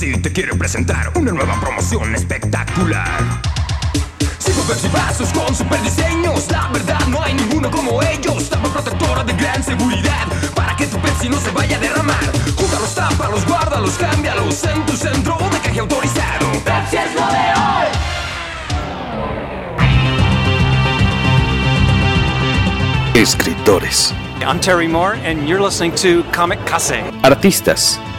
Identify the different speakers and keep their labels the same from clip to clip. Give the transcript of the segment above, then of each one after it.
Speaker 1: Pepsi te quiere presentar una nueva promoción espectacular. Cinco vasos con super diseños. La verdad, no hay ninguno como ellos. Tapa protectora de gran seguridad para que tu Pepsi no se vaya a derramar. Júntalos, támpalos, guárdalos, cámbialos en tu centro de caje autorizado. Pepsi es lo de hoy.
Speaker 2: Escritores.
Speaker 3: I'm Terry Moore, and you're listening to Comic Case.
Speaker 2: Artistas.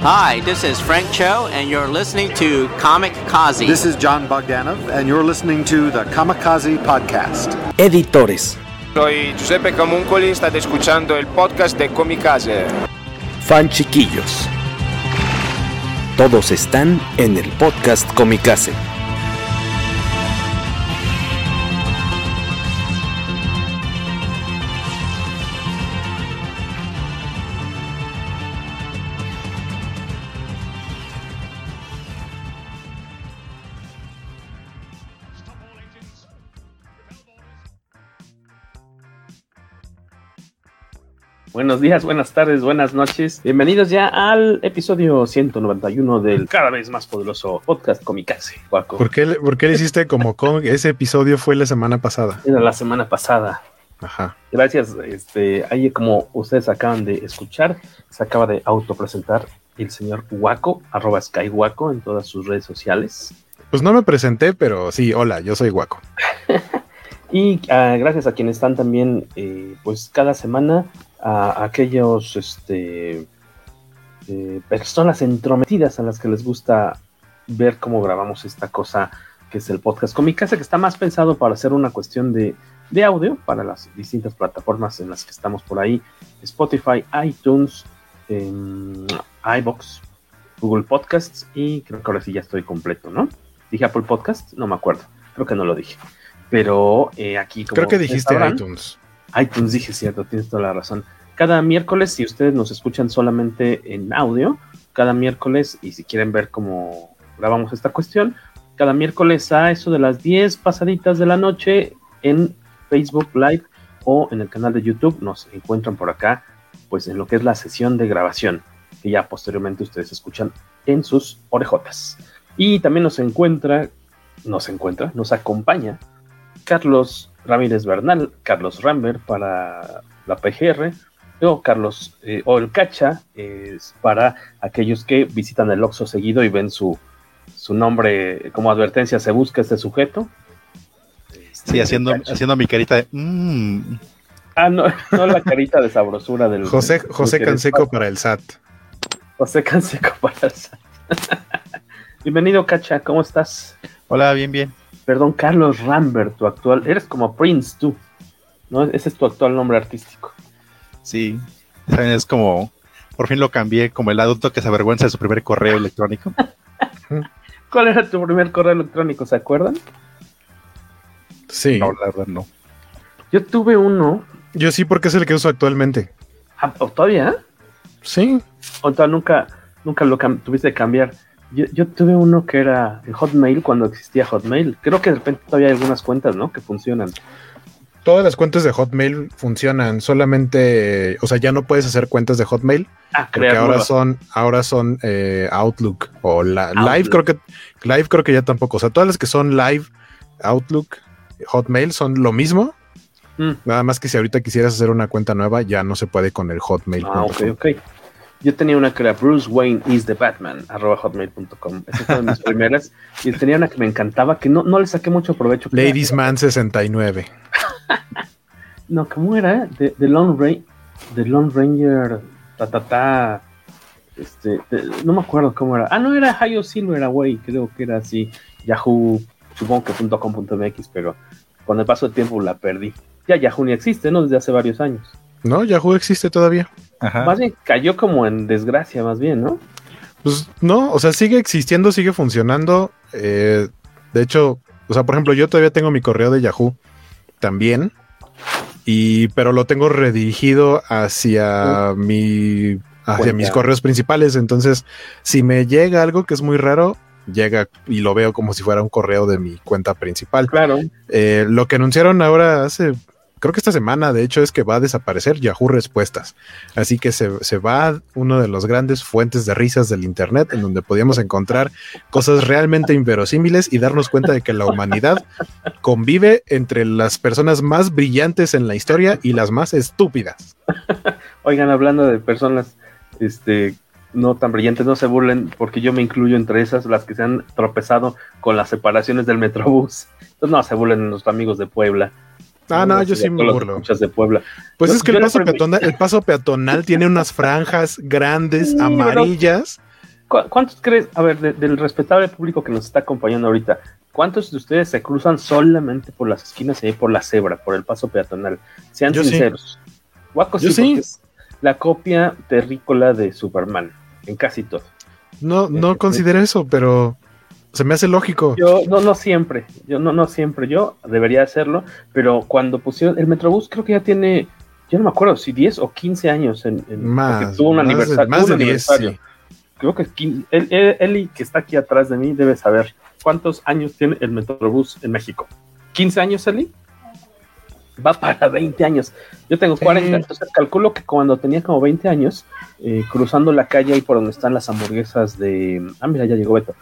Speaker 4: Hi, this is Frank Cho, and you're listening to Comic Kazi.
Speaker 5: This is John Bogdanov, and you're listening to the Kamikaze Podcast.
Speaker 2: Editores.
Speaker 6: Soy Giuseppe Camuncoli, state escuchando el podcast de Comicase.
Speaker 2: Fan chiquillos. Todos están en el podcast Comicase.
Speaker 7: Buenos días, buenas tardes, buenas noches. Bienvenidos ya al episodio 191 del cada vez más poderoso podcast Comicase. Guaco.
Speaker 8: ¿Por qué, ¿Por qué le hiciste como con ese episodio fue la semana pasada?
Speaker 7: Era la semana pasada.
Speaker 8: Ajá.
Speaker 7: Gracias. Este, ahí como ustedes acaban de escuchar, se acaba de autopresentar el señor Waco, arroba Skywaco en todas sus redes sociales.
Speaker 8: Pues no me presenté, pero sí, hola, yo soy Waco.
Speaker 7: y uh, gracias a quienes están también, eh, pues cada semana a aquellos este, eh, personas entrometidas a las que les gusta ver cómo grabamos esta cosa que es el podcast Comicase, que está más pensado para hacer una cuestión de, de, audio para las distintas plataformas en las que estamos por ahí, Spotify, iTunes, eh, iBox, Google Podcasts y creo que ahora sí ya estoy completo, ¿no? Dije Apple Podcast, no me acuerdo, creo que no lo dije, pero eh, aquí como
Speaker 8: creo que dijiste sabrán, iTunes
Speaker 7: iTunes, dije cierto, tienes toda la razón. Cada miércoles, si ustedes nos escuchan solamente en audio, cada miércoles, y si quieren ver cómo grabamos esta cuestión, cada miércoles a eso de las 10 pasaditas de la noche en Facebook Live o en el canal de YouTube nos encuentran por acá, pues en lo que es la sesión de grabación, que ya posteriormente ustedes escuchan en sus orejotas. Y también nos encuentra, nos encuentra, nos acompaña Carlos Ramírez Bernal, Carlos Rambert para la PGR, o Carlos, eh, o el Cacha es para aquellos que visitan el Oxxo seguido y ven su, su nombre como advertencia, se busca este sujeto.
Speaker 9: Sí, haciendo, haciendo mi carita de... Mmm.
Speaker 7: Ah, no, no la carita de sabrosura del...
Speaker 8: José, José Canseco para el SAT.
Speaker 7: José Canseco para el SAT. Bienvenido, Cacha, ¿cómo estás?
Speaker 9: Hola, bien, bien.
Speaker 7: Perdón, Carlos Rambert, tu actual. Eres como Prince tú. ¿No? Ese es tu actual nombre artístico.
Speaker 9: Sí. Es como. Por fin lo cambié como el adulto que se avergüenza de su primer correo electrónico.
Speaker 7: ¿Cuál era tu primer correo electrónico? ¿Se acuerdan?
Speaker 8: Sí.
Speaker 9: No, la verdad no.
Speaker 7: Yo tuve uno.
Speaker 8: Yo sí, porque es el que uso actualmente.
Speaker 7: Ah, ¿Todavía?
Speaker 8: Sí.
Speaker 7: O sea, nunca, nunca lo tuviste que cambiar. Yo, yo, tuve uno que era en Hotmail cuando existía Hotmail. Creo que de repente todavía hay algunas cuentas, ¿no? Que funcionan.
Speaker 8: Todas las cuentas de Hotmail funcionan, solamente, o sea, ya no puedes hacer cuentas de Hotmail.
Speaker 7: Ah,
Speaker 8: porque ahora nueva. son, ahora son eh, Outlook o la, Outlook. Live, creo que Live creo que ya tampoco. O sea, todas las que son Live, Outlook, Hotmail son lo mismo. Mm. Nada más que si ahorita quisieras hacer una cuenta nueva, ya no se puede con el Hotmail.
Speaker 7: Ah, ok, ok. Yo tenía una que era Bruce Wayne is the Batman, arroba hotmail.com. Esa fue de mis primeras. Y tenía una que me encantaba, que no, no le saqué mucho provecho.
Speaker 8: Ladies Man 69.
Speaker 7: no, ¿cómo era? The, the, Lone, Ra the Lone Ranger, ta, ta, ta. Este, de, no me acuerdo cómo era. Ah, no, era Hayo Silver Away, creo que era así. Yahoo, supongo que .com.mx, pero con el paso del tiempo la perdí. Ya Yahoo ni existe, ¿no? Desde hace varios años.
Speaker 8: No, Yahoo existe todavía.
Speaker 7: Ajá. Más bien cayó como en desgracia, más bien, ¿no?
Speaker 8: Pues no, o sea, sigue existiendo, sigue funcionando. Eh, de hecho, O sea, por ejemplo, yo todavía tengo mi correo de Yahoo también, y pero lo tengo redirigido hacia mi hacia mis correos principales. Entonces, si me llega algo que es muy raro, llega y lo veo como si fuera un correo de mi cuenta principal.
Speaker 7: Claro.
Speaker 8: Eh, lo que anunciaron ahora hace creo que esta semana, de hecho, es que va a desaparecer Yahoo Respuestas. Así que se, se va uno de los grandes fuentes de risas del Internet, en donde podíamos encontrar cosas realmente inverosímiles y darnos cuenta de que la humanidad convive entre las personas más brillantes en la historia y las más estúpidas.
Speaker 7: Oigan, hablando de personas este, no tan brillantes, no se burlen, porque yo me incluyo entre esas, las que se han tropezado con las separaciones del Metrobús. Entonces, no se burlen los amigos de Puebla.
Speaker 8: Ah, no, yo sí me burlo.
Speaker 7: de Puebla.
Speaker 8: Pues es que el paso, peatonal, el paso peatonal tiene unas franjas grandes, amarillas.
Speaker 7: ¿Cuántos crees, a ver, del respetable público que nos está acompañando ahorita, cuántos de ustedes se cruzan solamente por las esquinas y por la cebra, por el paso peatonal? Sean sinceros.
Speaker 8: yo sí.
Speaker 7: la copia terrícola de Superman, en casi todo.
Speaker 8: No, no considero eso, pero se me hace lógico.
Speaker 7: Yo, no, no siempre, yo no, no siempre, yo debería hacerlo, pero cuando pusieron el Metrobús creo que ya tiene, yo no me acuerdo si 10 o 15 años en,
Speaker 8: más,
Speaker 7: tuvo un aniversario.
Speaker 8: más
Speaker 7: de
Speaker 8: 10,
Speaker 7: Creo que Eli, que está aquí atrás de mí, debe saber cuántos años tiene el Metrobús en México. ¿15 años, Eli? Va para 20 años. Yo tengo 40, entonces calculo que cuando tenía como 20 años, eh, cruzando la calle ahí por donde están las hamburguesas de... Ah, mira, ya llegó Beto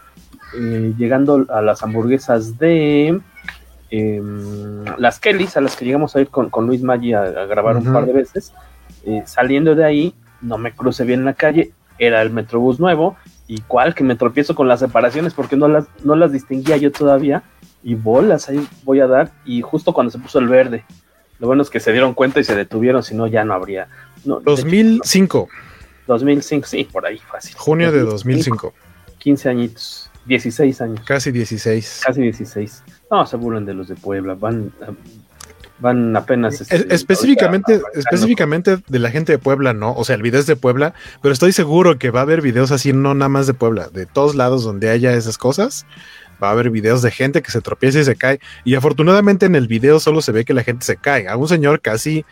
Speaker 7: eh, llegando a las hamburguesas de em, las Kellys, a las que llegamos a ir con, Luis Maggi a, grabar un par de veces. Eh, saliendo de ahí, no me crucé bien en la calle, era el Metrobús nuevo, y cual que me tropiezo con las separaciones porque no las, no las distinguía yo todavía, y bolas ahí voy a dar, y justo cuando se puso el verde. Lo bueno es que se dieron cuenta y se detuvieron, si no ya no habría. No,
Speaker 8: 2005.
Speaker 7: 2005, sí, por ahí fácil.
Speaker 8: Junio de 2005.
Speaker 7: 15 añitos. 16 años.
Speaker 8: Casi 16.
Speaker 7: Casi 16. No, se burlan de los de Puebla. Van, van apenas.
Speaker 8: Este, específicamente, específicamente de la gente de Puebla, no. O sea, el video es de Puebla, pero estoy seguro que va a haber videos así, no nada más de Puebla, de todos lados donde haya esas cosas. Va a haber videos de gente que se tropieza y se cae. Y afortunadamente en el video solo se ve que la gente se cae. A un señor casi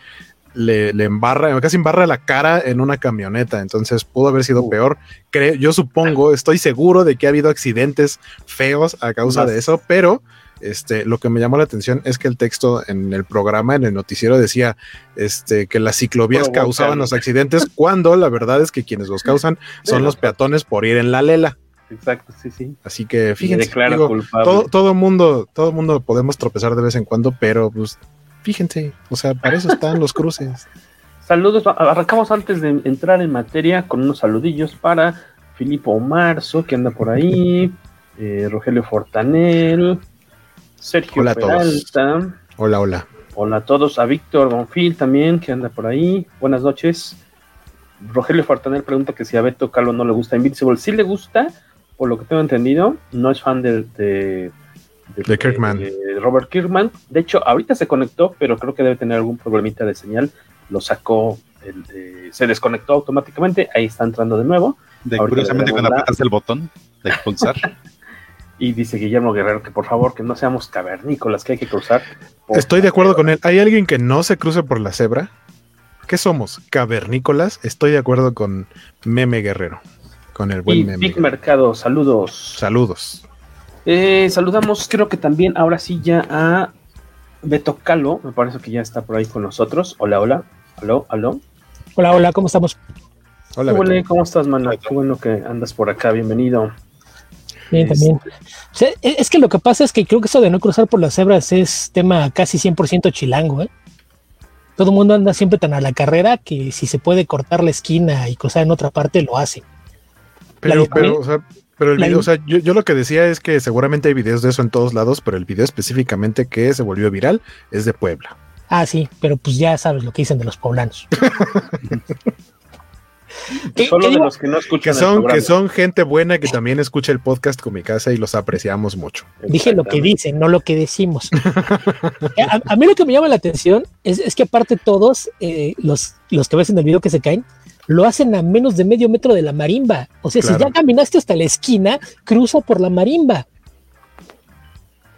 Speaker 8: le, embarra, casi embarra la cara en una camioneta, entonces pudo haber sido uh. peor. Creo, yo supongo, estoy seguro de que ha habido accidentes feos a causa de eso, pero este, lo que me llamó la atención es que el texto en el programa, en el noticiero, decía este, que las ciclovías causaban los accidentes, cuando la verdad es que quienes los causan son los peatones por ir en la lela.
Speaker 7: Exacto, sí, sí.
Speaker 8: Así que fíjense, todo, todo mundo, todo mundo podemos tropezar de vez en cuando, pero pues Fíjense, o sea, para eso están los cruces.
Speaker 7: Saludos, arrancamos antes de entrar en materia con unos saludillos para Filipo Marzo, que anda por ahí, eh, Rogelio Fortanel, Sergio
Speaker 8: hola
Speaker 7: Peralta.
Speaker 8: Hola, hola.
Speaker 7: Hola a todos, a Víctor Bonfil también, que anda por ahí. Buenas noches. Rogelio Fortanel pregunta que si a Beto Calvo no le gusta Invincible. Sí le gusta, por lo que tengo entendido. No es fan de
Speaker 8: de, Kirkman.
Speaker 7: Robert Kirkman. De hecho, ahorita se conectó, pero creo que debe tener algún problemita de señal. Lo sacó, se desconectó automáticamente. Ahí está entrando de nuevo.
Speaker 9: De, curiosamente, cuando apretas el botón de expulsar.
Speaker 7: y dice Guillermo Guerrero que por favor que no seamos cavernícolas, que hay que cruzar.
Speaker 8: Estoy de acuerdo con él. ¿Hay alguien que no se cruce por la cebra? ¿Qué somos? ¿Cavernícolas? Estoy de acuerdo con Meme Guerrero. Con el buen Meme.
Speaker 7: Big Mercado, saludos.
Speaker 8: Saludos.
Speaker 7: Eh, saludamos, creo que también ahora sí ya a Beto Calo, me parece que ya está por ahí con nosotros. Hola, hola, aló, aló.
Speaker 10: Hola, hola, ¿cómo estamos?
Speaker 7: Hola, ¿cómo estás, mano? Qué bueno que andas por acá, bienvenido.
Speaker 10: Bien, también. E, es que lo que pasa es que creo que eso de no cruzar por las cebras es tema casi 100% chilango, ¿eh? Todo el mundo anda siempre tan a la carrera que si se puede cortar la esquina y cruzar en otra parte, lo hace.
Speaker 8: Pero, pero, o sea, pero el video, o sea, yo, lo que decía es que seguramente hay videos de eso en todos lados, pero el video específicamente que se volvió viral es de Puebla.
Speaker 10: Ah, sí, pero pues ya sabes lo que dicen de los poblanos.
Speaker 7: Solo de los que no escuchan.
Speaker 8: Que son, que son gente buena que también escucha el podcast con mi casa y los apreciamos mucho.
Speaker 10: Dije lo que dicen, no lo que decimos. a, mí lo que me llama la atención es, que aparte todos eh, los, los que ves en el video que se caen, lo hacen a menos de medio metro de la marimba. O sea, si ya caminaste hasta la esquina, cruza por la marimba.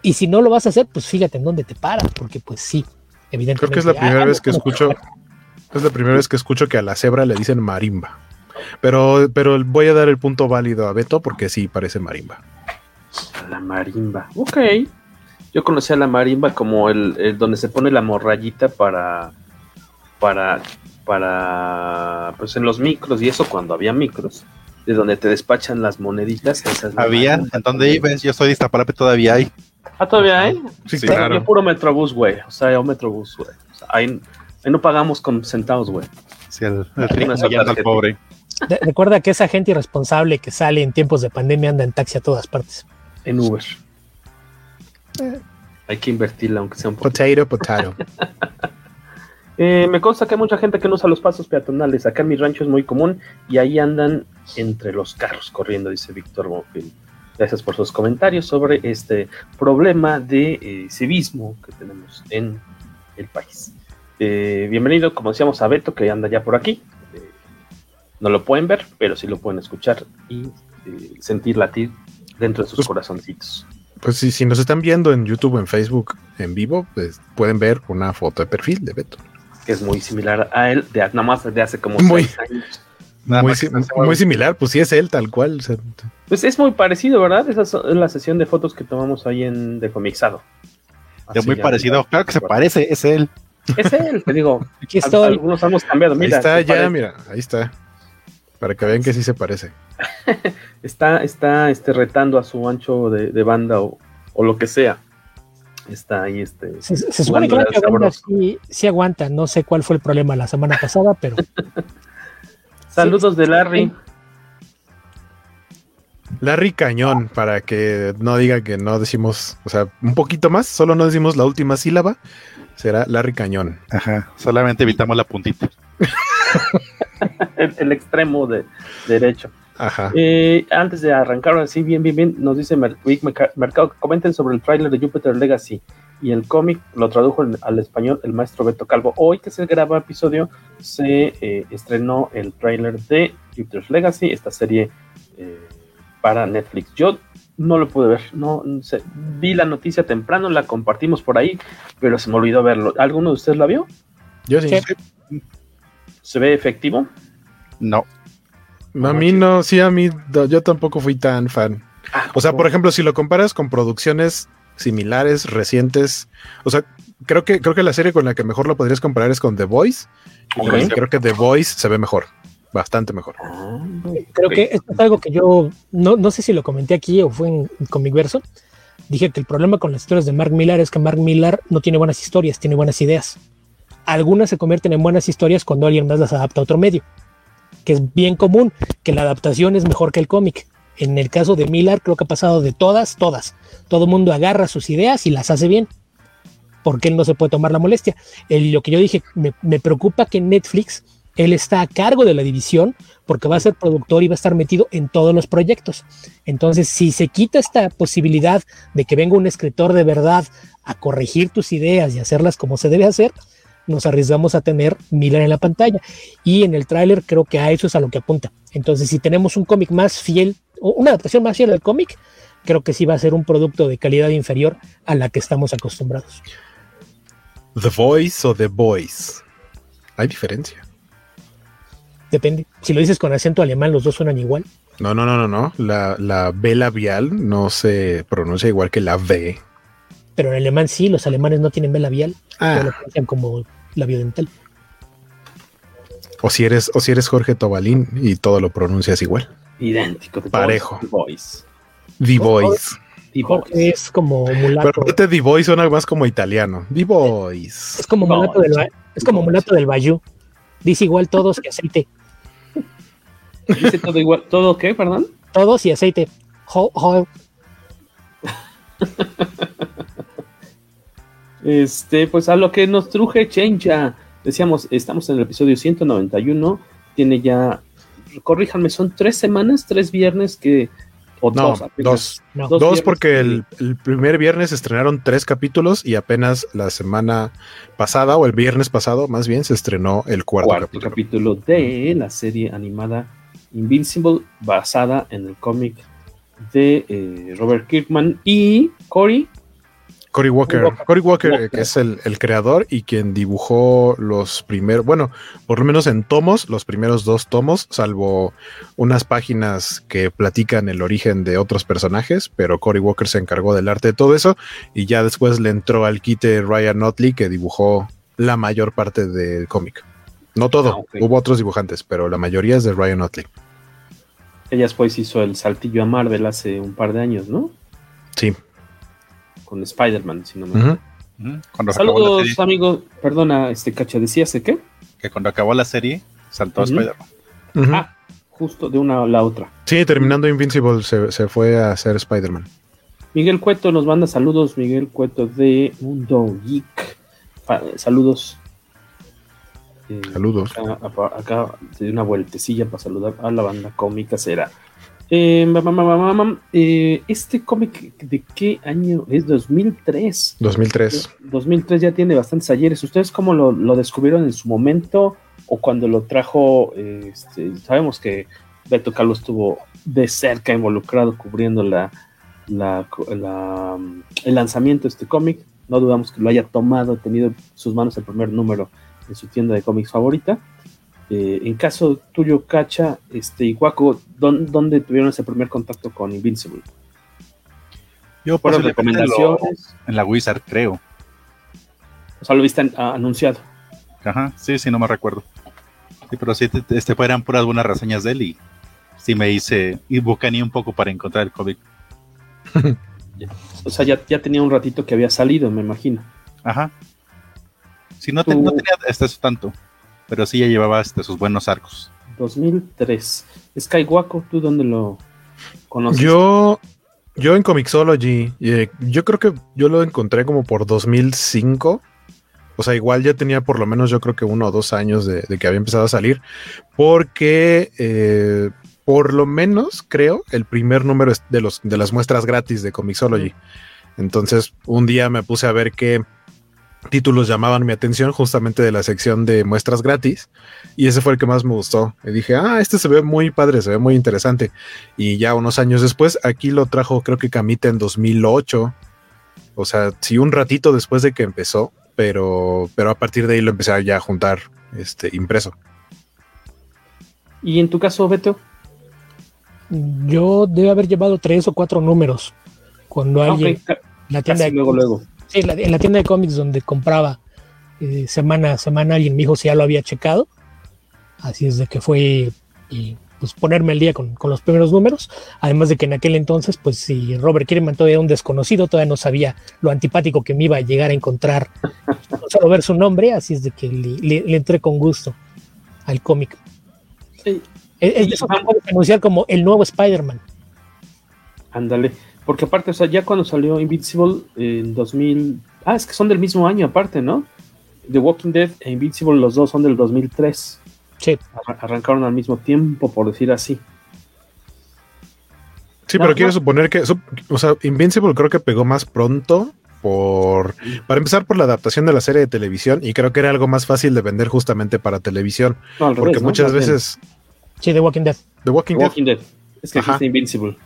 Speaker 10: Y si no lo vas a hacer, pues fíjate en dónde te paras, porque pues sí, evidentemente.
Speaker 8: Creo que es la primera vez que escucho, es la primera vez que escucho que a la cebra le dicen marimba. Pero, pero voy a dar el punto válido a Beto porque sí parece marimba.
Speaker 7: La marimba. Ok. Yo conocía la marimba como el, el, donde se pone la morrayita para. para. Para. pues en los micros y eso cuando había micros. De donde te despachan las moneditas. Esas
Speaker 9: había, ¿en dónde ibas? Yo soy de Iztapalapa todavía hay.
Speaker 7: Ah, todavía hay.
Speaker 8: Sí, claro.
Speaker 7: Yo puro Metrobús, güey. O sea, yo Metrobús, güey. O sea, ahí, ahí, no pagamos con centavos, güey.
Speaker 9: Sí, el, el rico al pobre.
Speaker 10: De, recuerda que esa gente irresponsable que sale en tiempos de pandemia anda en taxi a todas partes.
Speaker 7: En Uber. Eh. Hay que invertirla, aunque sea un
Speaker 8: poco. Potato, potato.
Speaker 7: eh, me consta que hay mucha gente que no usa los pasos peatonales. Acá en mi rancho es muy común y ahí andan entre los carros corriendo, dice Víctor Bonfil. Gracias por sus comentarios sobre este problema de eh, civismo que tenemos en el país. Eh, bienvenido, como decíamos, a Beto, que anda ya por aquí. No lo pueden ver, pero sí lo pueden escuchar y sentir latir dentro de sus pues, corazoncitos.
Speaker 8: Pues sí, si nos están viendo en YouTube en Facebook en vivo, pues pueden ver una foto de perfil de Beto.
Speaker 7: Que es muy similar a él, de, nada más de hace como
Speaker 8: muy,
Speaker 7: seis años.
Speaker 8: Muy, muy, similar, pues sí es él tal cual. O sea,
Speaker 7: pues es muy parecido, ¿verdad? Esa es la sesión de fotos que tomamos ahí en de Comixado.
Speaker 9: Es muy parecido, claro que se parece, es él.
Speaker 7: Es él, te digo. Aquí estoy. Algunos hemos cambiado. Mira,
Speaker 8: ahí está, ya, parece. mira, ahí está. Para que vean que sí se parece.
Speaker 7: está, está este, retando a su ancho de, de banda o, o, lo que sea. Está ahí este.
Speaker 10: Se, se supone que la banda sí, sí aguanta. No sé cuál fue el problema la semana pasada, pero.
Speaker 7: Saludos de Larry.
Speaker 8: Larry Cañón, para que no diga que no decimos, o sea, un poquito más, solo no decimos la última sílaba, será Larry Cañón.
Speaker 9: Ajá, solamente evitamos la puntita.
Speaker 7: el, el, extremo de, derecho.
Speaker 8: Ajá.
Speaker 7: Eh, antes de arrancar, así bien, bien, bien, nos dice Merc Mercado, comenten sobre el tráiler de Jupiter Legacy y el cómic lo tradujo en, al español el maestro Beto Calvo. Hoy que se graba episodio, se eh, estrenó el tráiler de Jupiter's Legacy, esta serie eh, para Netflix. Yo no lo pude ver, no sé, vi la noticia temprano, la compartimos por ahí, pero se me olvidó verlo. ¿Alguno de ustedes la vio?
Speaker 8: Yo sí.
Speaker 7: ¿Se ve efectivo?
Speaker 9: No.
Speaker 8: A mí no, sí, a mí yo tampoco fui tan fan. Ah, o sea, por ejemplo, si lo comparas con producciones similares, recientes. O sea, creo que, creo que la serie con la que mejor lo podrías comparar es con The Voice. Okay. Creo que The Voice se ve mejor, bastante mejor.
Speaker 10: Creo que esto es algo que yo no, no sé si lo comenté aquí o fue en, en Comic Verso. Dije que el problema con las historias de Mark Millar es que Mark Millar no tiene buenas historias, tiene buenas ideas. Algunas se convierten en buenas historias cuando alguien más las adapta a otro medio, que es bien común, que la adaptación es mejor que el cómic. En el caso de Miller, creo que ha pasado de todas, todas. Todo mundo agarra sus ideas y las hace bien. Porque él no se puede tomar la molestia. El, lo que yo dije, me, me, preocupa que Netflix, él está a cargo de la división porque va a ser productor y va a estar metido en todos los proyectos. Entonces, si se quita esta posibilidad de que venga un escritor de verdad a corregir tus ideas y hacerlas como se debe hacer, nos arriesgamos a tener Miller en la pantalla. Y en el tráiler creo que a eso es a lo que apunta. Entonces, si tenemos un cómic más fiel una adaptación más fiel al cómic, creo que sí va a ser un producto de calidad inferior a la que estamos acostumbrados.
Speaker 8: The Voice o The Boys. Hay diferencia.
Speaker 10: Depende. Si lo dices con acento alemán, los dos suenan igual.
Speaker 8: No, no, no, no, no. La, la B labial no se pronuncia igual que la V.
Speaker 10: Pero en alemán sí, los alemanes no tienen B labial.
Speaker 8: Ah.
Speaker 10: Lo pronuncian como labio dental.
Speaker 8: O si eres, o si eres Jorge Tobalín y todo lo pronuncias igual
Speaker 7: idéntico.
Speaker 8: Parejo.
Speaker 7: The Voice.
Speaker 8: The Voice.
Speaker 10: The Voice. Es como mulato.
Speaker 8: Pero este The Voice suena más como italiano. The Voice.
Speaker 10: Es como mulato del, es como mulato del Bayou. Dice igual todos y aceite.
Speaker 7: Dice todo igual. ¿Todo qué, perdón?
Speaker 10: Todos y aceite. Ho, ho.
Speaker 7: este, pues a lo que nos truje Chencha. Decíamos, estamos en el episodio 191. Tiene ya corríjanme, son tres semanas, tres viernes que.
Speaker 8: O no, dos, dos, no, dos, dos porque el, el, primer viernes estrenaron tres capítulos y apenas la semana pasada o el viernes pasado, más bien, se estrenó el cuarto,
Speaker 7: cuarto capítulo. capítulo. de la serie animada Invincible, basada en el cómic de eh, Robert Kirkman. Y Cory,
Speaker 8: Cory Walker. Cory Walker, que es el, el, creador y quien dibujó los primeros, bueno, por lo menos en tomos, los primeros dos tomos, salvo unas páginas que platican el origen de otros personajes, pero Cory Walker se encargó del arte de todo eso y ya después le entró al quite Ryan Notley que dibujó la mayor parte del cómic. No todo, ah, okay. hubo otros dibujantes, pero la mayoría es de Ryan Notley.
Speaker 7: Ella después hizo el saltillo a Marvel hace un par de años, ¿no?
Speaker 8: Sí.
Speaker 7: Con Spider-Man, si no me uh -huh. Saludos, amigo. Perdona, este cacha, ¿decías de qué?
Speaker 9: Que cuando acabó la serie saltó
Speaker 7: uh
Speaker 9: a Spider-Man.
Speaker 7: Uh -huh. Ah, justo de una a la otra.
Speaker 8: Sí, terminando Invincible se, se fue a hacer Spider-Man.
Speaker 7: Miguel Cueto nos manda saludos. Miguel Cueto de Mundo Geek. Saludos.
Speaker 8: Eh, Saludos.
Speaker 7: Acá, acá se dio una vueltecilla para saludar a la banda cómica será. Eh, eh, este cómic, ¿de qué año? Es 2003.
Speaker 8: 2003.
Speaker 7: 2003 ya tiene bastantes ayeres. ¿Ustedes cómo lo, lo descubrieron en su momento o cuando lo trajo? Este, sabemos que Beto Carlos estuvo de cerca involucrado cubriendo la, la, la, el lanzamiento de este cómic. No dudamos que lo haya tomado, tenido en sus manos el primer número en su tienda de cómics favorita. Eh, en caso tuyo, Cacha este, y Guaco, ¿dónde, tuvieron ese primer contacto con Invincible?
Speaker 9: Yo por recomendaciones. en la Wizard, creo.
Speaker 7: O sea, lo viste anunciado.
Speaker 9: Ajá, sí, sí, no me recuerdo. Sí, pero sí, este eran puras buenas reseñas de él y sí me hice y ni un poco para encontrar el cómic.
Speaker 7: o sea, ya, ya tenía un ratito que había salido, me imagino.
Speaker 9: Ajá. Sí, no, te, no tenía hasta eso tanto, pero sí ya llevaba hasta sus buenos arcos.
Speaker 7: 2003. Skywaco, ¿tú dónde lo conoces?
Speaker 8: Yo, yo en Comixology, eh, yo creo que yo lo encontré como por 2005. O sea, igual ya tenía por lo menos yo creo que uno o dos años de, de que había empezado a salir, porque eh, por lo menos creo el primer número de, los, de las muestras gratis de Comixology. Entonces, un día me puse a ver qué títulos llamaban mi atención justamente de la sección de muestras gratis y ese fue el que más me gustó. Y dije, ah, este se ve muy padre, se ve muy interesante. Y ya unos años después, aquí lo trajo creo que Camita en 2008. O sea, sí, un ratito después de que empezó, pero, pero a partir de ahí lo empecé a ya juntar este, impreso.
Speaker 7: ¿Y en tu caso, Beto?
Speaker 10: Yo debe haber llevado tres o cuatro números cuando alguien...
Speaker 7: Okay. La tienda Casi luego, luego.
Speaker 10: Sí, la, en la tienda de cómics donde compraba eh, semana a semana, alguien me dijo si ya lo había checado. Así es de que fue y, pues ponerme al día con, con, los primeros números. Además de que en aquel entonces, pues si Robert Kierman todavía era un desconocido, todavía no sabía lo antipático que me iba a llegar a encontrar, no solo ver su nombre, así es de que le, le, le entré con gusto al cómic.
Speaker 7: Sí.
Speaker 10: Es, es de eso que puedes anunciar como el nuevo Spider-Man.
Speaker 7: Ándale. Porque aparte, o sea, ya cuando salió Invincible en 2000... Ah, es que son del mismo año aparte, ¿no? The Walking Dead e Invincible, los dos son del 2003.
Speaker 10: Sí.
Speaker 7: Arrancaron al mismo tiempo, por decir así.
Speaker 8: Sí, no, pero no. quiero suponer que, o sea, Invincible creo que pegó más pronto por, para empezar por la adaptación de la serie de televisión y creo que era algo más fácil de vender justamente para televisión.
Speaker 7: No,
Speaker 8: porque
Speaker 7: revés,
Speaker 8: muchas veces...
Speaker 10: Sí, The Walking Dead.
Speaker 8: The Walking,
Speaker 7: The Walking Dead. Dead. Es que dijiste Invincible.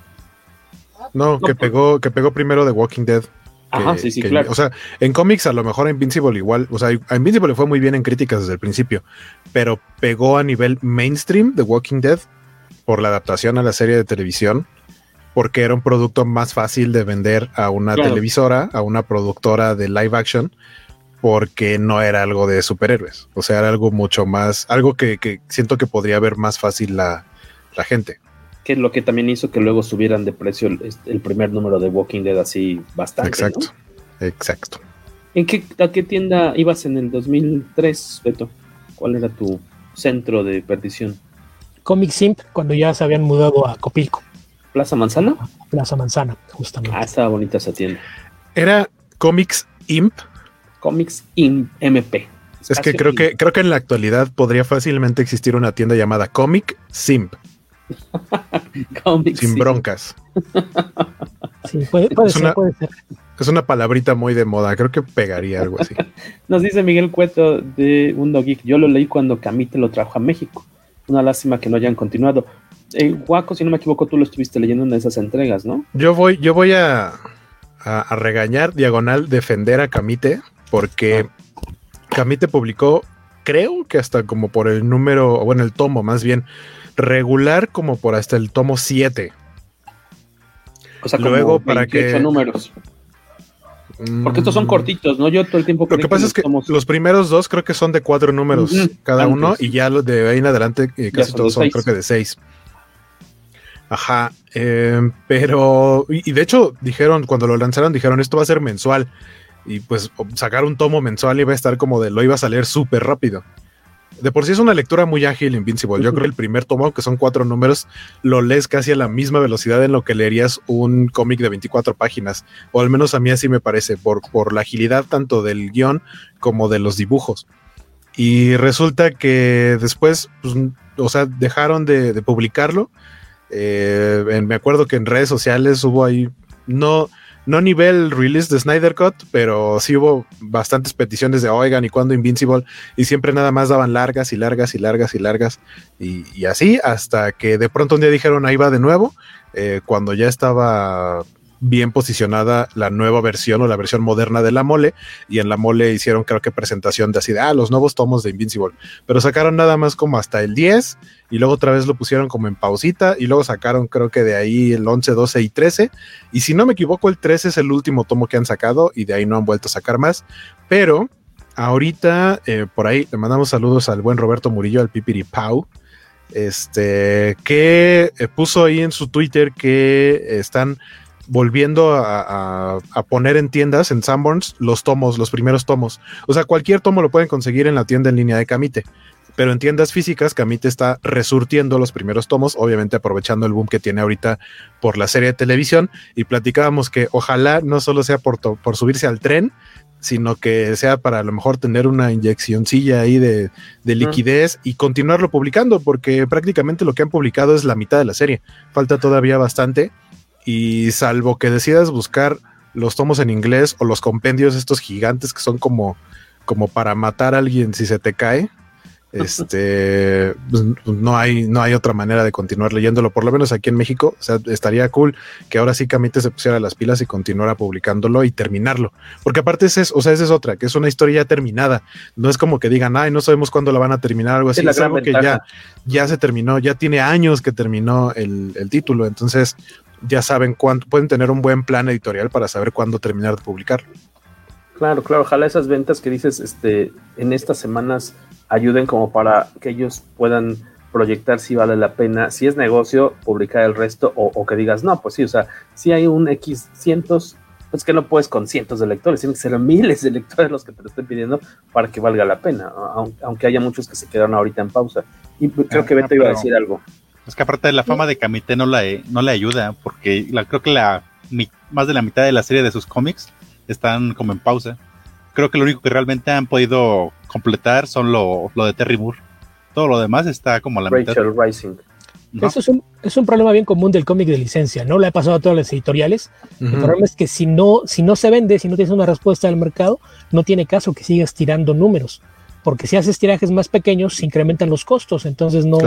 Speaker 8: No, que pegó, que pegó primero The Walking Dead.
Speaker 7: Ajá, sí, sí,
Speaker 8: que,
Speaker 7: claro.
Speaker 8: O sea, en cómics a lo mejor a Invincible igual, o sea, a Invincible le fue muy bien en críticas desde el principio, pero pegó a nivel mainstream The Walking Dead por la adaptación a la serie de televisión, porque era un producto más fácil de vender a una claro. televisora, a una productora de live action, porque no era algo de superhéroes, o sea, era algo mucho más, algo que, que siento que podría ver más fácil la, la gente
Speaker 7: que es lo que también hizo que luego subieran de precio el, el primer número de Walking Dead así bastante.
Speaker 8: Exacto,
Speaker 7: ¿no?
Speaker 8: exacto.
Speaker 7: ¿En qué, a qué tienda ibas en el 2003, Beto? ¿Cuál era tu centro de perdición?
Speaker 10: Comic Simp, cuando ya se habían mudado a Copilco.
Speaker 7: ¿Plaza Manzana?
Speaker 10: Plaza Manzana, justamente.
Speaker 7: Ah, estaba bonita esa tienda.
Speaker 8: ¿Era Comics Imp?
Speaker 7: Comics Imp MP.
Speaker 8: Es que creo, que creo que en la actualidad podría fácilmente existir una tienda llamada Comic Simp.
Speaker 7: Comic
Speaker 8: Sin
Speaker 7: sí.
Speaker 8: broncas.
Speaker 10: Sí, puede, puede,
Speaker 8: es
Speaker 10: ser,
Speaker 8: una,
Speaker 10: puede ser.
Speaker 8: Es una palabrita muy de moda, creo que pegaría algo así.
Speaker 7: Nos dice Miguel Cueto de Mundo Geek, yo lo leí cuando Camite lo trajo a México. Una lástima que no hayan continuado. Eh, Guaco, si no me equivoco, tú lo estuviste leyendo en esas entregas, ¿no?
Speaker 8: Yo voy, yo voy a, a, regañar, diagonal, defender a Camite, porque Camite publicó, creo que hasta como por el número, bueno, el tomo más bien, regular como por hasta el tomo 7.
Speaker 7: O sea, Luego, para que números. Porque estos son mm. cortitos, ¿no? Yo todo el tiempo.
Speaker 8: Lo que pasa es que los primeros dos creo que son de cuatro números cada uno y ya los de ahí en adelante eh, casi todos son creo que de seis. Ajá, em, pero y, de hecho dijeron cuando lo lanzaron dijeron esto va a ser mensual y pues sacar un tomo mensual iba a estar como de lo iba a salir súper rápido de por sí es una lectura muy ágil, Invincible. Yo creo que el primer tomo, que son cuatro números, lo lees casi a la misma velocidad en lo que leerías un cómic de 24 páginas. O al menos a mí así me parece, por, por la agilidad tanto del guion como de los dibujos. Y resulta que después, pues, o sea, dejaron de, publicarlo. Eh, me acuerdo que en redes sociales hubo ahí, no, no nivel release de Snyder Cut, pero sí hubo bastantes peticiones de oigan y cuando Invincible y siempre nada más daban largas y largas y largas y largas. Y, así hasta que de pronto un día dijeron ahí va de nuevo eh, cuando ya estaba bien posicionada la nueva versión o la versión moderna de la mole y en la mole hicieron creo que presentación de así de ah, los nuevos tomos de Invincible, pero sacaron nada más como hasta el 10 y luego otra vez lo pusieron como en pausita y luego sacaron creo que de ahí el 11, 12 y 13 y si no me equivoco el 13 es el último tomo que han sacado y de ahí no han vuelto a sacar más, pero ahorita eh, por ahí le mandamos saludos al buen Roberto Murillo, al Pipiri Pau, este, que eh, puso ahí en su Twitter que están volviendo a, poner en tiendas, en Sanborns, los tomos, los primeros tomos. O sea, cualquier tomo lo pueden conseguir en la tienda en línea de Camite. Pero en tiendas físicas, Camite está resurtiendo los primeros tomos, obviamente aprovechando el boom que tiene ahorita por la serie de televisión. Y platicábamos que ojalá no solo sea por, por subirse al tren, sino que sea para a lo mejor tener una inyeccióncilla ahí de, de liquidez y continuarlo publicando, porque prácticamente lo que han publicado es la mitad de la serie. Falta todavía bastante y salvo que decidas buscar los tomos en inglés o los compendios estos gigantes que son como, como para matar a alguien si se te cae, este pues, no hay no hay otra manera de continuar leyéndolo por lo menos aquí en México. O sea estaría cool que ahora sí Camite se pusiera las pilas y continuara publicándolo y terminarlo. Porque aparte es o sea esa es otra que es una historia ya terminada. No es como que digan ay no sabemos cuándo la van a terminar algo así. es, algo que ya ya se terminó ya tiene años que terminó el, el título. Entonces ya saben cuánto, pueden tener un buen plan editorial para saber cuándo terminar de publicarlo.
Speaker 7: Claro, claro, ojalá esas ventas que dices este, en estas semanas ayuden como para que ellos puedan proyectar si vale la pena, si es negocio, publicar el resto o, que digas, no, pues sí, o sea, si hay un X cientos, pues que no puedes con cientos de lectores, tienen que ser miles de lectores los que te lo estén pidiendo para que valga la pena, aunque haya muchos que se quedaron ahorita en pausa. Y creo que Beto iba a decir algo.
Speaker 9: Es que aparte de la fama de Kamite no, la, no le ayuda, porque la, creo que la más de la mitad de la serie de sus cómics están como en pausa. Creo que lo único que realmente han podido completar son lo, de Terry Moore. Todo lo demás está como a la Rachel mitad.
Speaker 7: Rising.
Speaker 10: Eso es un, es un, problema bien común del cómic de licencia, ¿no? Le ha pasado a todas las editoriales. El problema es que si no, si no se vende, si no tienes una respuesta del mercado, no tiene caso que sigas tirando números. Porque si haces tirajes más pequeños, se incrementan los costos. Entonces no,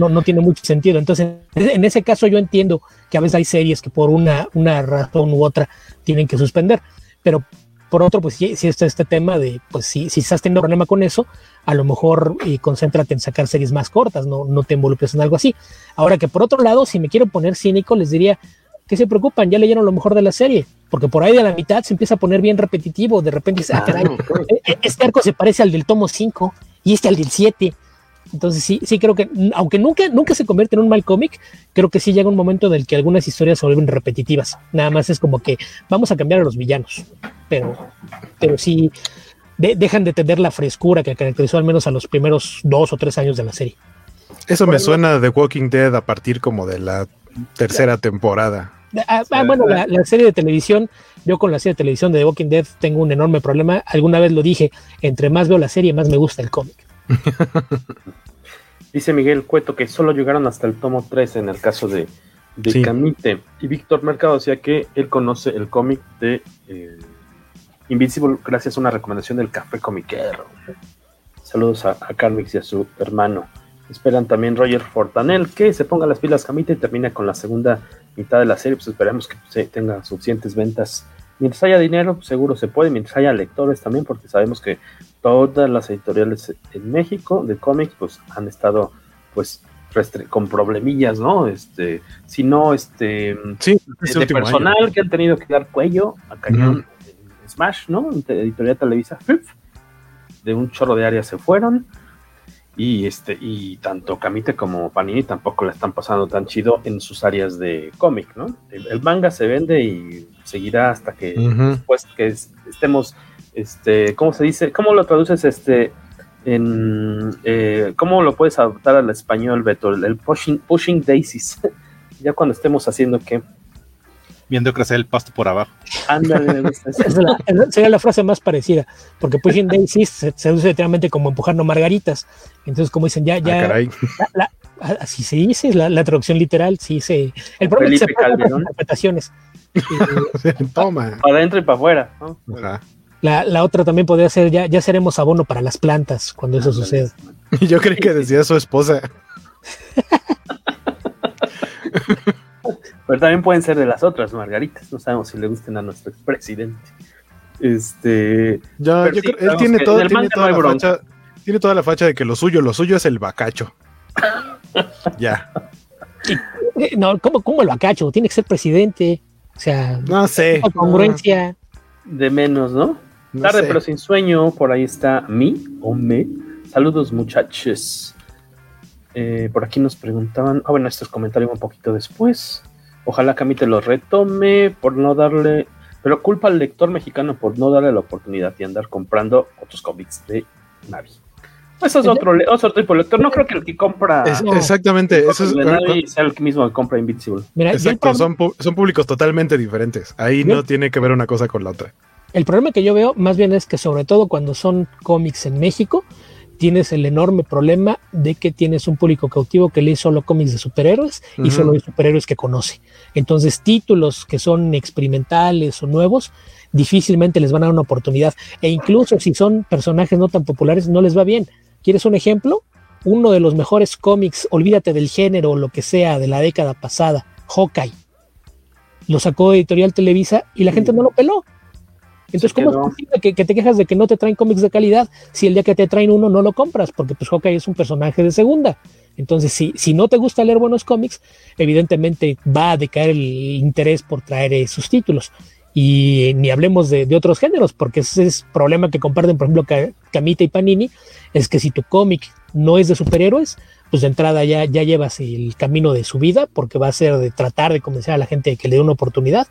Speaker 10: no, no tiene mucho sentido. Entonces, en ese caso yo entiendo que a veces hay series que por una, una razón u otra tienen que suspender, pero por otro, pues si, está este tema de, pues si, si estás teniendo problema con eso, a lo mejor y concéntrate en sacar series más cortas, no, no te involucres en algo así. Ahora que por otro lado, si me quiero poner cínico, les diría que se preocupan, ya leyeron lo mejor de la serie, porque por ahí de la mitad se empieza a poner bien repetitivo, de repente ah, caray, e, e, este arco se parece al del tomo 5 y este al del 7 entonces sí, sí creo que, aunque nunca, nunca se convierte en un mal cómic, creo que sí llega un momento del que algunas historias se vuelven repetitivas. Nada más es como que vamos a cambiar a los villanos, pero, pero sí dejan de tener la frescura que caracterizó al menos a los primeros dos o tres años de la serie.
Speaker 8: Eso me suena de Walking Dead a partir como de la tercera temporada.
Speaker 10: Ah, ah, bueno, la, la, serie de televisión, yo con la serie de televisión de The Walking Dead tengo un enorme problema. Alguna vez lo dije, entre más veo la serie, más me gusta el cómic.
Speaker 7: Dice Miguel Cueto que solo llegaron hasta el tomo 3 en el caso de, de Camite. Y Víctor Mercado decía que él conoce el cómic de eh, Invincible gracias a una recomendación del Café Comiquero. Saludos a, a Carmix y a su hermano. Esperan también Roger Fortanel que se ponga las pilas Camite y termina con la segunda mitad de la serie. Pues esperemos que se tenga suficientes ventas mientras haya dinero, seguro se puede, mientras haya lectores también, porque sabemos que todas las editoriales en México de cómics, pues han estado, pues, con problemillas, ¿no? Este, si no, este,
Speaker 8: sí,
Speaker 7: de, personal que han tenido que dar cuello a cañón Smash, ¿no? Editorial Televisa, de un chorro de áreas se fueron. Y este, y tanto Kamite como Panini tampoco le están pasando tan chido en sus áreas de cómic, ¿no? El, manga se vende y seguirá hasta que después que estemos, este, ¿cómo se dice? ¿Cómo lo traduces este en eh, cómo lo puedes adaptar al español, Beto? El pushing, pushing daisies. ya cuando estemos haciendo qué
Speaker 9: viendo crecer el pasto por abajo.
Speaker 10: Ándale, sería la frase más parecida, porque pushing daisies se, se usa literalmente como empujando margaritas. Entonces, como dicen, ya, ya, ah, así se dice, la, la, traducción literal, sí se. El problema es que se las interpretaciones.
Speaker 8: Toma.
Speaker 7: Para adentro y para afuera.
Speaker 10: La, la, otra también podría ser, ya, ya seremos abono para las plantas cuando eso suceda.
Speaker 8: Yo creo que decía su esposa.
Speaker 7: Pero también pueden ser de las otras margaritas. No sabemos si le gusten a nuestro expresidente. Este.
Speaker 8: Ya, yo creo, él tiene, todo, tiene, toda la facha, tiene toda la facha de que lo suyo, lo suyo es el bacacho. ya.
Speaker 10: Eh, no, ¿cómo, ¿cómo, el bacacho? Tiene que ser presidente. O sea,
Speaker 8: no sé.
Speaker 10: Congruencia.
Speaker 7: De menos, ¿no? Tarde pero sin sueño, por ahí está mi o me. Saludos muchachos. Eh, por aquí nos preguntaban, ah bueno, estos comentarios un poquito después. Ojalá Camite lo retome por no darle, pero culpa al lector mexicano por no darle la oportunidad de andar comprando otros cómics de Navi. Eso es otro, otro tipo de lector. No creo que el que compra.
Speaker 8: exactamente. Eso es,
Speaker 7: Navi sea el mismo que compra Invincible.
Speaker 8: Exacto, son, son públicos totalmente diferentes. Ahí no tiene que ver una cosa con la otra.
Speaker 10: El problema que yo veo más bien es que, sobre todo cuando son cómics en México, tienes el enorme problema de que tienes un público cautivo que lee solo cómics de superhéroes y solo de superhéroes que conoce. Entonces, títulos que son experimentales o nuevos, difícilmente les van a dar una oportunidad. E incluso si son personajes no tan populares, no les va bien. ¿Quieres un ejemplo? Uno de los mejores cómics, olvídate del género o lo que sea, de la década pasada, Hawkeye. Lo sacó Editorial Televisa y la gente no lo peló. Entonces, ¿cómo es posible que, te quejas de que no te traen cómics de calidad si el día que te traen uno no lo compras? Porque pues Hawkeye es un personaje de segunda. Entonces, si, si no te gusta leer buenos cómics, evidentemente va a decaer el interés por traer esos títulos. Y ni hablemos de, otros géneros, porque ese es el problema que comparten, por ejemplo, Camita y Panini, es que si tu cómic no es de superhéroes, pues de entrada ya, ya llevas el camino de su vida, porque va a ser de tratar de convencer a la gente de que le dé una oportunidad,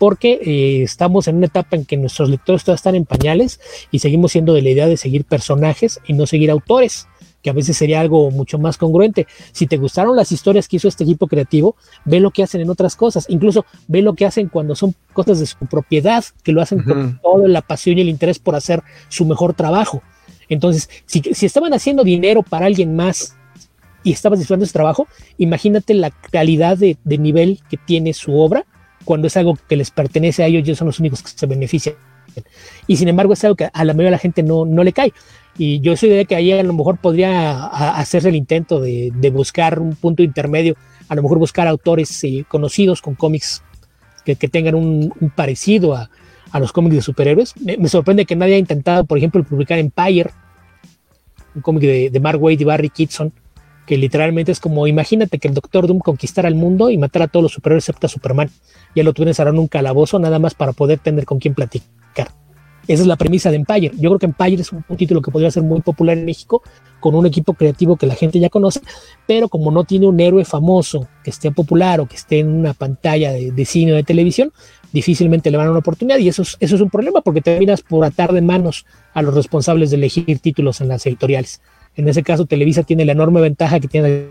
Speaker 10: porque eh, estamos en una etapa en que nuestros lectores todavía están en pañales y seguimos siendo de la idea de seguir personajes y no seguir autores que a veces sería algo mucho más congruente. Si te gustaron las historias que hizo este equipo creativo, ve lo que hacen en otras cosas, incluso ve lo que hacen cuando son cosas de su propiedad, que lo hacen con toda la pasión y el interés por hacer su mejor trabajo. Entonces, si, estaban haciendo dinero para alguien más y estabas disfrutando ese trabajo, imagínate la calidad de nivel que tiene su obra cuando es algo que les pertenece a ellos, ellos son los únicos que se benefician. Y sin embargo es algo que a la mayoría de la gente no, no le cae. Y yo soy de que ahí a lo mejor podría hacerse el intento de, buscar un punto intermedio, a lo mejor buscar autores eh, conocidos con cómics que, tengan un, parecido a, los cómics de superhéroes. Me, sorprende que nadie haya intentado, por ejemplo, publicar Empire, un cómic de, de Mark Wade y Barry Kitson, que literalmente es como, imagínate que el Doctor Doom conquistara el mundo y matara a todos los superhéroes excepto a Superman. Ya lo tuvieras ahora en un calabozo nada más para poder tener con quién platicar. Esa es la premisa de Empire. Yo creo que Empire es un, título que podría ser muy popular en México, con un equipo creativo que la gente ya conoce, pero como no tiene un héroe famoso que esté popular o que esté en una pantalla de, cine o de televisión, difícilmente le van a una oportunidad y eso es, eso es un problema porque terminas por atar de manos a los responsables de elegir títulos en las editoriales. En ese caso, Televisa tiene la enorme ventaja que tiene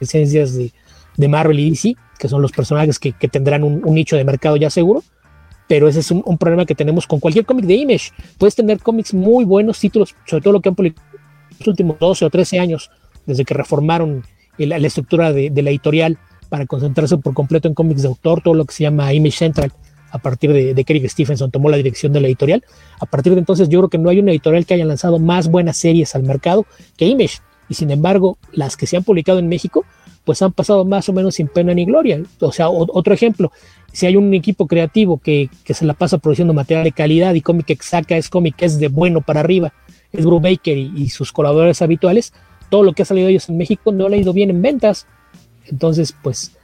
Speaker 10: licencias de, Marvel y DC, que son los personajes que, tendrán un, nicho de mercado ya seguro. Pero ese es un, problema que tenemos con cualquier cómic de Image. Puedes tener cómics muy buenos, títulos, sobre todo lo que han publicado los últimos 12 o 13 años, desde que reformaron la, estructura de, la editorial para concentrarse por completo en cómics de autor, todo lo que se llama Image Central a partir de, de Craig Stephenson tomó la dirección de la editorial. A partir de entonces yo creo que no hay una editorial que haya lanzado más buenas series al mercado que Image. y sin embargo las que se han publicado en México pues han pasado más o menos sin pena ni gloria. O sea, otro ejemplo, si hay un equipo creativo que, se la pasa produciendo material de calidad y cómic que saca es cómic que es de bueno para arriba, es Brubaker y, y sus colaboradores habituales, todo lo que ha salido de ellos en México no ha ido bien en ventas. Entonces, pues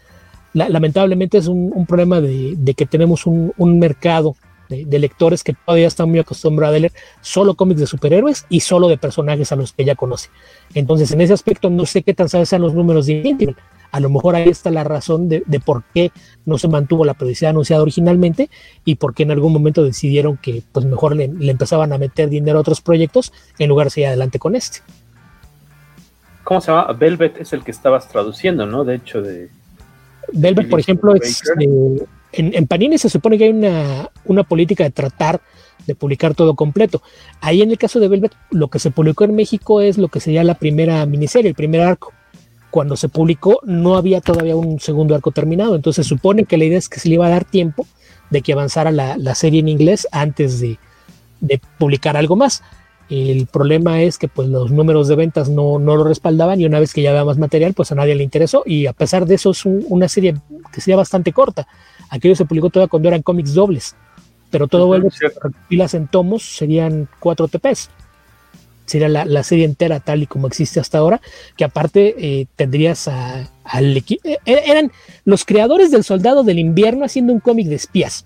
Speaker 10: lamentablemente es un, problema de, que tenemos un, mercado de, lectores que todavía están muy acostumbrados a leer solo cómics de superhéroes y solo de personajes a los que ya conoce. Entonces, en ese aspecto, no sé qué tan sabes sean los números de Invincible. A lo mejor ahí está la razón de, por qué no se mantuvo la periodicidad anunciada originalmente y por qué en algún momento decidieron que pues mejor le, empezaban a meter dinero a otros proyectos en lugar de seguir adelante con este.
Speaker 7: ¿Cómo se llama? Velvet es el que estabas traduciendo, ¿no? De hecho, de,
Speaker 10: Velvet, por ejemplo, es, eh, en, Panini se supone que hay una, una, política de tratar de publicar todo completo. Ahí en el caso de Velvet, lo que se publicó en México es lo que sería la primera miniserie, el primer arco. Cuando se publicó no había todavía un segundo arco terminado, entonces se supone que la idea es que se le iba a dar tiempo de que avanzara la, la serie en inglés antes de, de publicar algo más. El problema es que pues los números de ventas no, lo respaldaban y una vez que ya había más material, pues a nadie le interesó y a pesar de eso es una serie que sería bastante corta. Aquello se publicó toda cuando eran cómics dobles, pero todo vuelve a pilas en tomos, serían cuatro TPs. Sería la, serie entera tal y como existe hasta ahora, que aparte eh, tendrías al equipo... Eh, eran los creadores del Soldado del Invierno haciendo un cómic de espías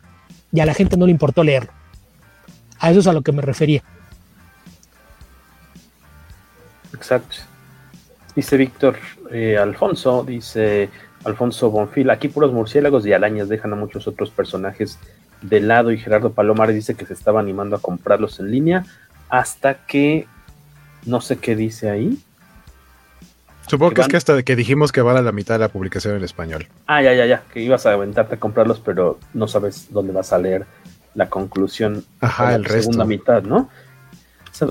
Speaker 10: y a la gente no le importó leerlo. A eso es a lo que me refería.
Speaker 7: Exacto. Dice Víctor eh, Alfonso, dice Alfonso Bonfil, aquí puros murciélagos y arañas dejan a muchos otros personajes de lado y Gerardo Palomar dice que se estaba animando a comprarlos en línea hasta que no sé qué dice ahí.
Speaker 8: Supongo que, es que hasta que dijimos que vale la mitad de la publicación en español.
Speaker 7: Ah, ya, ya, ya, que ibas a aventarte a comprarlos, pero no sabes dónde vas a leer la conclusión
Speaker 8: Ajá, la el
Speaker 7: segunda mitad, ¿no?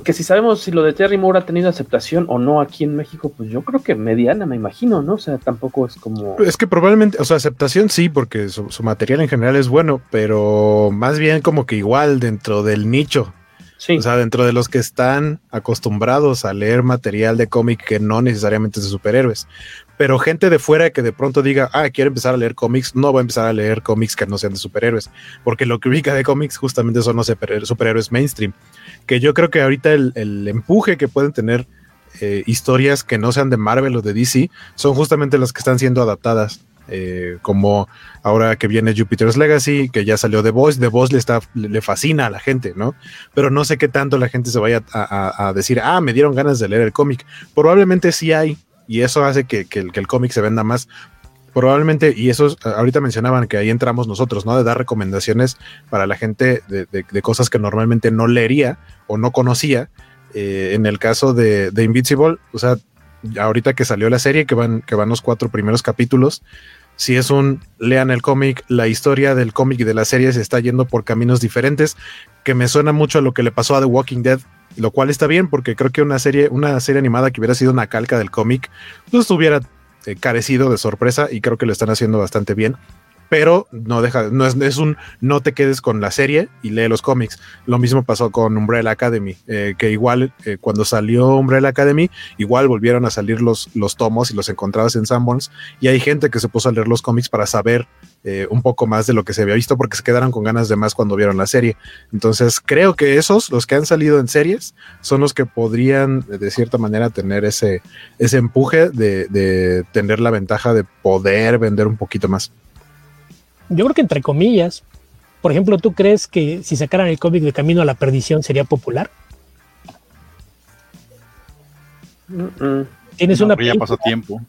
Speaker 7: Que si sabemos si lo de Terry Moore ha tenido aceptación o no aquí en México, pues yo creo que mediana, me imagino, ¿no? O sea, tampoco es como...
Speaker 8: Es que probablemente, o sea, aceptación sí, porque su, material en general es bueno, pero más bien como que igual dentro del nicho. Sí. O sea, dentro de los que están acostumbrados a leer material de cómic que no necesariamente es de superhéroes. Pero gente de fuera que de pronto diga, ah, quiero empezar a leer cómics, no va a empezar a leer cómics que no sean de superhéroes, porque lo que ubica de cómics justamente son los superhéroes mainstream que yo creo que ahorita el, empuje que pueden tener eh, historias que no sean de Marvel o de DC son justamente las que están siendo adaptadas. Eh, como ahora que viene Jupiter's Legacy, que ya salió de Voice, The Voice le, está, le fascina a la gente, ¿no? Pero no sé qué tanto la gente se vaya a, decir, ah, me dieron ganas de leer el cómic. Probablemente sí hay, y eso hace que, que el cómic se venda más, probablemente, y eso ahorita mencionaban que ahí entramos nosotros, ¿no? De dar recomendaciones para la gente de, cosas que normalmente no leería o no conocía. Eh, en el caso de, de, Invincible, o sea, ahorita que salió la serie, que van, que van los cuatro primeros capítulos, si es un lean el cómic, la historia del cómic y de la serie se está yendo por caminos diferentes, que me suena mucho a lo que le pasó a The Walking Dead, lo cual está bien porque creo que una serie, una serie animada que hubiera sido una calca del cómic, pues hubiera este, carecido de sorpresa y creo que lo están haciendo bastante bien. Pero no deja, no es, un no te quedes con la serie y lee los cómics. Lo mismo pasó con Umbrella Academy, eh, que igual eh, cuando salió Umbrella Academy, igual volvieron a salir los, los tomos y los encontrabas en Sanborns. Y hay gente que se puso a leer los cómics para saber eh, un poco más de lo que se había visto porque se quedaron con ganas de más cuando vieron la serie. Entonces creo que esos, los que han salido en series, son los que podrían de cierta manera tener ese, ese empuje de, tener la ventaja de poder vender un poquito más.
Speaker 10: Yo creo que entre comillas, por ejemplo, ¿tú crees que si sacaran el cómic de Camino a la Perdición sería popular? Tienes una
Speaker 9: ya pasó tiempo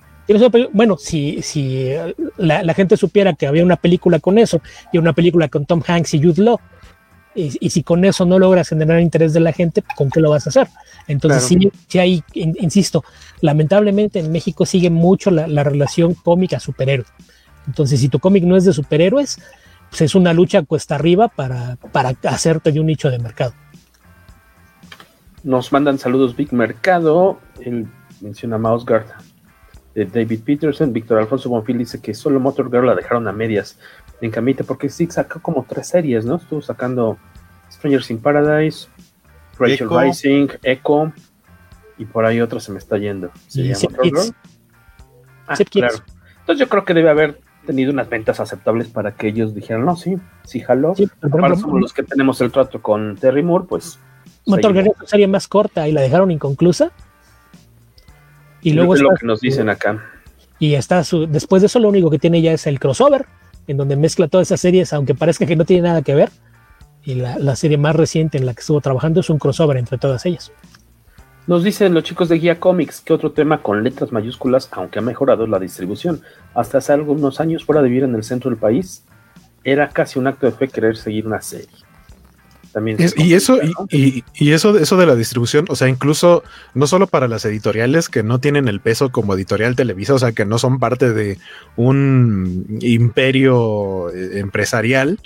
Speaker 10: bueno, si, si la, gente supiera que había una película con eso y una película con Tom Hanks y Jude Law, y, si con eso no logras generar interés de la gente, ¿con qué lo vas a hacer? Entonces, sí, sí hay, insisto, lamentablemente en México sigue mucho la, relación cómica-superhéroe. Entonces, si tu cómic no es de superhéroes, pues es una lucha cuesta arriba para, para hacerte de un nicho de mercado.
Speaker 7: Nos mandan saludos Big Mercado, él menciona Mouse Guard David Peterson. Víctor Alfonso Bonfil dice que solo Motor Girl la dejaron a medias en camita porque sí sacó como tres series, ¿no? Estuvo sacando Strangers in Paradise, Rachel Rising, Echo. Y por ahí otro se me está yendo. ¿Se
Speaker 10: Y
Speaker 7: llama
Speaker 10: Kids.
Speaker 7: blog? Ah, claro. Entonces yo creo que debe haber tenido unas ventas aceptables para que ellos dijeran, no, sí, sí jaló.
Speaker 10: Sí,
Speaker 7: Aparte somos los que tenemos el trato con Terry Moore, pues...
Speaker 10: Motor
Speaker 7: seguimos.
Speaker 10: Guerrero serie más corta y la dejaron inconclusa. Y luego
Speaker 7: es lo que nos dicen acá.
Speaker 10: Y está su, después de eso lo único que tiene ya es el crossover, en donde mezcla todas esas series, aunque parezca que no tiene nada que ver. Y la, la serie más reciente en la que estuvo trabajando es un crossover entre todas ellas.
Speaker 7: Nos dicen los chicos de Guía Comics que otro tema con letras mayúsculas, aunque ha mejorado la distribución. Hasta hace algunos años, fuera de vivir en el centro del país, era casi un acto de fe querer seguir una serie. También
Speaker 8: Es- y eso, y, eso, eso de la distribución, o sea, incluso no solo para las editoriales que no tienen el peso como editorial Televisa, o sea, que no son parte de un imperio eh, empresarial,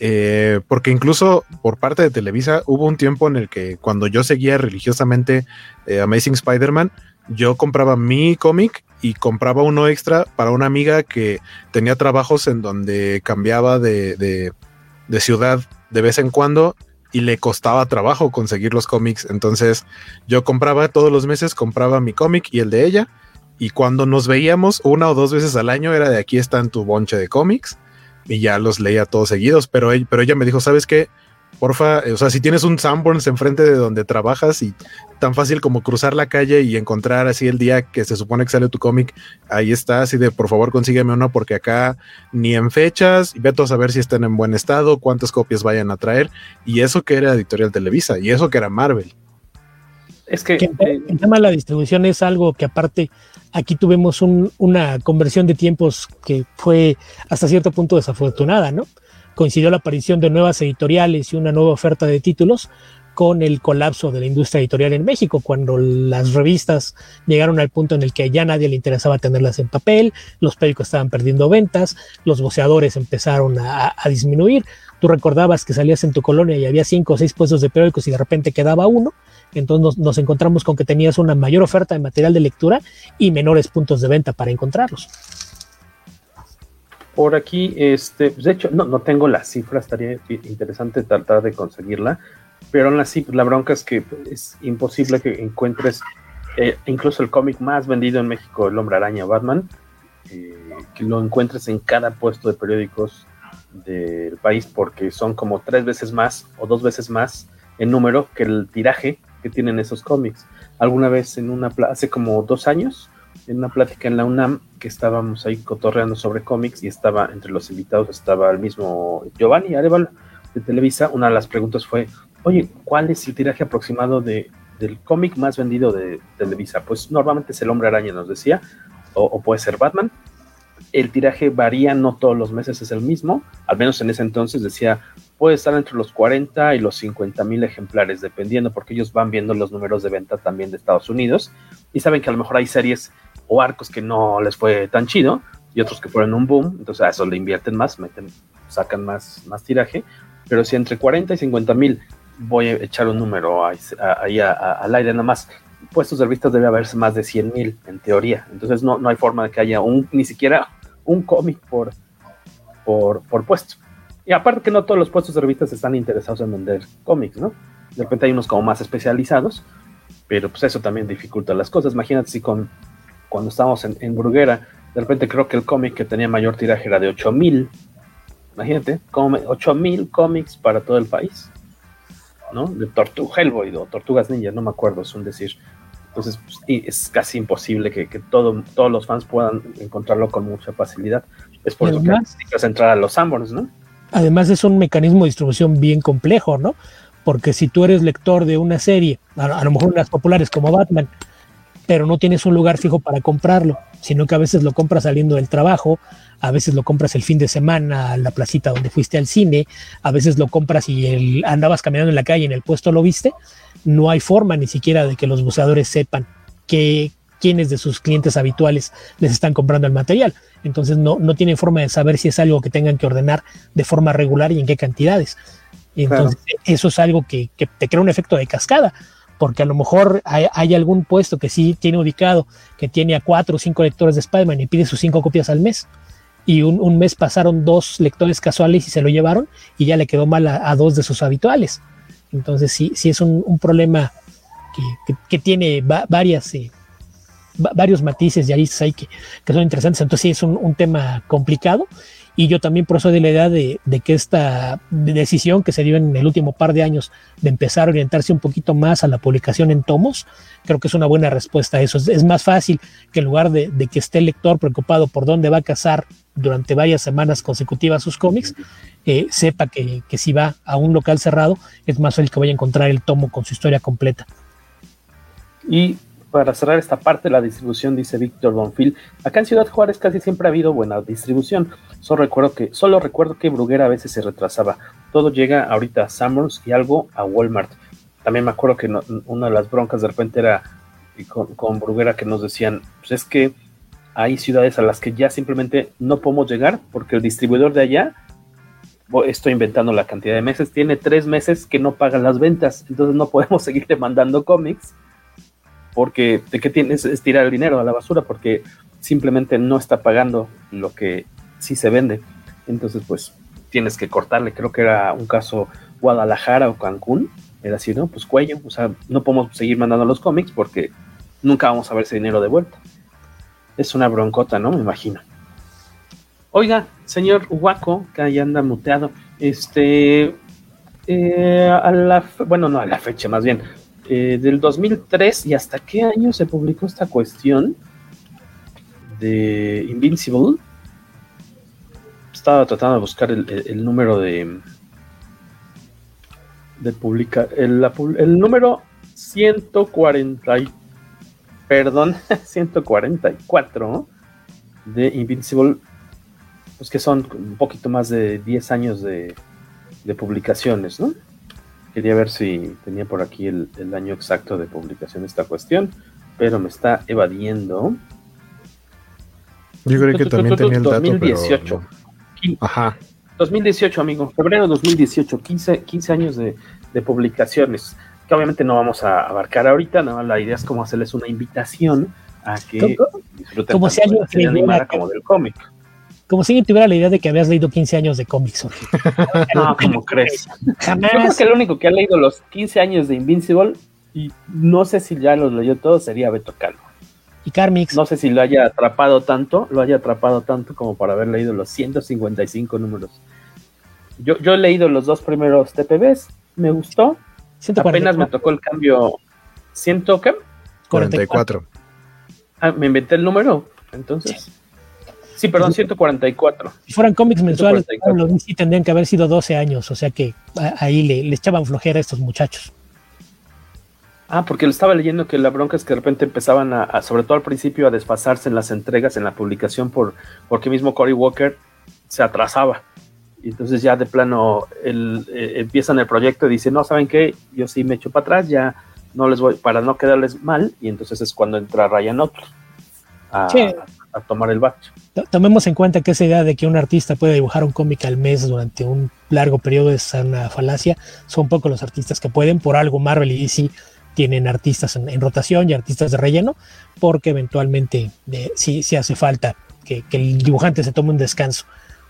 Speaker 8: eh, porque incluso por parte de Televisa hubo un tiempo en el que cuando yo seguía religiosamente eh, Amazing Spider-Man, yo compraba mi cómic y compraba uno extra para una amiga que tenía trabajos en donde cambiaba de, de- de ciudad de vez en cuando y le costaba trabajo conseguir los cómics. Entonces yo compraba todos los meses, compraba mi cómic y el de ella. Y cuando nos veíamos una o dos veces al año era de aquí están tu bonche de cómics y ya los leía todos seguidos. Pero, pero ella me dijo, ¿sabes qué? Porfa, o sea, si tienes un Sanborns enfrente de donde trabajas y tan fácil como cruzar la calle y encontrar así el día que se supone que sale tu cómic, ahí está, así de por favor consígueme uno porque acá ni en fechas, y vete a saber si están en buen estado, cuántas copias vayan a traer, y eso que era Editorial Televisa, y eso que era Marvel.
Speaker 7: Es que,
Speaker 10: Que
Speaker 7: eh,
Speaker 10: el tema de la distribución es algo que aparte aquí tuvimos un- una conversión de tiempos que fue hasta cierto punto desafortunada, ¿no? Coincidió la aparición de nuevas editoriales y una nueva oferta de títulos con el colapso de la industria editorial en México, cuando las revistas llegaron al punto en el que ya nadie le interesaba tenerlas en papel, los periódicos estaban perdiendo ventas, los voceadores empezaron a, disminuir. Tú recordabas que salías en tu colonia y había cinco o seis puestos de periódicos y de repente quedaba uno. Entonces nos, nos encontramos con que tenías una mayor oferta de material de lectura y menores puntos de venta para encontrarlos.
Speaker 7: Por aquí, este, pues, de hecho, no, no tengo la cifra, estaría interesante tratar de conseguirla, pero aún así, pues, la bronca es que es imposible que encuentres eh, incluso el cómic más vendido en México, El Hombre Araña Batman, eh, que lo encuentres en cada puesto de periódicos del país, porque son como tres veces más o dos veces más en número que el tiraje que tienen esos cómics. Alguna vez en una, hace como dos años, en una plática en la UNAM que estábamos ahí cotorreando sobre cómics y estaba entre los invitados estaba el mismo Giovanni Arevalo de Televisa. Una de las preguntas fue, oye, ¿cuál es el tiraje aproximado de, del cómic más vendido de Televisa? Pues normalmente es El Hombre Araña, nos decía, o, o puede ser Batman. El tiraje varía, no todos los meses es el mismo, al menos en ese entonces decía, puede estar entre los 40 y los 50 mil ejemplares, dependiendo, porque ellos van viendo los números de venta también de Estados Unidos y saben que a lo mejor hay series o arcos que no les fue tan chido y otros que fueron un boom, entonces a eso le invierten más, meten, sacan más, más tiraje, pero si entre 40 y 50 mil voy a echar un número ahí, al aire nada más, puestos de revistas debe haberse más de 100 mil en teoría, entonces no, no hay forma de que haya un, ni siquiera un cómic por, por, por puesto. Y aparte que no todos los puestos de revistas están interesados en vender cómics, ¿no? De repente hay unos como más especializados, pero pues eso también dificulta las cosas. Imagínate si con cuando estábamos en, en Bruguera, de repente creo que el cómic que tenía mayor tiraje era de 8000. Imagínate, como 8000 cómics para todo el país, ¿no? De Tortuga Hellboy o Tortugas Ninja, no me acuerdo, es un decir. Entonces, pues, es casi imposible que, que todo, todos los fans puedan encontrarlo con mucha facilidad. Es por eso
Speaker 10: además-
Speaker 7: que necesitas entrar a los Sanborns, ¿no?
Speaker 10: Además es un mecanismo de distribución bien complejo, ¿no? Porque si tú eres lector de una serie, a, a lo mejor unas populares como Batman, pero no tienes un lugar fijo para comprarlo, sino que a veces lo compras saliendo del trabajo, a veces lo compras el fin de semana a la placita donde fuiste al cine, a veces lo compras y el- andabas caminando en la calle y en el puesto lo viste, no hay forma ni siquiera de que los buceadores sepan que quiénes de sus clientes habituales les están comprando el material. Entonces no, no tienen forma de saber si es algo que tengan que ordenar de forma regular y en qué cantidades. Y entonces eso es algo que, que te crea un efecto de cascada, porque a lo mejor hay, hay algún puesto que sí tiene ubicado, que tiene a cuatro o cinco lectores de Spider-Man y pide sus cinco copias al mes. Y un, un mes pasaron dos lectores casuales y se lo llevaron y ya le quedó mal a, a dos de sus habituales. Entonces sí, sí es un, un problema que, tiene varias, eh, varios matices y ahí que, que son interesantes. Entonces sí, es un, un tema complicado y yo también por eso de la idea de, que esta decisión que se dio en el último par de años de empezar a orientarse un poquito más a la publicación en tomos, creo que es una buena respuesta a eso. Es, más fácil que en lugar de, que esté el lector preocupado por dónde va a cazar durante varias semanas consecutivas sus cómics, eh, sepa que, que si va a un local cerrado, es más fácil que vaya a encontrar el tomo con su historia completa.
Speaker 7: Y para cerrar esta parte, la distribución, dice Víctor Bonfil. Acá en Ciudad Juárez casi siempre ha habido buena distribución. Solo recuerdo que, solo recuerdo que Bruguera a veces se retrasaba. Todo llega ahorita a Summers y algo a Walmart. También me acuerdo que una de las broncas de repente era con, Bruguera que nos decían, pues es que hay ciudades a las que ya simplemente no podemos llegar porque el distribuidor de allá, estoy inventando la cantidad de meses, tiene tres meses que no pagan las ventas, entonces no podemos seguirle mandando cómics porque de qué tienes es tirar el dinero a la basura porque simplemente no está pagando lo que sí se vende. Entonces, pues tienes que cortarle. Creo que era un caso Guadalajara o Cancún. Era así, ¿no? Pues cuello. O sea, no podemos seguir mandando los cómics porque nunca vamos a ver ese dinero de vuelta. Es una broncota, ¿no? Me imagino. Oiga, señor Huaco, que ahí anda muteado. Este. Eh, a la, bueno, no a la fecha, más bien eh, del 2003 y hasta qué año se publicó esta cuestión de Invincible. Estaba tratando de buscar el, número de de publicar el, el, número 140 perdón 144 de Invincible pues que son un poquito más de 10 años de, de publicaciones, ¿no? Quería ver si tenía por aquí el, año exacto de publicación de esta cuestión, pero me está evadiendo.
Speaker 8: Yo creo que también tenía el dato,
Speaker 7: 2018. Ajá. 2018, amigo. Febrero 2018. 15, 15 años de, publicaciones. Que obviamente no vamos a abarcar ahorita. Nada la idea es como hacerles una invitación a que
Speaker 10: disfruten como si alguien
Speaker 7: de como del cómic
Speaker 10: como si tuviera la idea de que habías leído 15 años de cómics.
Speaker 7: no, ¿cómo crees? Jamás. Yo creo que el único que ha leído los 15 años de Invincible, y no sé si ya los leyó todo, sería Beto Calvo.
Speaker 10: Y Carmix.
Speaker 7: No sé si lo haya atrapado tanto, lo haya atrapado tanto como para haber leído los 155 números. Yo, yo he leído los dos primeros TPBs, me gustó. Apenas me tocó el cambio. ¿Ciento qué?
Speaker 8: 44.
Speaker 7: Ah, me inventé el número, entonces. Sí, perdón, 144.
Speaker 10: Si fueran cómics mensuales, sí tendrían que haber sido 12 años, o sea que ahí le, echaban flojera a estos muchachos.
Speaker 7: Ah, porque le estaba leyendo que la bronca es que de repente empezaban a, sobre todo al principio, a desfasarse en las entregas, en la publicación, por porque mismo Cory Walker se atrasaba. Y entonces ya de plano el, eh, empiezan el proyecto y dicen, no, ¿saben qué? Yo sí me echo para atrás, ya no les voy, para no quedarles mal, y entonces es cuando entra Ryan Otto a, a tomar el bacho.
Speaker 10: Tomemos en cuenta que esa idea de que un artista puede dibujar un cómic al mes durante un largo periodo es una falacia. Son pocos los artistas que pueden. Por algo Marvel y DC tienen artistas en, rotación y artistas de relleno, porque eventualmente eh, sí, hace falta que, el dibujante se tome un descanso.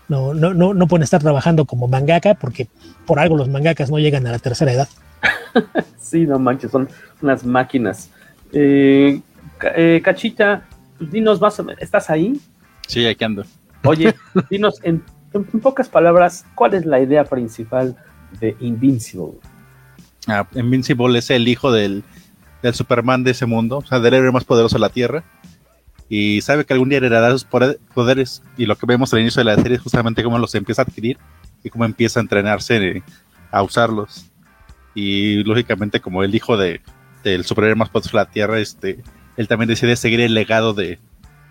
Speaker 10: No, no, no, no pueden estar trabajando como mangaka, porque por algo los mangakas no llegan a la tercera edad.
Speaker 7: sí, no manches, son unas máquinas. Eh, eh, Cachita, dinos más, ¿estás ahí?
Speaker 9: Sí, aquí ando.
Speaker 7: Oye, dinos en, pocas palabras, ¿cuál es la idea principal de Invincible?
Speaker 9: Ah, Invincible es el hijo del, Superman de ese mundo, o sea, del héroe más poderoso de la Tierra. Y sabe que algún día heredará sus poderes. Y lo que vemos al inicio de la serie es justamente cómo los empieza a adquirir y cómo empieza a entrenarse a usarlos. Y lógicamente, como el hijo de, del superhéroe más poderoso de la Tierra, este, él también decide seguir el legado de,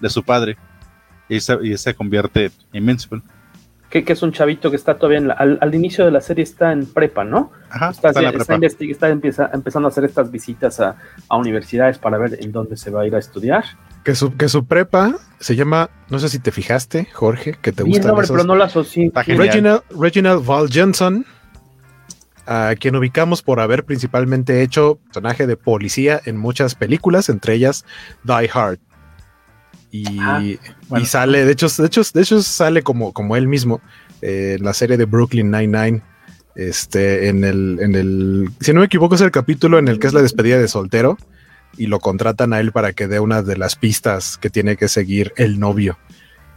Speaker 9: su padre y se, se convierte en Invincible.
Speaker 7: Que, que, es un chavito que está todavía al, inicio de la serie está en prepa, ¿no?
Speaker 9: Ajá, está,
Speaker 7: está, empieza, empezando a hacer estas visitas a, universidades para ver en dónde se va a ir a estudiar.
Speaker 8: Que su, que su prepa se llama, no sé si te fijaste, Jorge, que te gusta.
Speaker 7: nombre, pero no la asocié.
Speaker 8: Reginald, Reginald Val Johnson a quien ubicamos por haber principalmente hecho personaje de policía en muchas películas, entre ellas Die Hard. Y, ah, sale, de hecho, de hecho, de hecho sale como, como él mismo eh, en la serie de Brooklyn Nine-Nine. Este, en el, en el, si no me equivoco, es el capítulo en el que es la despedida de soltero y lo contratan a él para que dé una de las pistas que tiene que seguir el novio.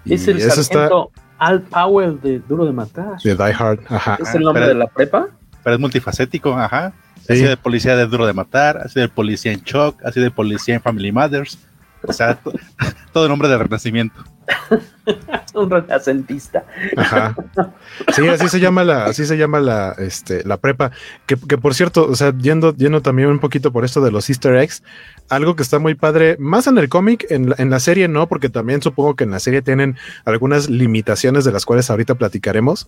Speaker 7: Es el sargento Al Powell de Duro de Matar.
Speaker 8: De Die Hard, ajá.
Speaker 7: ¿Es el nombre de la prepa?
Speaker 9: Pero es multifacético, ajá. Sí. Ha sido de policía de Duro de Matar, ha sido de policía en Shock, ha sido de policía en Family Mothers. O sea, todo nombre de renacimiento.
Speaker 7: un renacentista.
Speaker 8: Ajá. Sí, así se llama la, así se llama la, este, la prepa. Que, que por cierto, o sea, yendo, yendo también un poquito por esto de los Easter eggs, algo que está muy padre, más en el cómic, en, en, la serie no, porque también supongo que en la serie tienen algunas limitaciones de las cuales ahorita platicaremos.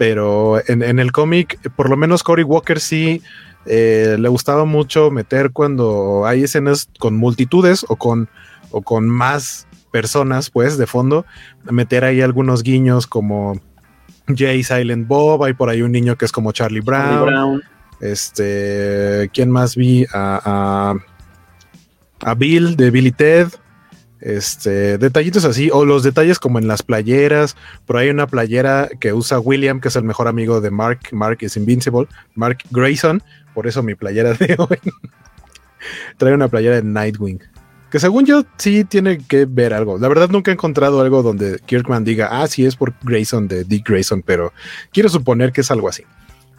Speaker 8: Pero en, en el cómic, por lo menos Cory Walker sí eh, le gustaba mucho meter cuando hay escenas con multitudes o con, o con más personas, pues, de fondo, meter ahí algunos guiños como Jay Silent Bob, hay por ahí un niño que es como Charlie Brown. Charlie Brown. Este, ¿quién más vi? A, a, a, Bill de Billy Ted. Este, detallitos así, o los detalles como en las playeras. Por ahí una playera que usa William, que es el mejor amigo de Mark. Mark es Invincible. Mark Grayson. Por eso mi playera de hoy. Trae una playera de Nightwing. Que según yo sí tiene que ver algo. La verdad nunca he encontrado algo donde Kirkman diga, ah, sí es por Grayson de Dick Grayson, pero quiero suponer que es algo así.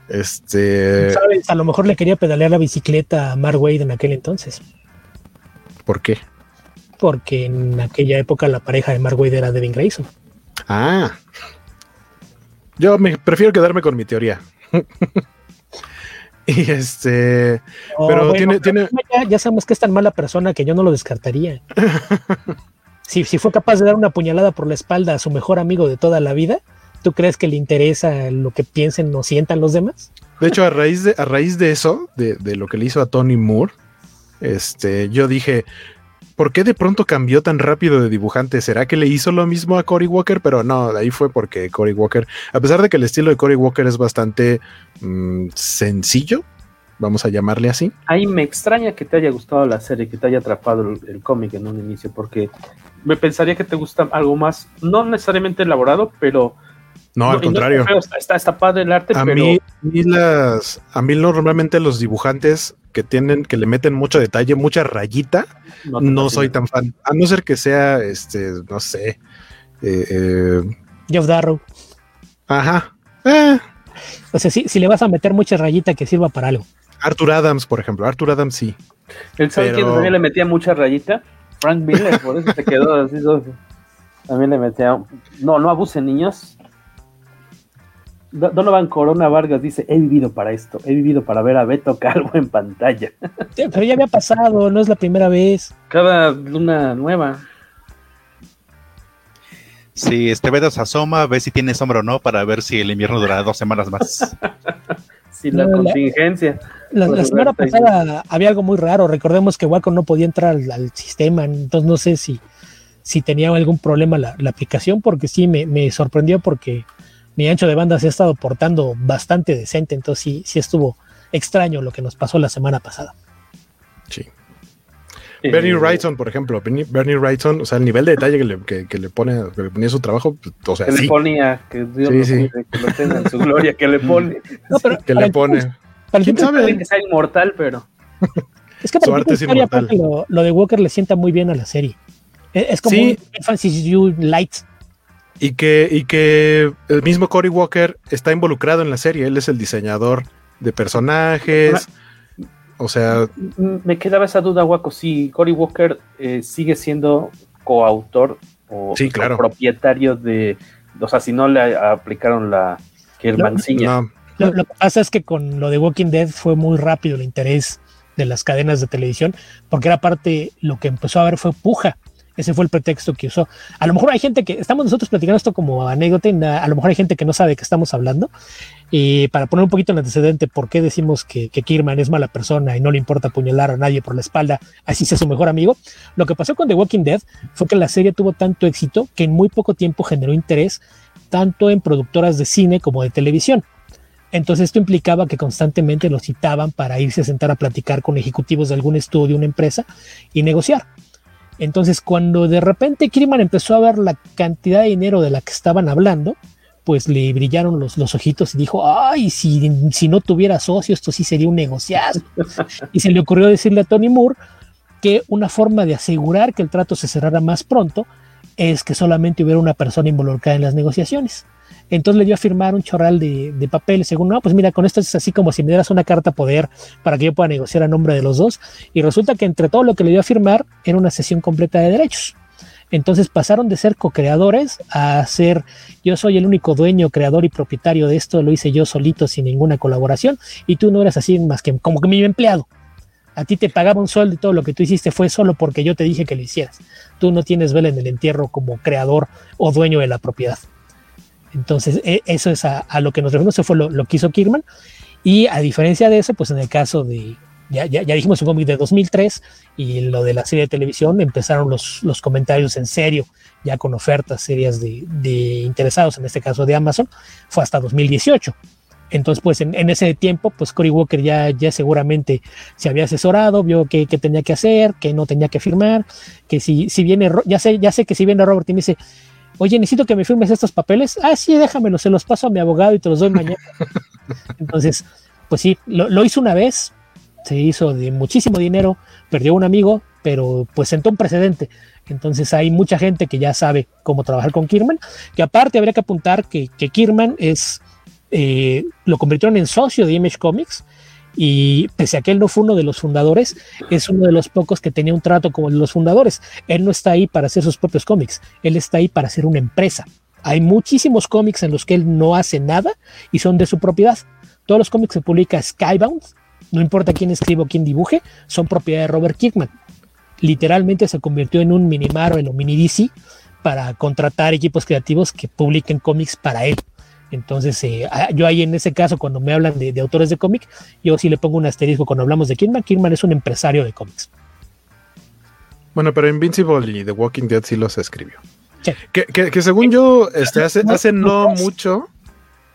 Speaker 8: Este.
Speaker 10: ¿Sabes? A lo mejor le quería pedalear la bicicleta a Mark Wade en aquel entonces.
Speaker 8: ¿Por qué?
Speaker 10: Porque en aquella época la pareja de Mark Wade era Devin Grayson.
Speaker 8: Ah. Yo me prefiero quedarme con mi teoría. Y este. Oh, pero bueno, tiene. tiene...
Speaker 10: Ya, ya, sabemos que es tan mala persona que yo no lo descartaría. si, si fue capaz de dar una puñalada por la espalda a su mejor amigo de toda la vida, ¿tú crees que le interesa lo que piensen o sientan los demás?
Speaker 8: De hecho, a raíz de, a raíz de eso, de, de lo que le hizo a Tony Moore, este, yo dije, ¿por qué de pronto cambió tan rápido de dibujante? ¿Será que le hizo lo mismo a Cory Walker? Pero no, ahí fue porque Cory Walker, a pesar de que el estilo de Cory Walker es bastante mmm, sencillo, vamos a llamarle así.
Speaker 7: Ahí me extraña que te haya gustado la serie, que te haya atrapado el, el cómic en un inicio, porque me pensaría que te gusta algo más, no necesariamente elaborado, pero...
Speaker 8: No, al no, contrario.
Speaker 7: No está, está, está, padre el arte,
Speaker 8: a
Speaker 7: pero...
Speaker 8: Mí, a mí, las, a mí normalmente los dibujantes que tienen, que le meten mucho detalle, mucha rayita, no, no soy tan fan. A no ser que sea, este, no sé. Eh, eh...
Speaker 10: Jeff Darrow.
Speaker 8: Ajá. Eh.
Speaker 10: O sea, si, si, le vas a meter mucha rayita que sirva para algo.
Speaker 8: Arthur Adams, por ejemplo. Arthur Adams sí.
Speaker 7: ¿Él sabe Pero... quién también le metía mucha rayita? Frank Miller, por eso se quedó así. También le metía. No, no abusen, niños. Donovan Corona Vargas dice, he vivido para esto, he vivido para ver a Beto Calvo en pantalla.
Speaker 10: Sí, pero ya había pasado, no es la primera vez.
Speaker 7: Cada luna nueva.
Speaker 9: Sí, este Beto se asoma, ve si tiene sombra o no, para ver si el invierno dura dos semanas más.
Speaker 7: sí, la no, contingencia.
Speaker 10: La, la, la semana pasada había algo muy raro, recordemos que Wacom no podía entrar al, al, sistema, entonces no sé si, si tenía algún problema la, la aplicación, porque sí, me, me sorprendió porque mi ancho de banda se ha estado portando bastante decente, entonces sí, sí estuvo extraño lo que nos pasó la semana pasada.
Speaker 8: Sí. Eh, Bernie Wrightson, por ejemplo, Bernie, Bernie, Wrightson, o sea, el nivel de detalle que le, que, que le pone, que le ponía su trabajo, o sea,
Speaker 7: que
Speaker 8: sí.
Speaker 7: le ponía, que Dios sí, lo, sí. Pide, que lo tenga en su gloria, que le pone.
Speaker 10: No, pero
Speaker 8: que le pone.
Speaker 7: Para ¿Quién sabe? que sea inmortal, pero.
Speaker 10: Es que para su arte es inmortal. Lo, lo, de Walker le sienta muy bien a la serie. Es, es como
Speaker 8: sí.
Speaker 10: un Francis You Light.
Speaker 8: Y que, y que el mismo Cory Walker está involucrado en la serie. Él es el diseñador de personajes. O sea.
Speaker 7: Me quedaba esa duda, Waco. Si Cory Walker eh, sigue siendo coautor o,
Speaker 8: sí, claro.
Speaker 7: o, propietario de. O sea, si no le aplicaron la que el
Speaker 10: no,
Speaker 7: manciña.
Speaker 10: No. Lo, lo, que pasa es que con lo de Walking Dead fue muy rápido el interés de las cadenas de televisión, porque era parte, lo que empezó a ver fue puja. Ese fue el pretexto que usó. A lo mejor hay gente que, estamos nosotros platicando esto como anécdota, y a lo mejor hay gente que no sabe de qué estamos hablando. Y para poner un poquito en antecedente, ¿por qué decimos que, que Kirman es mala persona y no le importa apuñalar a nadie por la espalda, así sea su mejor amigo? Lo que pasó con The Walking Dead fue que la serie tuvo tanto éxito que en muy poco tiempo generó interés tanto en productoras de cine como de televisión. Entonces esto implicaba que constantemente lo citaban para irse a sentar a platicar con ejecutivos de algún estudio, una empresa y negociar. Entonces, cuando de repente Kirman empezó a ver la cantidad de dinero de la que estaban hablando, pues le brillaron los, los ojitos y dijo, ay, si, si no tuviera socio, esto sí sería un negociado. y se le ocurrió decirle a Tony Moore que una forma de asegurar que el trato se cerrara más pronto es que solamente hubiera una persona involucrada en las negociaciones. Entonces le dio a firmar un chorral de, de papel, según, no, pues mira, con esto es así como si me dieras una carta poder para que yo pueda negociar a nombre de los dos. Y resulta que entre todo lo que le dio a firmar era una sesión completa de derechos. Entonces pasaron de ser co-creadores a ser yo soy el único dueño, creador y propietario de esto, lo hice yo solito sin ninguna colaboración y tú no eras así más que como que mi empleado. A ti te pagaba un sueldo y todo lo que tú hiciste fue solo porque yo te dije que lo hicieras. Tú no tienes vela en el entierro como creador o dueño de la propiedad. Entonces, e, eso es a, lo que nos referimos, eso fue lo, que hizo Kirman. Y a diferencia de eso, pues en el caso de, ya, ya, ya dijimos un cómic de 2003 y lo de la serie de televisión, empezaron los, los comentarios en serio, ya con ofertas serias de, de, interesados, en este caso de Amazon, fue hasta 2018. Entonces, pues en, en, ese tiempo, pues Cory Walker ya, ya seguramente se había asesorado, vio qué, tenía que hacer, qué no tenía que firmar, que si, si viene, ya sé, ya sé que si viene Robert y me dice, oye, necesito que me firmes estos papeles, ah, sí, déjamelo, se los paso a mi abogado y te los doy mañana. Entonces, pues sí, lo, lo hizo una vez, se hizo de muchísimo dinero, perdió un amigo, pero pues sentó un precedente. Entonces hay mucha gente que ya sabe cómo trabajar con Kirman, que aparte habría que apuntar que, que Kirman es, eh, lo convirtieron en socio de Image Comics y pese a que él no fue uno de los fundadores, es uno de los pocos que tenía un trato como los fundadores. Él no está ahí para hacer sus propios cómics, él está ahí para hacer una empresa. Hay muchísimos cómics en los que él no hace nada y son de su propiedad. Todos los cómics que publica Skybound, no importa quién escriba o quién dibuje, son propiedad de Robert Kirkman. Literalmente se convirtió en un mini Marvel o mini DC para contratar equipos creativos que publiquen cómics para él. Entonces, eh, yo ahí en ese caso, cuando me hablan de, de autores de cómic, yo sí le pongo un asterisco cuando hablamos de Kirkman. Kirkman es un empresario de cómics.
Speaker 8: Bueno, pero Invincible y The Walking Dead sí los escribió. Sí. Que, que, que, según yo, este, hace, hace no mucho,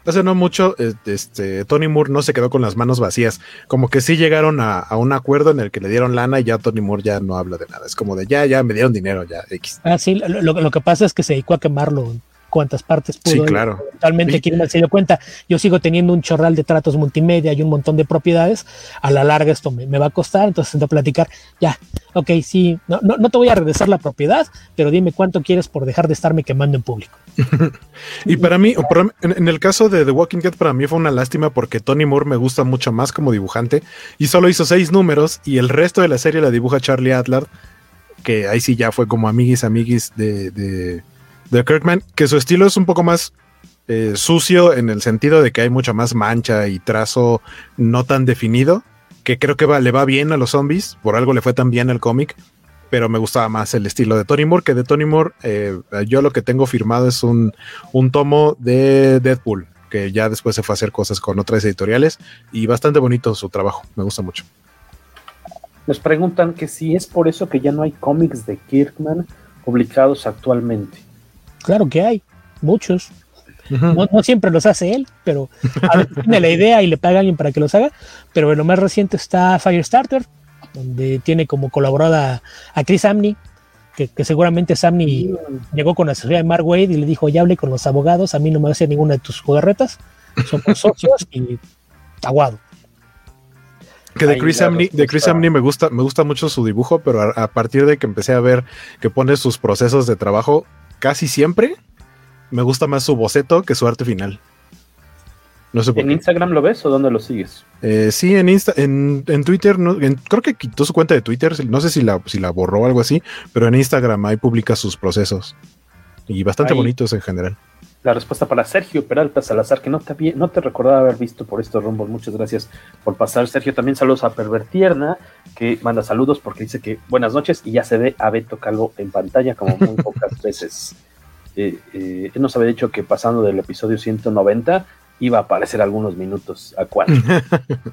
Speaker 8: hace no mucho, este, Tony Moore no se quedó con las manos vacías. Como que sí llegaron a, a, un acuerdo en el que le dieron lana y ya Tony Moore ya no habla de nada. Es como de ya, ya me dieron dinero, ya X.
Speaker 10: Ah, sí, lo, lo que pasa es que se dedicó a quemarlo cuantas partes pudo.
Speaker 8: Sí, claro.
Speaker 10: Totalmente, Kirman se dio cuenta. Yo sigo teniendo un chorral de tratos multimedia y un montón de propiedades. A la larga esto me, me va a costar, entonces sento a platicar. Ya, ok, sí, no, no, no, te voy a regresar la propiedad, pero dime cuánto quieres por dejar de estarme quemando en público.
Speaker 8: y para mí, en, en, el caso de The Walking Dead, para mí fue una lástima porque Tony Moore me gusta mucho más como dibujante y solo hizo seis números y el resto de la serie la dibuja Charlie Adler, que ahí sí ya fue como amiguis, amiguis de, de de Kirkman, que su estilo es un poco más eh, sucio en el sentido de que hay mucha más mancha y trazo no tan definido, que creo que le va bien a los zombies, por algo le fue tan bien el cómic, pero me gustaba más el estilo de Tony Moore, que de Tony Moore eh, yo lo que tengo firmado es un, un tomo de Deadpool, que ya después se fue a hacer cosas con otras editoriales y bastante bonito su trabajo, me gusta mucho.
Speaker 7: Nos preguntan que si es por eso que ya no hay cómics de Kirkman publicados actualmente.
Speaker 10: Claro que hay, muchos. No, no, siempre los hace él, pero a veces tiene la idea y le paga a alguien para que los haga. Pero en lo más reciente está Firestarter, donde tiene como colaborada a Chris Amney, que, que seguramente Samney mm. llegó con la asesoría de Mark Wade y le dijo, ya hablé con los abogados, a mí no me hace ninguna de tus jugarretas, somos socios y aguado.
Speaker 8: Que de Chris, Amney, de Chris Amney me gusta, me gusta mucho su dibujo, pero a, a, partir de que empecé a ver que pone sus procesos de trabajo, casi siempre me gusta más su boceto que su arte final.
Speaker 7: No sé por ¿En qué. Instagram lo ves o dónde lo sigues?
Speaker 8: Eh, sí, en, Insta, en, en Twitter, no, en, creo que quitó su cuenta de Twitter, no sé si la, si la borró o algo así, pero en Instagram ahí publica sus procesos. Y bastante ahí. bonitos en general.
Speaker 7: La respuesta para Sergio Peralta Salazar, que no te, no te recordaba haber visto por estos rumbos. Muchas gracias por pasar, Sergio. También saludos a Pervertierna, que manda saludos porque dice que buenas noches y ya se ve a Beto Calvo en pantalla como muy pocas veces. Eh, eh, él nos había dicho que pasando del episodio 190 iba a aparecer algunos minutos a cuatro.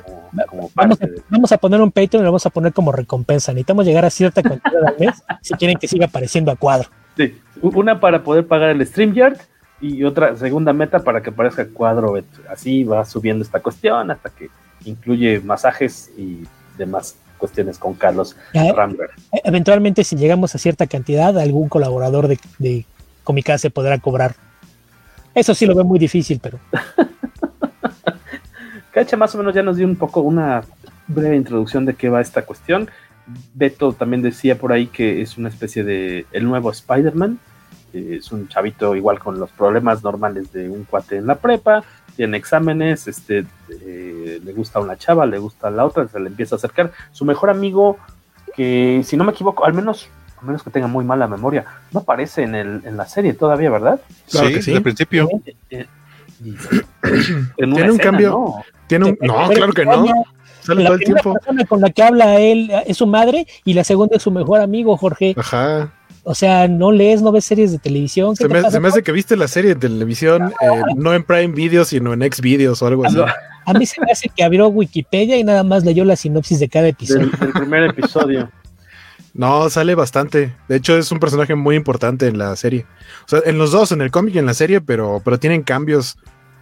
Speaker 10: Como, como vamos, a, de... vamos, a, poner un Patreon y lo vamos a poner como recompensa. Necesitamos llegar a cierta cantidad al mes si quieren que siga apareciendo a cuadro.
Speaker 7: Sí, una para poder pagar el StreamYard y otra segunda meta para que aparezca cuadro. Así va subiendo esta cuestión hasta que incluye masajes y demás cuestiones con Carlos Rambert.
Speaker 10: Eventualmente, si llegamos a cierta cantidad, algún colaborador de, de Comicase podrá cobrar Eso sí lo veo muy difícil, pero.
Speaker 7: Cacha más o menos ya nos dio un poco una breve introducción de qué va esta cuestión. Beto también decía por ahí que es una especie de el nuevo Spider-Man. Es un chavito igual con los problemas normales de un cuate en la prepa, tiene exámenes, este, eh, le gusta una chava, le gusta la otra, se le empieza a acercar. Su mejor amigo, que si no me equivoco, al menos, al menos que tenga muy mala memoria, no aparece en, el, en la serie todavía, ¿verdad?
Speaker 8: Claro sí, que sí, al principio.
Speaker 7: Eh,
Speaker 8: tiene un cambio. ¿no? Tiene un, no, claro que no.
Speaker 10: Sale la todo el tiempo. persona con la que habla él es su madre y la segunda es su mejor amigo, Jorge.
Speaker 8: Ajá.
Speaker 10: O sea, no lees, no ves series de televisión.
Speaker 8: Se me, se me, hace que viste la serie de televisión, eh, no en Prime Video, sino en Xvideos o algo así.
Speaker 10: A mí se me hace que abrió Wikipedia y nada más leyó la sinopsis de cada episodio.
Speaker 7: Del, primer episodio.
Speaker 8: No, sale bastante. De hecho, es un personaje muy importante en la serie. O sea, en los dos, en el cómic y en la serie, pero, pero tienen cambios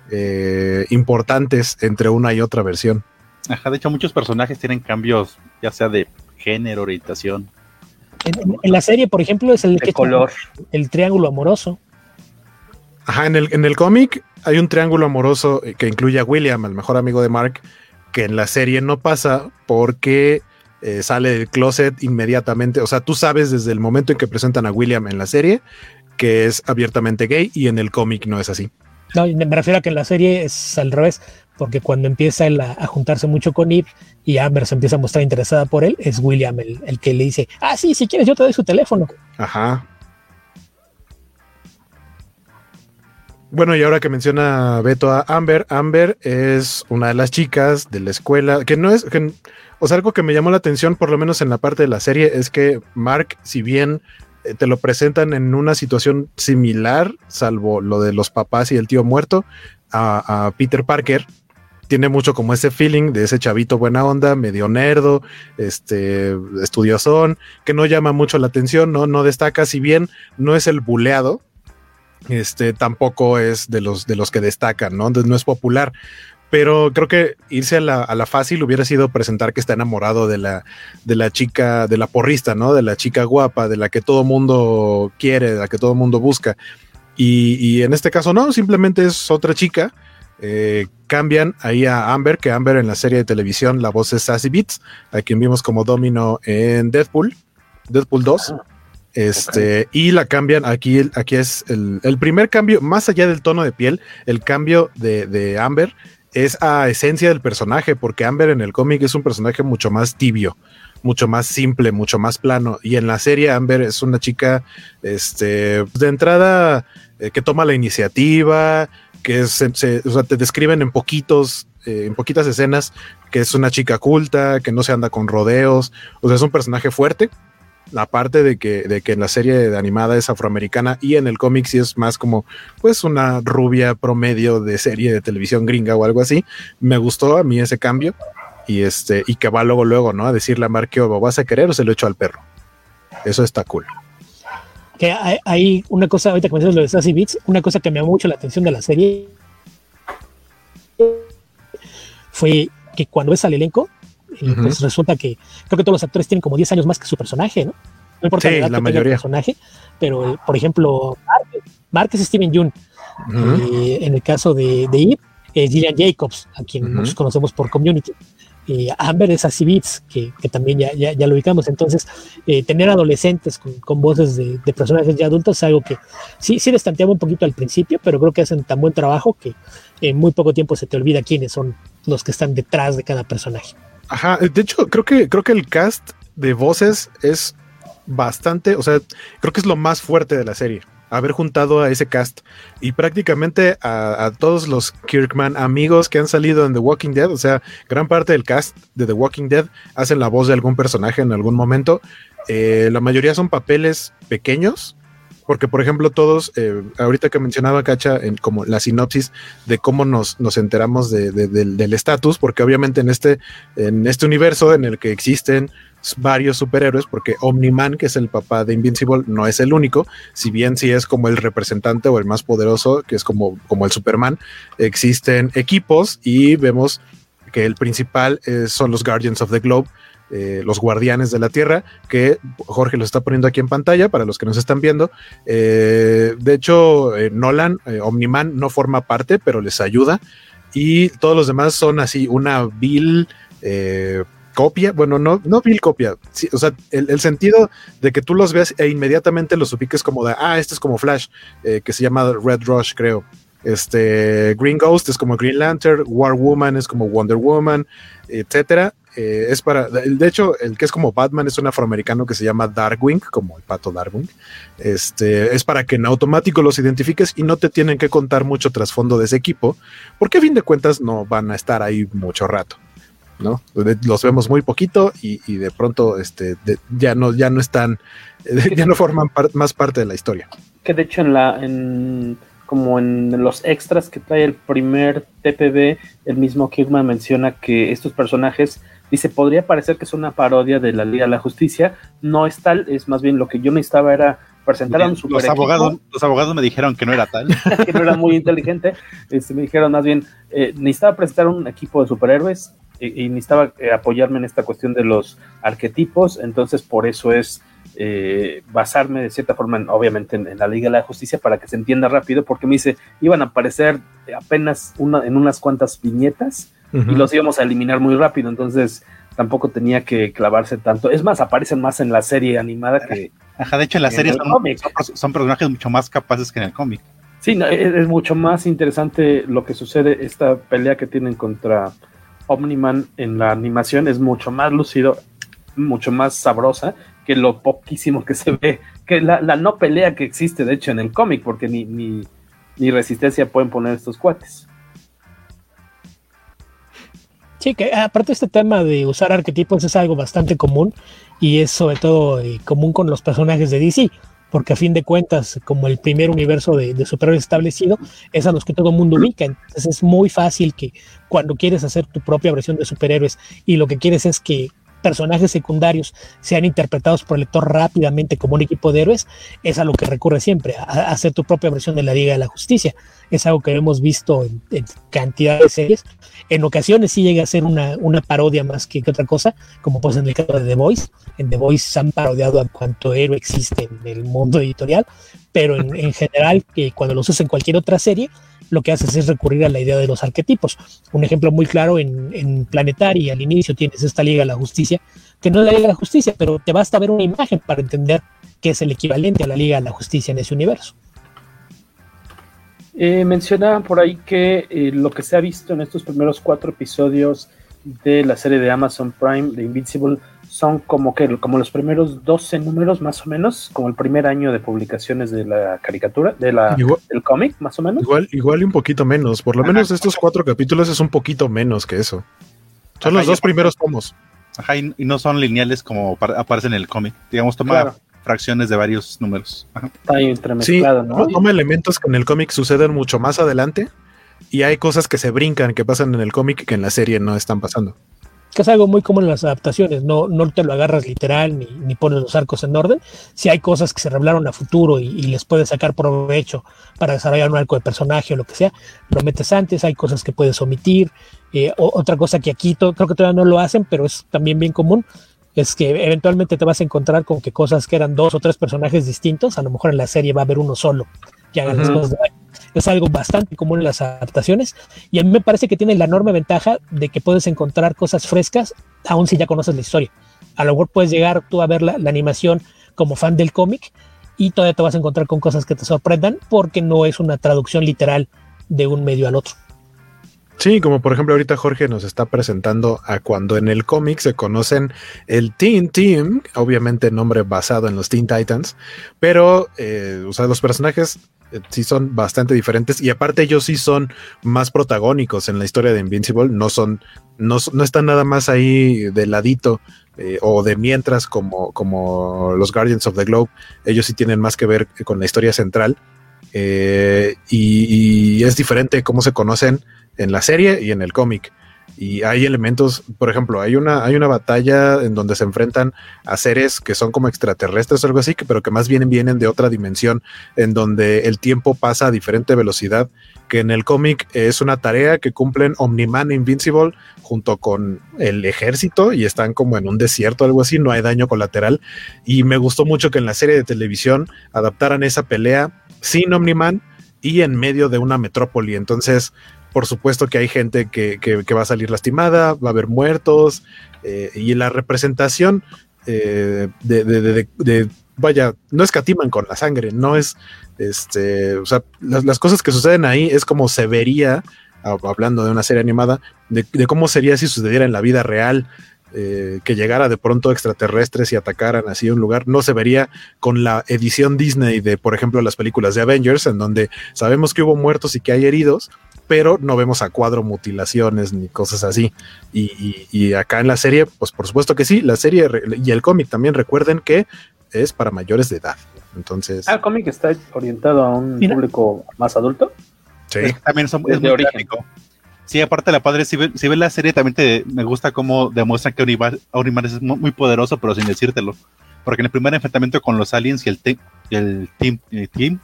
Speaker 8: eh, importantes entre una y otra versión.
Speaker 9: Ajá, de hecho, muchos personajes tienen cambios, ya sea de género, orientación.
Speaker 10: En, la serie, por ejemplo, es el
Speaker 7: que color.
Speaker 10: el triángulo amoroso.
Speaker 8: Ajá, en el, en el cómic hay un triángulo amoroso que incluye a William, el mejor amigo de Mark, que en la serie no pasa porque eh, sale del closet inmediatamente. O sea, tú sabes desde el momento en que presentan a William en la serie que es abiertamente gay y en el cómic no es así.
Speaker 10: No, me refiero a que en la serie es al revés, porque cuando empieza él a, juntarse mucho con Eve y Amber se empieza a mostrar interesada por él, es William el, el, que le dice, ah, sí, si quieres yo te doy su teléfono.
Speaker 8: Ajá. Bueno, y ahora que menciona Beto a Amber, Amber es una de las chicas de la escuela, que no es, que, o sea, algo que me llamó la atención, por lo menos en la parte de la serie, es que Mark, si bien eh, te lo presentan en una situación similar, salvo lo de los papás y el tío muerto, a, Peter Parker. Tiene mucho como ese feeling de ese chavito buena onda, medio nerdo, este, estudiosón, que no llama mucho la atención, no, no destaca, si bien no es el buleado, este, tampoco es de los, de los que destacan, ¿no? no es popular, pero creo que irse a la, fácil hubiera sido presentar que está enamorado de la, de la chica, de la porrista, ¿no? De la chica guapa, de la que todo mundo quiere, de la que todo mundo busca. Y, en este caso no, simplemente es otra chica. Eh, cambian ahí a Amber, que Amber en la serie de televisión la voz es Sassy Beats, a quien vimos como Domino en Deadpool, Deadpool 2. Ah, este, y la cambian aquí, aquí es el, primer cambio, más allá del tono de piel, el cambio de, de Amber es a esencia del personaje, porque Amber en el cómic es un personaje mucho más tibio, mucho más simple, mucho más plano. Y en la serie Amber es una chica, este, de entrada, eh, que toma la iniciativa, que se, o sea, te describen en poquitos, eh, en poquitas escenas, que es una chica culta, que no se anda con rodeos, o sea, es un personaje fuerte, la parte de que, de que en la serie de animada es afroamericana y en el cómic sí es más como pues una rubia promedio de serie de televisión gringa o algo así. Me gustó a mí ese cambio y este y que va luego luego, ¿no? A decirle a Marquio, ¿vas a querer o se lo echo al perro? Eso está cool.
Speaker 10: Que hay, una cosa, ahorita que mencionas lo de Sassy Beats, una cosa que me llamó mucho la atención de la serie fue que cuando ves al elenco, pues resulta que creo que todos los actores tienen como 10 años más que su personaje, ¿no? No importa
Speaker 8: la, edad la mayoría.
Speaker 10: personaje, pero por ejemplo, Mark, es Steven Yeun. en el caso de, de Eve, es Gillian Jacobs, a quien nos conocemos por Community. Y Amber es Así Beats, que, que, también ya, ya, lo ubicamos. Entonces, eh, tener adolescentes con, con voces de, de, personajes ya adultos es algo que sí, sí les un poquito al principio, pero creo que hacen tan buen trabajo que en muy poco tiempo se te olvida quiénes son los que están detrás de cada personaje.
Speaker 8: Ajá, de hecho, creo que, creo que el cast de voces es bastante, o sea, creo que es lo más fuerte de la serie. Haber juntado a ese cast y prácticamente a, todos los Kirkman amigos que han salido en The Walking Dead, o sea, gran parte del cast de The Walking Dead hacen la voz de algún personaje en algún momento. Eh, la mayoría son papeles pequeños, porque por ejemplo todos, eh, ahorita que mencionaba Cacha, en como la sinopsis de cómo nos, nos enteramos del estatus, porque obviamente en este, en este universo en el que existen varios superhéroes, porque Omni-Man, que es el papá de Invincible, no es el único, si bien sí es como el representante o el más poderoso, que es como, como el Superman, existen equipos y vemos que el principal son los Guardians of the Globe, eh, los guardianes de la Tierra, que Jorge lo está poniendo aquí en pantalla para los que nos están viendo. Eh, de hecho, eh, Nolan, Omniman no forma parte, pero les ayuda. Y todos los demás son así, una vil copia, bueno, no, no vil copia, o sea, el, sentido de que tú los veas e inmediatamente los ubiques como de, ah, este es como Flash, que se llama Red Rush, creo. Este Green Ghost es como Green Lantern, War Woman es como Wonder Woman, etcétera. Eh, es para, de hecho, el que es como Batman es un afroamericano que se llama Darkwing, como el pato Darkwing. Este es para que en automático los identifiques y no te tienen que contar mucho trasfondo de ese equipo, porque a fin de cuentas no van a estar ahí mucho rato. ¿No? Los vemos muy poquito y, de pronto este, ya, no, ya no están, ya no forman más parte de la historia.
Speaker 7: Que de hecho en la, en, como en los extras que trae el primer TPB, el mismo Kirkman menciona que estos personajes Dice, podría parecer que es una parodia de la Liga de la Justicia. No es tal, es más bien lo que yo necesitaba era presentar a un super
Speaker 9: los abogados, los abogados me dijeron que no era tal.
Speaker 7: que no era muy inteligente. Este, me dijeron más bien, eh, necesitaba presentar un equipo de superhéroes y, necesitaba eh, apoyarme en esta cuestión de los arquetipos. Entonces, por eso es eh, basarme de cierta forma, obviamente, en, la Liga de la Justicia para que se entienda rápido, porque me dice, iban a aparecer apenas una, en unas cuantas viñetas y los íbamos a eliminar muy rápido, entonces tampoco tenía que clavarse tanto. Es más, aparecen más en la serie animada que...
Speaker 9: Ajá, de hecho en la serie son, personajes mucho más capaces que en el cómic.
Speaker 7: Sí, es, mucho más interesante lo que sucede, esta pelea que tienen contra Omniman en la animación es mucho más lúcido, mucho más sabrosa que lo poquísimo que se ve, que la, no pelea que existe de hecho en el cómic, porque ni, ni, ni resistencia pueden poner estos cuates.
Speaker 10: Sí, que aparte este tema de usar arquetipos es algo bastante común y es sobre todo eh, común con los personajes de DC, porque a fin de cuentas, como el primer universo de, superhéroes establecido, es a los que todo el mundo ubica. Entonces es muy fácil que cuando quieres hacer tu propia versión de superhéroes y lo que quieres es que personajes secundarios sean interpretados por el lector rápidamente como un equipo de héroes, es a lo que recurre siempre, a, hacer tu propia versión de la Liga de la Justicia. Es algo que hemos visto en, cantidad de series. En ocasiones sí llega a ser una, parodia más que, otra cosa, como pues en el caso de The Voice. En The Voice se han parodiado a cuanto héroe existe en el mundo editorial, pero en, en general, que cuando los usa en cualquier otra serie, lo que haces es recurrir a la idea de los arquetipos. Un ejemplo muy claro en, en Planetary, al inicio tienes esta Liga de la Justicia, que no es la Liga de la Justicia, pero te basta ver una imagen para entender que es el equivalente a la Liga de la Justicia en ese universo.
Speaker 7: Eh, mencionaban por ahí que eh, lo que se ha visto en estos primeros cuatro episodios de la serie de Amazon Prime de Invincible son como que como los primeros 12 números más o menos, como el primer año de publicaciones de la caricatura, de la del cómic, más o menos.
Speaker 8: Igual, igual y un poquito menos, por lo menos estos cuatro capítulos es un poquito menos que eso. Son los dos primeros tomos.
Speaker 9: Ajá, y, no son lineales como aparecen en el cómic. Digamos, toma fracciones de varios números.
Speaker 7: Está ahí entremezclado, ¿no?
Speaker 8: Toma elementos que en el cómic suceden mucho más adelante y hay cosas que se brincan, que pasan en el cómic que en la serie no están pasando
Speaker 10: que es algo muy común en las adaptaciones, no, no te lo agarras literal ni, ni pones los arcos en orden. Si hay cosas que se revelaron a futuro y, les puedes sacar provecho para desarrollar un arco de personaje o lo que sea, lo metes antes, hay cosas que puedes omitir. Eh, otra cosa que aquí creo que todavía no lo hacen, pero es también bien común, es que eventualmente te vas a encontrar con que cosas que eran dos o tres personajes distintos, a lo mejor en la serie va a haber uno solo que hagan las cosas de es algo bastante común en las adaptaciones y a mí me parece que tiene la enorme ventaja de que puedes encontrar cosas frescas aun si ya conoces la historia. A lo mejor puedes llegar tú a ver la, animación como fan del cómic y todavía te vas a encontrar con cosas que te sorprendan porque no es una traducción literal de un medio al otro.
Speaker 8: Sí, como por ejemplo ahorita Jorge nos está presentando a cuando en el cómic se conocen el Teen Team, obviamente nombre basado en los Teen Titans, pero eh, los personajes eh, sí son bastante diferentes y aparte ellos sí son más protagónicos en la historia de Invincible, no son, no, no están nada más ahí de ladito eh, o de mientras como, como los Guardians of the Globe, ellos sí tienen más que ver con la historia central y, y es diferente cómo se conocen en la serie y en el cómic. y hay elementos, por ejemplo, hay una, hay una batalla en donde se enfrentan a seres que son como extraterrestres o algo así, pero que más bien vienen de otra dimensión, en donde el tiempo pasa a diferente velocidad, que en el cómic es una tarea que cumplen Omniman e Invincible junto con el ejército y están como en un desierto o algo así, no hay daño colateral. Y me gustó mucho que en la serie de televisión adaptaran esa pelea sin Omniman y en medio de una metrópoli. Entonces, por supuesto que hay gente que, va a salir lastimada, va a haber muertos, eh, y la representación eh, de, vaya, no escatiman con la sangre, no es, este, o sea, las, cosas que suceden ahí es como se vería, hablando de una serie animada, de, cómo sería si sucediera en la vida real, eh, que llegara de pronto extraterrestres y atacaran así un lugar, no se vería con la edición Disney de, por ejemplo, las películas de Avengers, en donde sabemos que hubo muertos y que hay heridos, pero no vemos a cuadro mutilaciones ni cosas así. Y, acá en la serie, pues por supuesto que sí, la serie y el cómic también recuerden que es para mayores de edad. Entonces.
Speaker 7: Ah, el cómic está orientado a un público más adulto.
Speaker 9: Sí. también son, es, de origen. Sí, aparte la padre, si ves si ve la serie, también te, me gusta cómo demuestran que Orimar es muy, poderoso, pero sin decírtelo. Porque en el primer enfrentamiento con los aliens y el, el team, el team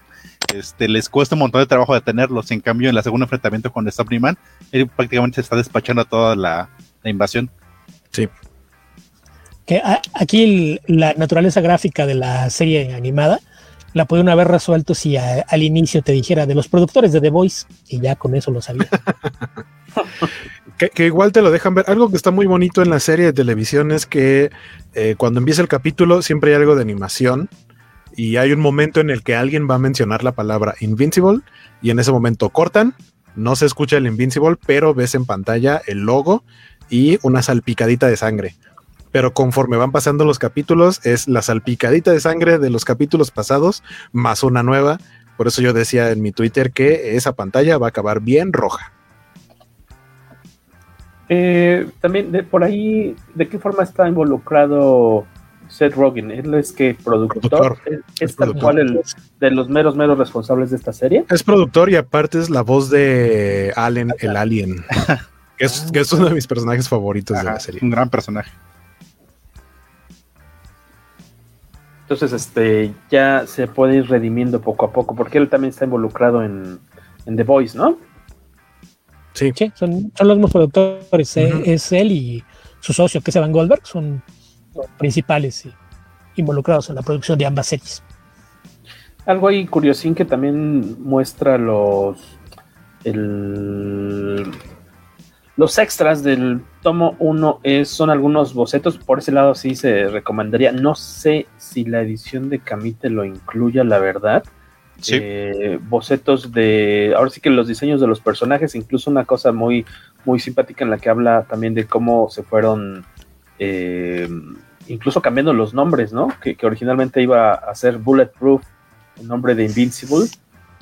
Speaker 9: este, les cuesta un montón de trabajo detenerlos. En cambio, en la segunda enfrentamiento con Man, él prácticamente se está despachando toda la, invasión.
Speaker 8: Sí.
Speaker 10: Que aquí la naturaleza gráfica de la serie animada la pudieron haber resuelto si al inicio te dijera de los productores de The Voice y ya con eso lo sabía.
Speaker 8: que, igual te lo dejan ver. Algo que está muy bonito en la serie de televisión es que eh, cuando empieza el capítulo siempre hay algo de animación y hay un momento en el que alguien va a mencionar la palabra Invincible y en ese momento cortan, no se escucha el Invincible, pero ves en pantalla el logo y una salpicadita de sangre. Pero conforme van pasando los capítulos, es la salpicadita de sangre de los capítulos pasados más una nueva. Por eso yo decía en mi Twitter que esa pantalla va a acabar bien roja.
Speaker 7: Eh, también por ahí, ¿de qué forma está involucrado Seth Rogen, él es que productor, es, tal cual el de los meros meros responsables de esta serie.
Speaker 8: Es productor y aparte es la voz de Allen, el alien, que es, uno de mis personajes favoritos de la serie.
Speaker 9: Un gran personaje.
Speaker 7: Entonces, este, ya se puede ir redimiendo poco a poco, porque él también está involucrado en, The Voice, ¿no?
Speaker 10: Sí. son, los mismos productores, es él y su socio, que es Evan Goldberg, son principales involucrados en la producción de ambas series.
Speaker 7: Algo ahí curiosín que también muestra los los extras del tomo 1 son algunos bocetos, por ese lado sí se recomendaría. No sé si la edición de Camite lo incluya, la verdad. Eh, bocetos de, ahora sí que los diseños de los personajes, incluso una cosa muy, muy simpática en la que habla también de cómo se fueron eh, incluso cambiando los nombres, ¿no? Que, originalmente iba a ser Bulletproof, el nombre de Invincible,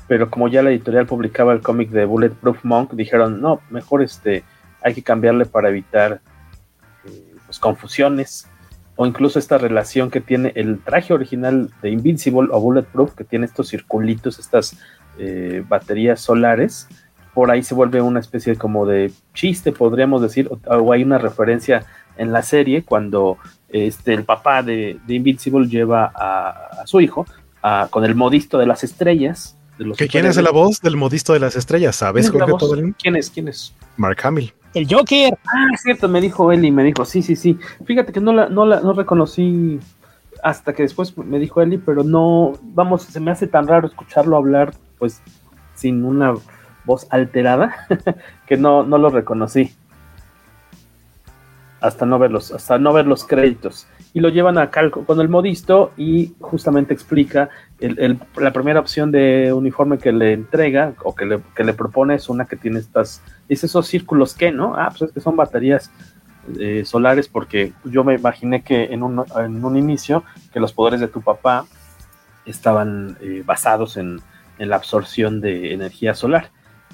Speaker 7: pero como ya la editorial publicaba el cómic de Bulletproof Monk, dijeron, no, mejor este, hay que cambiarle para evitar eh, pues, confusiones, o incluso esta relación que tiene el traje original de Invincible o Bulletproof, que tiene estos circulitos, estas eh, baterías solares, por ahí se vuelve una especie como de chiste, podríamos decir, o hay una referencia en la serie cuando este, el papá de, Invincible lleva a, su hijo con el modisto de las estrellas.
Speaker 8: De ¿Quién es la voz del modisto de las estrellas? ¿Sabes,
Speaker 7: ¿Quién es, ¿Quién es? ¿Quién es?
Speaker 8: Mark Hamill.
Speaker 10: El Joker.
Speaker 7: Ah, es cierto, me dijo Eli, me dijo, sí, sí, sí. Fíjate que no la, no la no reconocí hasta que después me dijo Eli, pero no, vamos, se me hace tan raro escucharlo hablar, pues, sin una voz alterada, que no, no lo reconocí hasta no ver los, hasta no ver los créditos. Y lo llevan a calco con el modisto y justamente explica el, la primera opción de uniforme que le entrega o que le, que le propone es una que tiene estas, es esos círculos que, ¿no? Ah, pues es que son baterías eh, solares porque yo me imaginé que en un, en un, inicio que los poderes de tu papá estaban eh, basados en, en la absorción de energía solar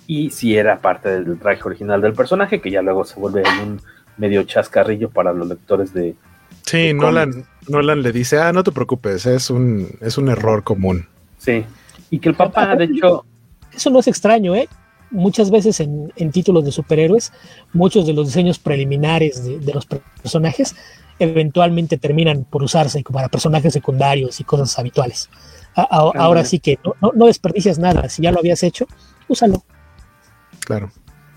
Speaker 7: y si era parte del traje original del personaje que ya luego se vuelve un medio chascarrillo para los lectores de.
Speaker 8: Sí, Nolan, Nolan le dice, ah, no te preocupes, es un, es un error común.
Speaker 7: Sí. Y que el papá, de hecho.
Speaker 10: Eso no es extraño, ¿eh? muchas veces en, títulos de superhéroes, muchos de los diseños preliminares de, los personajes eventualmente terminan por usarse para personajes secundarios y cosas habituales. ahora sí que no, no, desperdicias nada, si ya lo habías hecho, úsalo.
Speaker 8: Claro.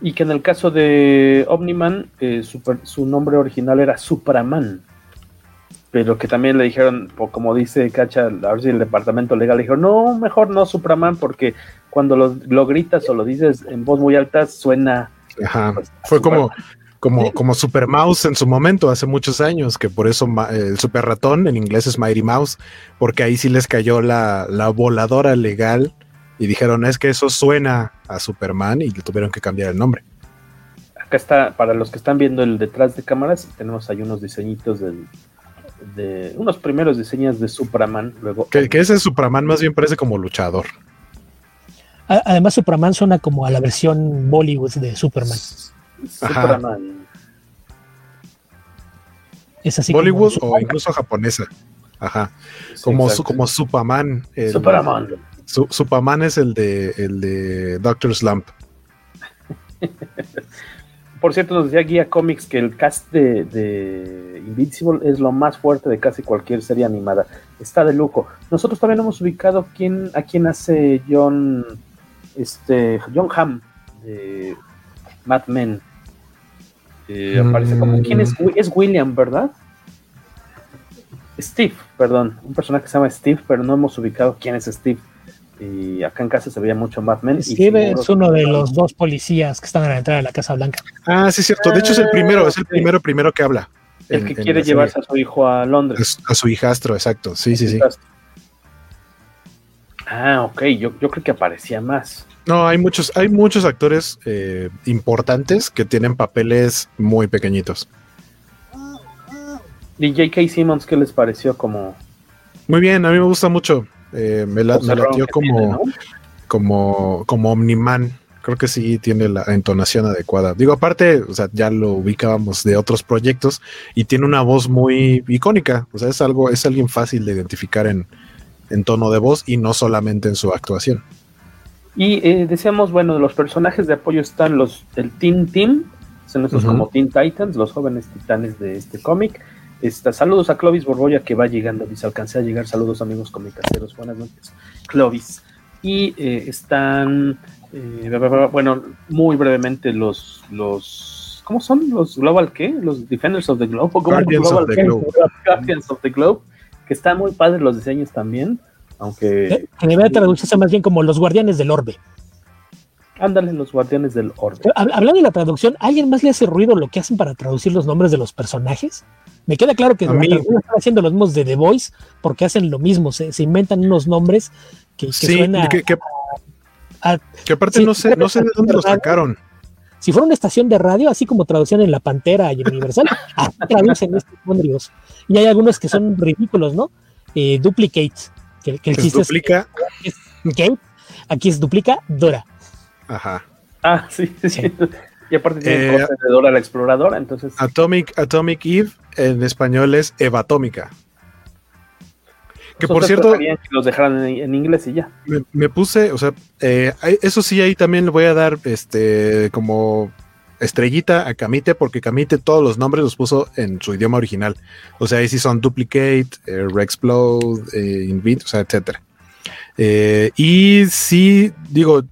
Speaker 7: Y que en el caso de Omniman, eh, su nombre original era Supraman pero que también le dijeron, como dice Cacha, a ver si el departamento legal le dijo, no, mejor no Supraman, porque cuando lo, gritas o lo dices en voz muy alta suena.
Speaker 8: Ajá. Pues, Fue como, como, como Super Mouse en su momento, hace muchos años, que por eso el Super Ratón en inglés es Mighty Mouse, porque ahí sí les cayó la, la voladora legal y dijeron, es que eso suena a Superman y le tuvieron que cambiar el nombre.
Speaker 7: Acá está, para los que están viendo el detrás de cámaras, tenemos ahí unos diseñitos del, de unos primeros diseños de Superman. Luego,
Speaker 8: que, ese Superman más bien parece como luchador.
Speaker 10: Además, Superman suena como a la versión Bollywood de Superman. Superman.
Speaker 8: Es así Bollywood o incluso japonesa. Ajá. como, como Superman.
Speaker 7: Superman.
Speaker 8: Superman es el de el de Doctor Slump.
Speaker 7: Por cierto, nos decía Guía Comics que el cast de, Invincible es lo más fuerte de casi cualquier serie animada. Está de lujo. Nosotros también hemos ubicado quién, a quién hace John, este, John Hamm de Mad Men. Eh, aparece como. ¿Quién es? Es William, ¿verdad? Steve, perdón. Un personaje que se llama Steve, pero no hemos ubicado quién es Steve y acá en casa se veía mucho Mad Men.
Speaker 10: Steve es uno de los dos policías que están a la entrada de la Casa Blanca.
Speaker 8: Ah, sí, cierto. De hecho, es el primero, es el primero, primero que habla.
Speaker 7: El que quiere llevarse a su hijo a Londres.
Speaker 8: A su hijastro, exacto. Sí, sí, sí.
Speaker 7: Ah, ok. Yo, yo creo que aparecía más.
Speaker 8: No, hay muchos, hay muchos actores eh, importantes que tienen papeles muy pequeñitos.
Speaker 7: ¿Y J.K. Simmons qué les pareció como?
Speaker 8: Muy bien, a mí me gusta mucho. Eh, me, la, latió como, como, como Omniman. Creo que sí tiene la entonación adecuada. Digo, aparte, o sea, ya lo ubicábamos de otros proyectos y tiene una voz muy icónica. O sea, es algo, es alguien fácil de identificar en, tono de voz y no solamente en su actuación.
Speaker 7: Y eh, decíamos, bueno, los personajes de apoyo están los del Teen Team, son estos como Teen Titans, los jóvenes titanes de este cómic saludos a Clovis Borboya que va llegando, dice, alcancé a llegar, saludos amigos comicaseros, buenas noches, Clovis. Y eh, están, eh, bueno, muy brevemente los, los, ¿cómo son? ¿Los Global qué? Los Defenders of the Globe,
Speaker 8: Guardians, of the Globe.
Speaker 7: Guardians of the Globe, que están muy padres los diseños también, aunque...
Speaker 10: Que debe traducirse más bien como los Guardianes del Orbe.
Speaker 7: Ándale, los guardianes del orbe.
Speaker 10: Hablando de la traducción, ¿alguien más le hace ruido lo que hacen para traducir los nombres de los personajes? Me queda claro que están haciendo los mismos de The Voice porque hacen lo mismo, se, inventan unos nombres que, que
Speaker 8: sí, que, aparte no sé, no sé de dónde los sacaron.
Speaker 10: Si fuera una estación de radio, así como traducción en La Pantera y en Universal, traducen estos nombres. Y hay algunos que son ridículos, ¿no? Eh, duplicate, que, el chiste
Speaker 8: duplica.
Speaker 10: es, aquí es duplica Dora.
Speaker 8: Ajá.
Speaker 7: Ah, sí, sí. Y aparte tiene eh, de Dora la exploradora, entonces.
Speaker 8: Atomic, Atomic Eve en español es Eva Atómica. Que por cierto.
Speaker 7: Que los dejaran en, inglés y ya.
Speaker 8: Me, puse, o sea, eh, eso sí, ahí también le voy a dar este como estrellita a Camite, porque Camite todos los nombres los puso en su idioma original. O sea, ahí sí son Duplicate, eh, Rexplode, eh, Invit, o sea, etcétera. Eh, y sí, digo,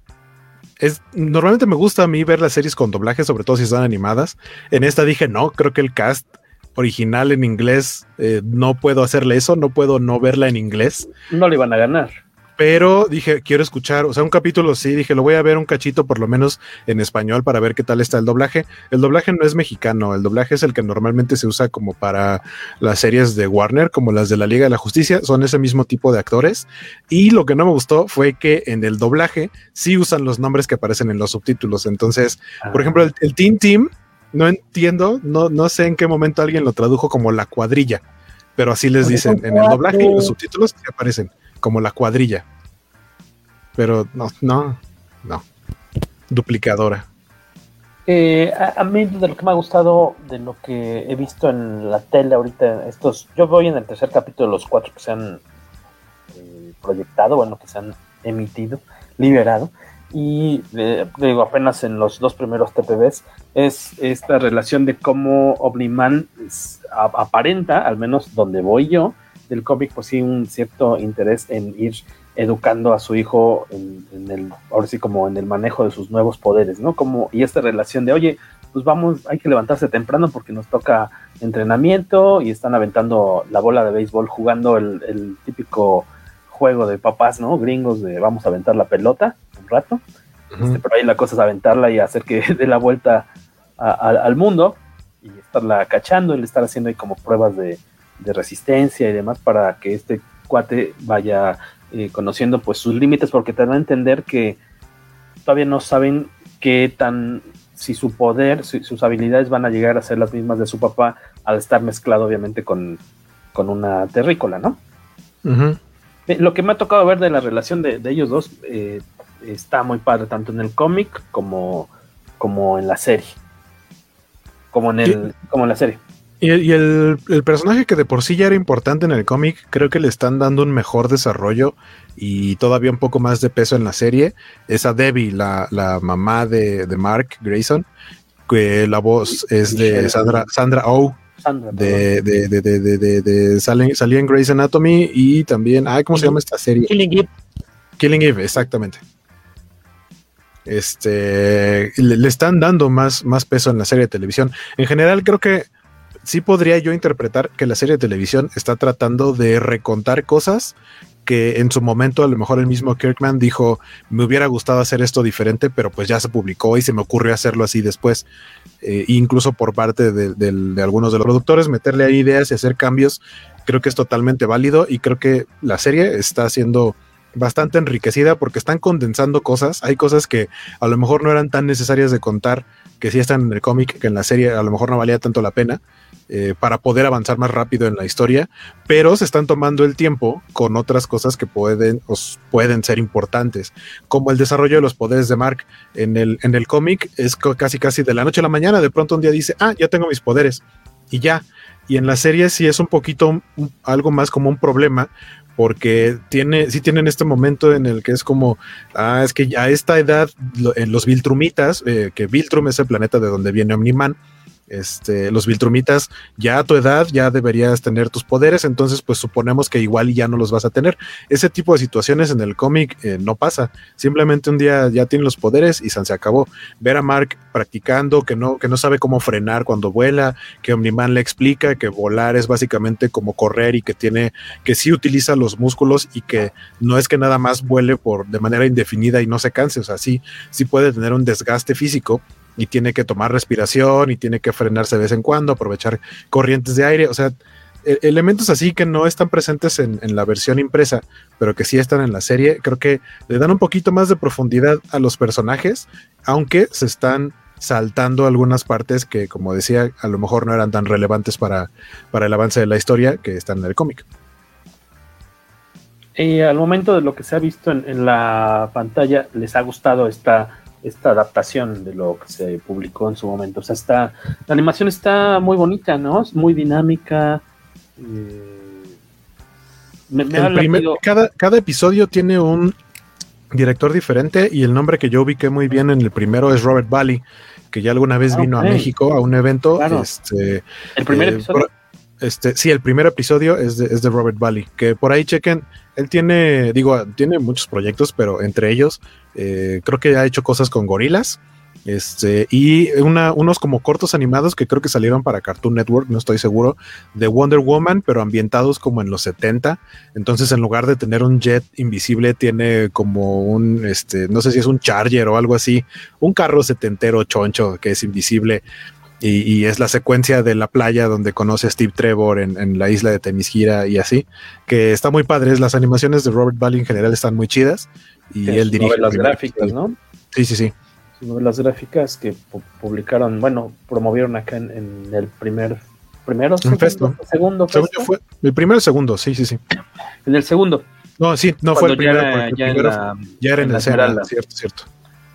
Speaker 8: normalmente me gusta a mí ver las series con doblaje, sobre todo si están animadas. En esta dije, no, creo que el cast original en inglés eh, no puedo hacerle eso, no puedo no verla en inglés.
Speaker 7: No le iban a ganar.
Speaker 8: Pero dije, quiero escuchar, o sea, un capítulo sí, dije, lo voy a ver un cachito por lo menos en español para ver qué tal está el doblaje. El doblaje no es mexicano, el doblaje es el que normalmente se usa como para las series de Warner, como las de la Liga de la Justicia, son ese mismo tipo de actores. Y lo que no me gustó fue que en el doblaje sí usan los nombres que aparecen en los subtítulos. Entonces, por ejemplo, el, el Team Team, no entiendo, no, no sé en qué momento alguien lo tradujo como la cuadrilla, pero así les dicen en el doblaje y los subtítulos que aparecen como la cuadrilla. Pero no, no, no. Duplicadora.
Speaker 7: Eh, a, mí de lo que me ha gustado, de lo que he visto en la tele ahorita, estos, yo voy en el tercer capítulo de los cuatro que se han eh, proyectado, bueno, que se han emitido, liberado. y eh, digo apenas en los dos primeros TPBs es esta relación de cómo Omniman aparenta, al menos donde voy yo, del cómic, pues sí, un cierto interés en ir educando a su hijo en, el, ahora sí como en el manejo de sus nuevos poderes, ¿no? Como, y esta relación de, oye, pues vamos, hay que levantarse temprano porque nos toca entrenamiento y están aventando la bola de béisbol jugando el típico juego de papás, ¿no? Gringos de vamos a aventar la pelota un rato. Este, pero ahí la cosa es aventarla y hacer que dé la vuelta al mundo y estarla cachando, el estar haciendo ahí como pruebas de, resistencia y demás para que este cuate vaya eh, conociendo pues sus límites porque te van a entender que todavía no saben qué tan si su poder, si, sus habilidades van a llegar a ser las mismas de su papá al estar mezclado obviamente con, una terrícola, ¿no? Eh, lo que me ha tocado ver de la relación de, ellos dos eh, está muy padre, tanto en el cómic como, como en la serie. Como en, el, como en la serie.
Speaker 8: Y, el, personaje que de por sí ya era importante en el cómic, creo que le están dando un mejor desarrollo y todavía un poco más de peso en la serie. Es a Debbie, la, mamá de, Mark Grayson, que la voz es de Sandra, Sandra Oh, de, de, de, de, de, salía en Grey's Anatomy y también, ay, ¿cómo se llama esta serie?
Speaker 10: Killing Eve.
Speaker 8: Killing Eve, exactamente. Este, le, están dando más, más peso en la serie de televisión. En general, creo que sí podría yo interpretar que la serie de televisión está tratando de recontar cosas que en su momento a lo mejor el mismo Kirkman dijo, me hubiera gustado hacer esto diferente, pero pues ya se publicó y se me ocurrió hacerlo así después. Eh, incluso por parte de, algunos de los productores, meterle ahí ideas y hacer cambios, creo que es totalmente válido y creo que la serie está siendo bastante enriquecida porque están condensando cosas, hay cosas que a lo mejor no eran tan necesarias de contar, que sí están en el cómic, que en la serie a lo mejor no valía tanto la pena, eh, para poder avanzar más rápido en la historia, pero se están tomando el tiempo con otras cosas que pueden, pueden ser importantes, como el desarrollo de los poderes de Mark. En el, en el cómic es casi casi de la noche a la mañana, de pronto un día dice, ah, ya tengo mis poderes, y ya. Y en la serie sí es un poquito algo más como un problema, porque tiene, sí tienen este momento en el que es como, ah, es que a esta edad, en los Viltrumitas, eh, que Viltrum es el planeta de donde viene Omniman, este, los Viltrumitas, ya a tu edad ya deberías tener tus poderes, entonces pues suponemos que igual ya no los vas a tener. Ese tipo de situaciones en el cómic eh, no pasa, simplemente un día ya tiene los poderes y se acabó. Ver a Mark practicando, que no, que no sabe cómo frenar cuando vuela, que Omniman le explica que volar es básicamente como correr y que tiene, que sí utiliza los músculos y que no es que nada más vuele por de manera indefinida y no se canse, o sea, sí, sí puede tener un desgaste físico y tiene que tomar respiración y tiene que frenarse de vez en cuando, aprovechar corrientes de aire, o sea, e-, elementos así que no están presentes en, la versión impresa, pero que sí están en la serie, creo que le dan un poquito más de profundidad a los personajes, aunque se están saltando algunas partes que, como decía, a lo mejor no eran tan relevantes para, para el avance de la historia que están en el cómic.
Speaker 7: Y al momento de lo que se ha visto en, en la pantalla, ¿les ha gustado esta esta adaptación de lo que se publicó en su momento. O sea, está, la animación está muy bonita, ¿no? Es muy dinámica. Eh,
Speaker 8: cada, cada episodio tiene un director diferente y el nombre que yo ubiqué muy bien en el primero es Robert Bally, que ya alguna vez ah, vino a México a un evento. Este,
Speaker 7: el primer eh, episodio.
Speaker 8: Este, sí, el primer episodio es de, Robert Bally, que por ahí chequen, él tiene, digo, tiene muchos proyectos, pero entre ellos eh, creo que ha hecho cosas con gorilas. Este, y una, unos como cortos animados que creo que salieron para Cartoon Network, no estoy seguro, de Wonder Woman, pero ambientados como en los 70. Entonces, en lugar de tener un jet invisible, tiene como un, este, no sé si es un Charger o algo así, un carro setentero choncho que es invisible y, es la secuencia de la playa donde conoce a Steve Trevor en, la isla de Temisgira y así, que está muy padre. Las animaciones de Robert Bally en general están muy chidas y él dirige.
Speaker 7: las gráficas, ¿no?
Speaker 8: Sí, sí, sí.
Speaker 7: Las gráficas que publicaron, bueno, promovieron acá en, el primer primero,
Speaker 8: segundo,
Speaker 7: segundo,
Speaker 8: fue el primero y segundo, sí, sí, sí.
Speaker 7: En el segundo.
Speaker 8: No, sí, no fue el primero, ya, era, ya era en, la, escena, cierto, cierto.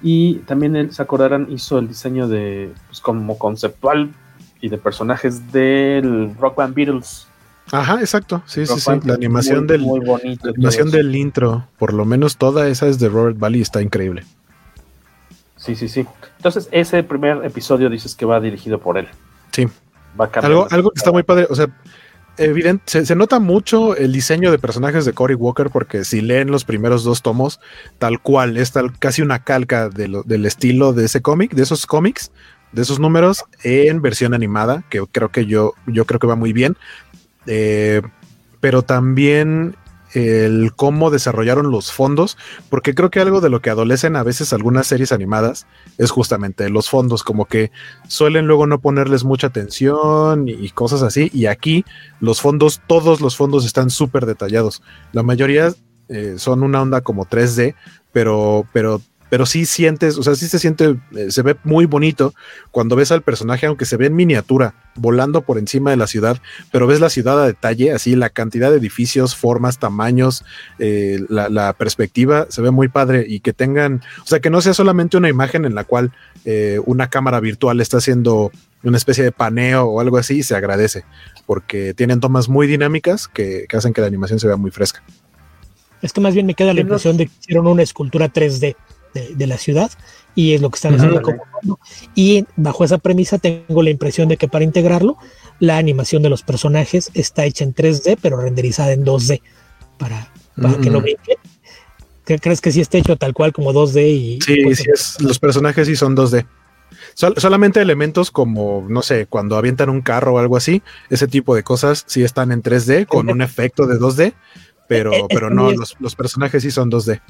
Speaker 7: Y también él, se acordarán, hizo el diseño de, pues, como conceptual y de personajes del Rock Band Beatles.
Speaker 8: Ajá, exacto. Sí, sí, sí. La animación del la animación del intro, por lo menos toda esa es de Robert Bally, está increíble.
Speaker 7: Sí, sí, sí. Entonces, ese primer episodio dices que va dirigido por él.
Speaker 8: Sí. Va algo, algo que está muy padre, o sea, evidente, se, nota mucho el diseño de personajes de Cory Walker porque si leen los primeros dos tomos, tal cual, es tal, casi una calca del estilo de ese cómic, de esos cómics, de esos números en versión animada, que creo que yo, yo creo que va muy bien. Eh, pero también el cómo desarrollaron los fondos, porque creo que algo de lo que adolecen a veces algunas series animadas es justamente los fondos, como que suelen luego no ponerles mucha atención y cosas así, y aquí los fondos, todos los fondos están súper detallados. La mayoría eh, son una onda como 3D, pero, pero pero sí sientes, o sea, sí se siente, eh, se ve muy bonito cuando ves al personaje, aunque se ve en miniatura, volando por encima de la ciudad, pero ves la ciudad a detalle, así la cantidad de edificios, formas, tamaños, eh, la, perspectiva, se ve muy padre y que tengan, o sea, que no sea solamente una imagen en la cual eh, una cámara virtual está haciendo una especie de paneo o algo así, se agradece, porque tienen tomas muy dinámicas que, que hacen que la animación se vea muy fresca.
Speaker 10: Es que más bien me queda la impresión de que hicieron una escultura 3D de, la ciudad y es lo que están haciendo como y bajo esa premisa tengo la impresión de que para integrarlo la animación de los personajes está hecha en 3D pero renderizada en 2D para, para que no brinque. ¿Crees que sí está hecho tal cual como 2D? Y
Speaker 8: sí, sí es, los personajes sí son 2D. solamente elementos como, no sé, cuando avientan un carro o algo así, ese tipo de cosas sí están en 3D con un efecto de 2D, pero, e, e, pero no, los, los personajes sí son 2D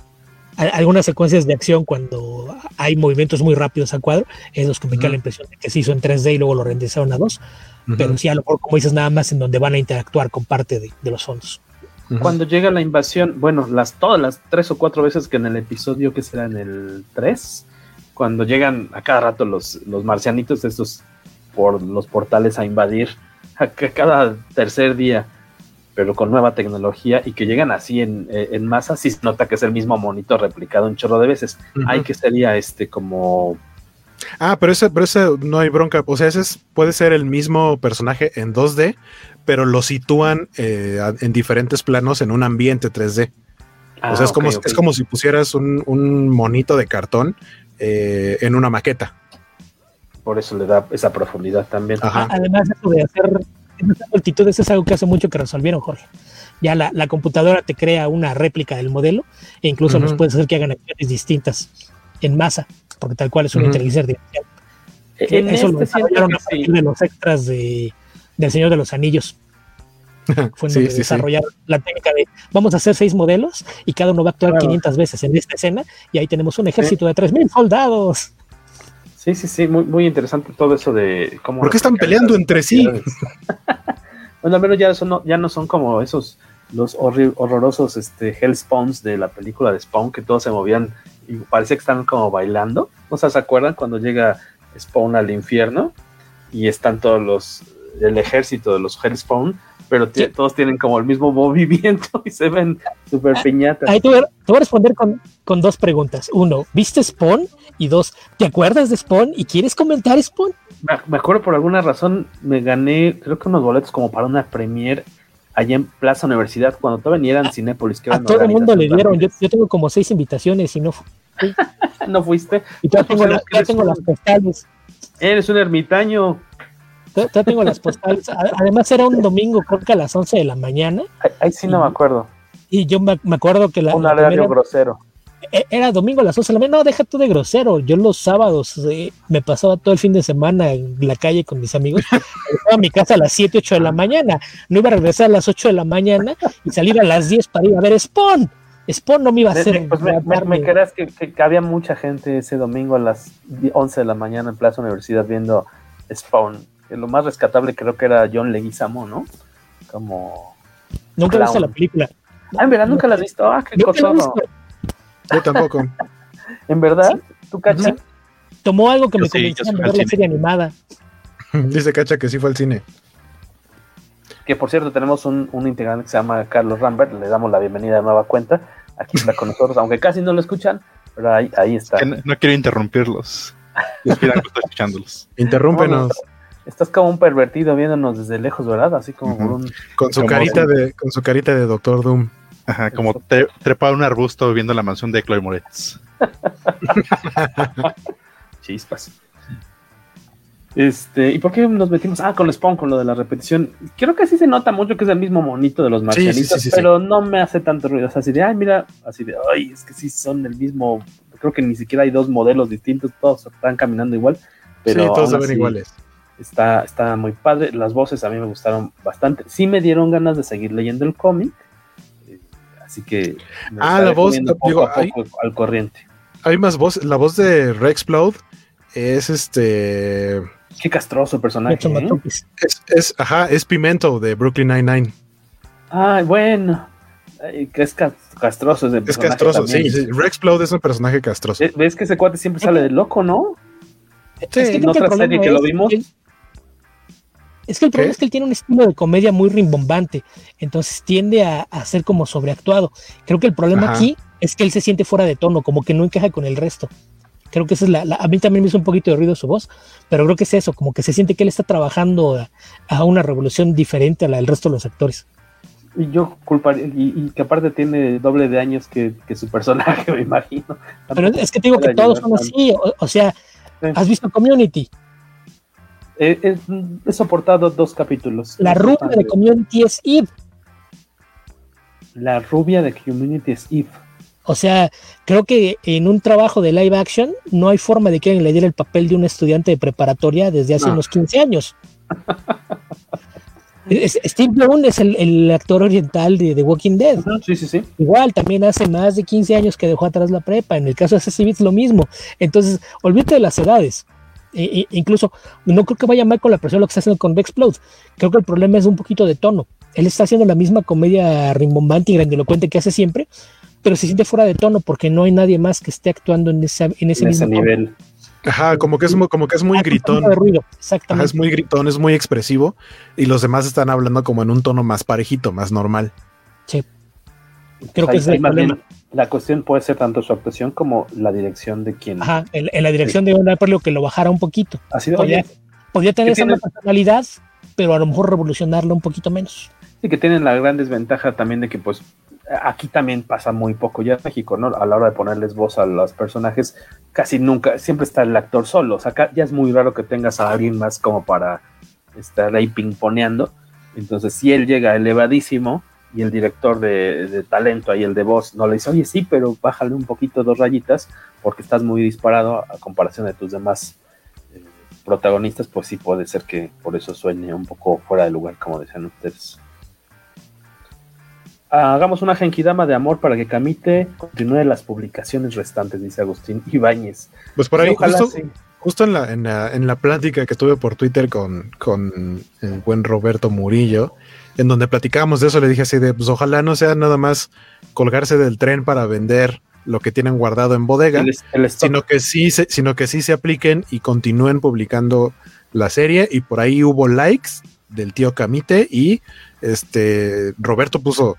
Speaker 10: algunas secuencias de acción cuando hay movimientos muy rápidos a cuadro, es los que me queda la impresión de que se hizo en 3D y luego lo renderizaron a 2, pero sí a lo mejor como dices nada más en donde van a interactuar con parte de, los fondos.
Speaker 7: Cuando llega la invasión, bueno, las todas las tres o cuatro veces que en el episodio que será en el 3, cuando llegan a cada rato los, los marcianitos estos por los portales a invadir, a cada tercer día pero con nueva tecnología y que llegan así en, eh, en masa, sí se nota que es el mismo monito replicado un chorro de veces. Hay que sería este como...
Speaker 8: Ah, pero ese, pero ese no hay bronca. O sea, ese puede ser el mismo personaje en 2D, pero lo sitúan eh, en diferentes planos en un ambiente 3D. o sea, es, ah, como, es como si pusieras un, monito de cartón eh, en una maqueta.
Speaker 7: Por eso le da esa profundidad también.
Speaker 10: Además, eso de hacer multitudes es algo que hace mucho que resolvieron, Jorge. Ya la, computadora te crea una réplica del modelo e incluso nos puedes hacer que hagan acciones distintas en masa, porque tal cual es una inteligencia artificial. E, eso lo este desarrollaron a partir de los extras de, del Señor de los Anillos. Fue donde desarrollaron la técnica de vamos a hacer seis modelos y cada uno va a actuar 500 veces en esta escena y ahí tenemos un ejército de 3.000 soldados.
Speaker 7: Sí, sí, sí, muy, muy interesante todo eso de
Speaker 8: cómo... ¿Por qué están peleando entre sí?
Speaker 7: bueno, al menos ya, no, ya no son como esos, los horrorosos este, Hellspawns de la película de Spawn, que todos se movían y parece que están como bailando. ¿No se acuerdan cuando llega Spawn al infierno y están todos los, el ejército de los Hellspawn pero todos tienen como el mismo movimiento y se ven súper ah, piñatas.
Speaker 10: Ahí te voy, a, responder con, con, dos preguntas. Uno, ¿viste Spawn? Y dos, ¿te acuerdas de Spawn y quieres comentar Spawn?
Speaker 7: Me, acuerdo por alguna razón, me gané, creo que unos boletos como para una premiere allá en Plaza Universidad, cuando todavía eran Cinépolis.
Speaker 10: a todo el mundo le dieron, yo, yo, tengo como seis invitaciones y no fui.
Speaker 7: ¿No fuiste?
Speaker 10: Y ya tengo, tengo las postales.
Speaker 7: Eres un ermitaño.
Speaker 10: Ya tengo las postales. Además era un domingo, creo que a las 11 de la mañana.
Speaker 7: Ahí, sí no me acuerdo.
Speaker 10: Y yo me, acuerdo que la...
Speaker 7: Un horario grosero.
Speaker 10: E, era domingo a las 11 de la mañana. No, deja tú de grosero. Yo los sábados eh, me pasaba todo el fin de semana en la calle con mis amigos. Estaba a mi casa a las 7, 8 de la mañana. No iba a regresar a las 8 de la mañana y salir a las 10 para ir a ver Spawn. Spawn no me iba a hacer.
Speaker 7: Pues me, me, creas que, que, había mucha gente ese domingo a las 11 de la mañana en Plaza Universidad viendo Spawn lo más rescatable creo que era John Leguizamo, ¿no? Como.
Speaker 10: Nunca he visto la película.
Speaker 7: Ah, en verdad nunca la has visto. Ah, qué
Speaker 8: cochorro. Yo tampoco.
Speaker 7: ¿En verdad? ¿Tú, Cacha?
Speaker 10: Tomó algo que me convenció a ver la serie animada.
Speaker 8: Dice Cacha que sí fue al cine.
Speaker 7: Que por cierto, tenemos un, un, integrante que se llama Carlos Rambert. Le damos la bienvenida a nueva cuenta. Aquí está con nosotros, aunque casi no lo escuchan, pero ahí, ahí está.
Speaker 9: no, quiero interrumpirlos. Esperan que escuchándolos.
Speaker 8: Interrúmpenos.
Speaker 7: Estás como un pervertido viéndonos desde lejos, ¿verdad? Así como por un...
Speaker 8: Con su carita de, con su carita de Doctor Doom.
Speaker 9: Ajá, como trepado un arbusto viendo la mansión de Chloe Moretz.
Speaker 7: Chispas. Este, ¿y por qué nos metimos? Ah, con Spawn, con lo de la repetición. Creo que sí se nota mucho que es el mismo monito de los marcianitos, pero no me hace tanto ruido. O sea, así de, ay, mira, así de, ay, es que sí son del mismo. Creo que ni siquiera hay dos modelos distintos, todos están caminando igual. Pero
Speaker 8: sí, todos se ven iguales.
Speaker 7: Está, está muy padre. Las voces a mí me gustaron bastante. Sí me dieron ganas de seguir leyendo el cómic. Eh, así que.
Speaker 8: Ah, la voz, digo,
Speaker 7: al corriente.
Speaker 8: Hay más voz. La voz de Rexplode es este.
Speaker 7: Qué castroso personaje. ¿eh?
Speaker 8: Es, es, ajá, es Pimento de Brooklyn Nine-Nine.
Speaker 7: Ah, bueno. Que es castroso ese
Speaker 8: Es castroso, sí, sí. Rexplode es un personaje castroso.
Speaker 7: ¿Ves que ese cuate siempre sale de loco, no?
Speaker 10: Sí, es que en otra serie que lo vimos. Es que el problema es que él tiene un estilo de comedia muy rimbombante, entonces tiende a, a ser como sobreactuado. Creo que el problema aquí es que él se siente fuera de tono, como que no encaja con el resto. Creo que esa es la, A mí también me hizo un poquito de ruido su voz, pero creo que es eso, como que se siente que él está trabajando a, una revolución diferente a la del resto de los actores.
Speaker 7: Y yo culparía, y, que aparte tiene doble de años que, su personaje, me imagino.
Speaker 10: Pero es que te digo que todos son así, o, sea, ¿has visto Community?
Speaker 7: He, soportado dos capítulos.
Speaker 10: La rubia de Community es Eve.
Speaker 7: La rubia de Community es Eve.
Speaker 10: O sea, creo que en un trabajo de live action no hay forma de que alguien le diera el papel de un estudiante de preparatoria desde hace unos 15 años. Steve Bloom es el, actor oriental de The Walking Dead.
Speaker 7: Sí, sí, sí.
Speaker 10: Igual, también hace más de 15 años que dejó atrás la prepa. En el caso de Ceci lo mismo. Entonces, olvídate de las edades. E, e, incluso, no creo que vaya mal con la persona lo que está haciendo con Explode. Creo que el problema es un poquito de tono. Él está haciendo la misma comedia rimbombante y grandilocuente que hace siempre, pero se siente fuera de tono porque no hay nadie más que esté actuando en, ese en ese, mismo
Speaker 7: nivel.
Speaker 8: Ajá, como que es, como que es muy gritón.
Speaker 10: exactamente.
Speaker 8: es muy gritón, es muy expresivo y los demás están hablando como en un tono más parejito, más normal.
Speaker 10: Sí. Creo que es el problema.
Speaker 7: La cuestión puede ser tanto su actuación como la dirección de quien.
Speaker 10: Ajá, en, la dirección de Don lo que lo bajara un poquito.
Speaker 7: Así de,
Speaker 10: podía, podía tener esa personalidad, pero a lo mejor revolucionarlo un poquito menos.
Speaker 7: Y que tienen la gran desventaja también de que pues aquí también pasa muy poco ya en México, ¿no? A la hora de ponerles voz a los personajes, casi nunca, siempre está el actor solo. O sea, acá ya es muy raro que tengas a alguien más como para estar ahí pingponeando. Entonces, si él llega elevadísimo y el director de, talento ahí, el de voz, no le dice, oye, sí, pero bájale un poquito dos rayitas porque estás muy disparado a comparación de tus demás eh, protagonistas, pues sí puede ser que por eso suene un poco fuera de lugar, como decían ustedes hagamos una genkidama de amor para que Camite continúe las publicaciones restantes, dice Agustín Ibáñez.
Speaker 8: Pues por ahí, justo, en, la, en, la, plática que tuve por Twitter con, con el buen Roberto Murillo, en donde platicábamos de eso, le dije así de, pues ojalá no sea nada más colgarse del tren para vender lo que tienen guardado en bodega, sino que sí se, sino que sí se apliquen y continúen publicando la serie y por ahí hubo likes del tío Camite y este Roberto puso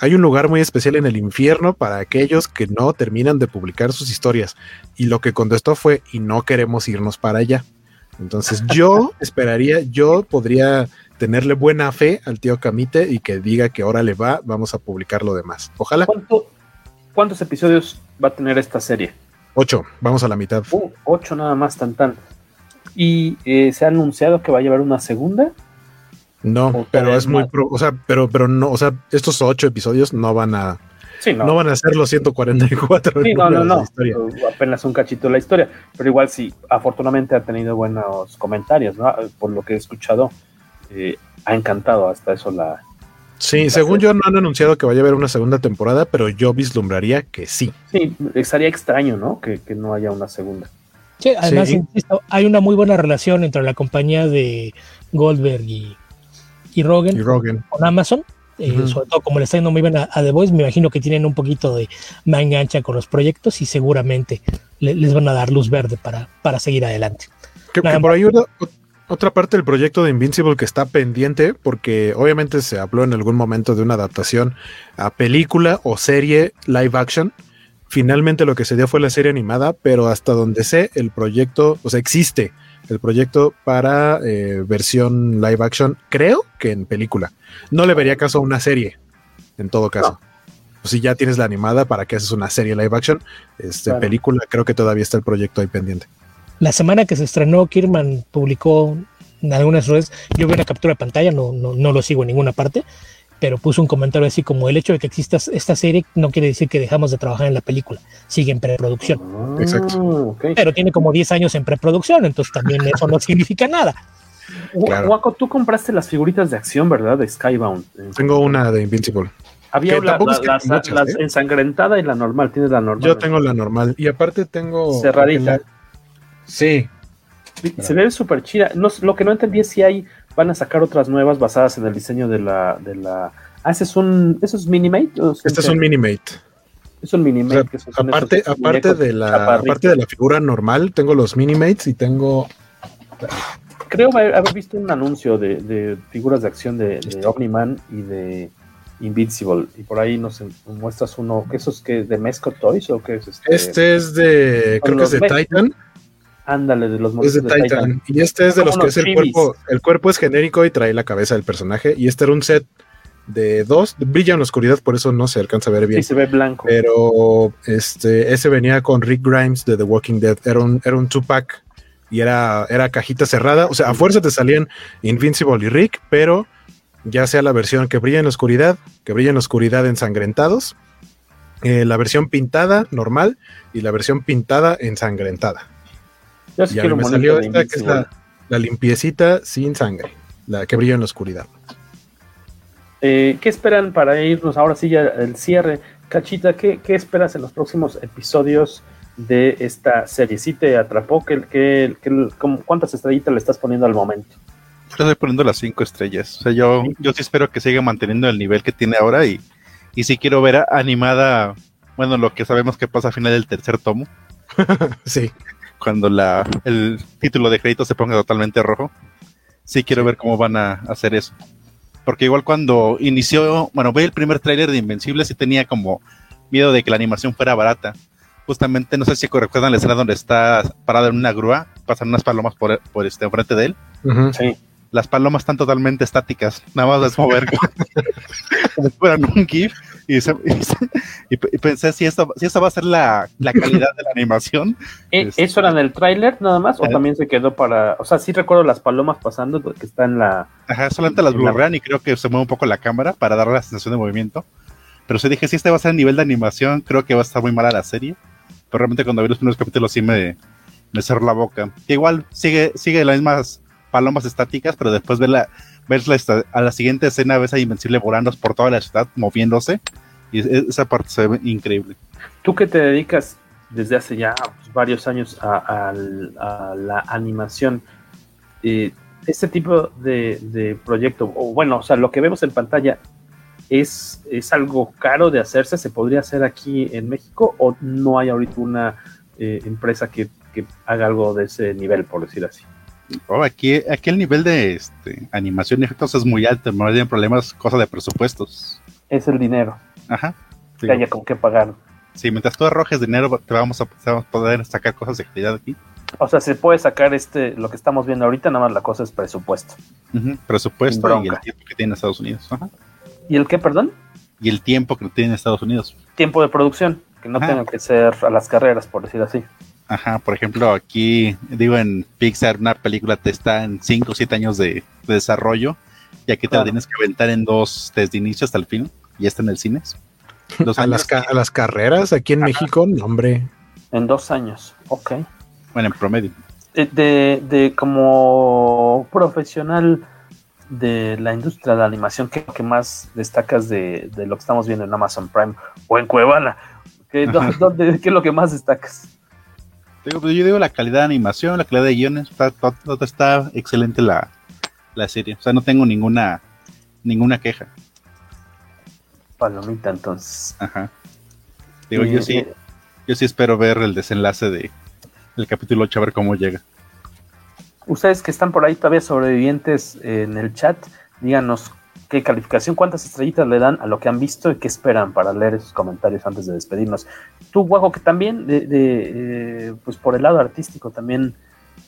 Speaker 8: hay un lugar muy especial en el infierno para aquellos que no terminan de publicar sus historias. Y lo que contestó fue, y no queremos irnos para allá. Entonces yo esperaría, yo podría tenerle buena fe al tío Camite y que diga que ahora le va, vamos a publicar lo demás. Ojalá.
Speaker 7: ¿Cuántos episodios va a tener esta serie?
Speaker 8: Ocho, vamos a la mitad.
Speaker 7: Uh, ocho nada más, tan tan. ¿Y eh, se ha anunciado que va a llevar una segunda?
Speaker 8: No, pero es muy, o sea, pero, pero no, o sea, estos ocho episodios no van a, no. van a ser los 144.
Speaker 7: Sí, no, no, no, apenas un cachito de la historia, pero igual sí, afortunadamente ha tenido buenos comentarios, ¿no? Por lo que he escuchado, eh, ha encantado hasta eso la.
Speaker 8: Sí, según yo no han anunciado que vaya a haber una segunda temporada, pero yo vislumbraría que sí.
Speaker 7: Sí, estaría extraño, ¿no? Que, no haya una segunda.
Speaker 10: Sí, además, hay una muy buena relación entre la compañía de Goldberg y, y Rogan, con Amazon. Eh, sobre todo como le está yendo muy bien a, The Voice, me imagino que tienen un poquito de más engancha con los proyectos y seguramente les van a dar luz verde para, para seguir adelante.
Speaker 8: Que, por ahí otra parte del proyecto de Invincible que está pendiente, porque obviamente se habló en algún momento de una adaptación a película o serie live action. Finalmente lo que se dio fue la serie animada, pero hasta donde sé, el proyecto, o sea, existe el proyecto para eh, versión live action, creo que en película. No le vería caso a una serie, en todo caso. Si ya tienes la animada, ¿para qué haces una serie live action? Este, Película, creo que todavía está el proyecto ahí pendiente.
Speaker 10: La semana que se estrenó, Kirman publicó en algunas redes, yo vi una captura de pantalla, no, no, no lo sigo en ninguna parte, pero puso un comentario así como el hecho de que exista esta serie no quiere decir que dejamos de trabajar en la película, sigue en preproducción.
Speaker 8: Exacto.
Speaker 10: Pero tiene como 10 años en preproducción, entonces también eso no significa nada.
Speaker 7: Claro. Waco, tú compraste las figuritas de acción, ¿verdad? De Skybound.
Speaker 8: Tengo una de Invincible.
Speaker 7: Había la, la, la, muchas, ¿eh? ensangrentada y la normal. Tienes la normal.
Speaker 8: Yo tengo la normal. Y aparte tengo.
Speaker 7: Cerradita.
Speaker 8: Sí.
Speaker 7: Se ve súper chida. No, lo que no entendí es si hay. Van a sacar otras nuevas basadas en el diseño de la. De la... Ah, ese es un. ¿Eso es Minimate?
Speaker 8: Este es un Minimate.
Speaker 7: Es un Minimate.
Speaker 8: O sea, aparte aparte, de la, aparte de la figura normal, tengo los Minimates y tengo.
Speaker 7: Creo haber visto un anuncio de, de figuras de acción de, de Omni-Man y de Invincible. Y por ahí nos muestras uno, ¿esos que de Mesco Toys o qué es
Speaker 8: este? Este es de, creo que es de Titan.
Speaker 7: Ándale, de los
Speaker 8: Es de, de Titan. Titan. Y este es de los que es el cuerpo. El cuerpo es genérico y trae la cabeza del personaje. Y este era un set de dos. Brilla en la oscuridad, por eso no se alcanza a ver bien.
Speaker 7: Sí, se ve blanco.
Speaker 8: Pero este, ese venía con Rick Grimes de The Walking Dead. Era un, era un two-pack y era, era cajita cerrada. O sea, a fuerza te salían Invincible y Rick, pero ya sea la versión que brilla en la oscuridad, que brilla en la oscuridad ensangrentados, eh, la versión pintada normal y la versión pintada ensangrentada.
Speaker 7: Yo sí
Speaker 8: y me salió esta que es la, la, limpiecita sin sangre, la que brilla en la oscuridad.
Speaker 7: Eh, ¿Qué esperan para irnos ahora sí ya el cierre? Cachita, ¿qué, qué esperas en los próximos episodios de esta serie? ¿Sí te atrapó? ¿Qué, qué, qué, ¿Cuántas estrellitas le estás poniendo al momento?
Speaker 9: Le estoy poniendo las cinco estrellas. O sea, yo, yo sí espero que siga manteniendo el nivel que tiene ahora y, y sí quiero ver animada, bueno, lo que sabemos que pasa al final del tercer tomo.
Speaker 8: sí.
Speaker 9: Cuando la, el título de crédito se ponga totalmente rojo. Sí quiero ver cómo van a hacer eso. Porque igual cuando inició, bueno, ve el primer tráiler de Invencible sí tenía como miedo de que la animación fuera barata. Justamente, no sé si recuerdan la escena donde está parado en una grúa, pasan unas palomas por, por este enfrente de él.
Speaker 7: Uh -huh. Sí
Speaker 9: las palomas están totalmente estáticas, nada más es mover como si fueran un GIF. Y, pensé si esto, si esta va a ser la, la, calidad de la animación.
Speaker 7: ¿E ¿Eso era en el tráiler nada más? ¿O eh. también se quedó para.? O sea, sí recuerdo las palomas pasando porque está en la.
Speaker 9: Ajá, solamente las blurrean y creo que se mueve un poco la cámara para dar la sensación de movimiento. Pero si dije, si este va a ser a nivel de animación, creo que va a estar muy mala la serie. Pero realmente cuando vi los primeros capítulos sí me, me cerró la boca. Que igual sigue, sigue las mismas palomas estáticas, pero después ver la, ver la, a la siguiente escena ves a Invencible volando por toda la ciudad, moviéndose, y esa parte se ve increíble.
Speaker 7: Tú que te dedicas desde hace ya pues, varios años a, la animación, eh, este tipo de, de, proyecto, o bueno, o sea, lo que vemos en pantalla, ¿es, ¿es algo caro de hacerse? ¿Se podría hacer aquí en México o no hay ahorita una eh, empresa que, que haga algo de ese nivel, por decir así?
Speaker 9: Oh, aquí, aquí el nivel de este, animación y efectos es muy alto, no hay problemas, cosa de presupuestos.
Speaker 7: Es el dinero.
Speaker 9: Ajá.
Speaker 7: Sí. Que haya con qué pagar.
Speaker 9: Sí, mientras tú arrojes dinero, te vamos, a, te vamos a poder sacar cosas de calidad aquí.
Speaker 7: O sea, se puede sacar este, lo que estamos viendo ahorita, nada más la cosa es presupuesto.
Speaker 9: Uh -huh. Presupuesto y el tiempo que tiene Estados Unidos. Ajá.
Speaker 7: ¿Y el qué, perdón?
Speaker 9: Y el tiempo que tiene Estados Unidos.
Speaker 7: Tiempo de producción, que no tenga que ser a las carreras, por decir así.
Speaker 9: Ajá, por ejemplo, aquí, digo, en Pixar una película te está en 5 o 7 años de, de, desarrollo, y aquí te claro. la tienes que aventar en dos desde inicio hasta el fin, y está en el cine.
Speaker 8: Dos a, las a, las carreras aquí en Ajá. México, no, hombre.
Speaker 7: En dos años, ok.
Speaker 9: Bueno, en promedio.
Speaker 7: De, de, de como profesional de la industria de la animación, ¿qué es lo que más destacas de, de, lo que estamos viendo en Amazon Prime o en Cuevana? ¿Qué, dónde, ¿Qué es lo que más destacas?
Speaker 9: Digo, pues yo digo la calidad de animación, la calidad de guiones, está, está, está excelente la, la, serie. O sea, no tengo ninguna ninguna queja.
Speaker 7: Palomita, entonces.
Speaker 9: Ajá. Digo, eh, yo sí, yo sí espero ver el desenlace de el capítulo 8, a ver cómo llega.
Speaker 7: Ustedes que están por ahí todavía sobrevivientes en el chat, díganos qué calificación, cuántas estrellitas le dan a lo que han visto y qué esperan para leer esos comentarios antes de despedirnos. Tú, Guajo, que también, de eh, pues por el lado artístico, también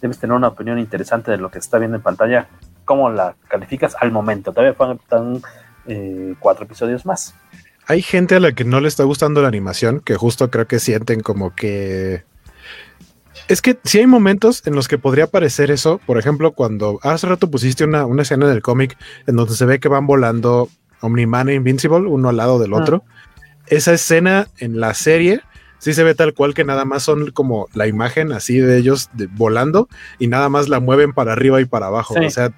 Speaker 7: debes tener una opinión interesante de lo que está viendo en pantalla. ¿Cómo la calificas al momento? Todavía faltan eh, cuatro episodios más.
Speaker 8: Hay gente a la que no le está gustando la animación, que justo creo que sienten como que Es que si hay momentos en los que podría parecer eso, por ejemplo, cuando hace rato pusiste una, una escena del cómic en donde se ve que van volando Omniman e Invincible, uno al lado del otro. Esa escena en la serie sí se ve tal cual que nada más son como la imagen así de ellos volando y nada más la mueven para arriba y para abajo. O sea,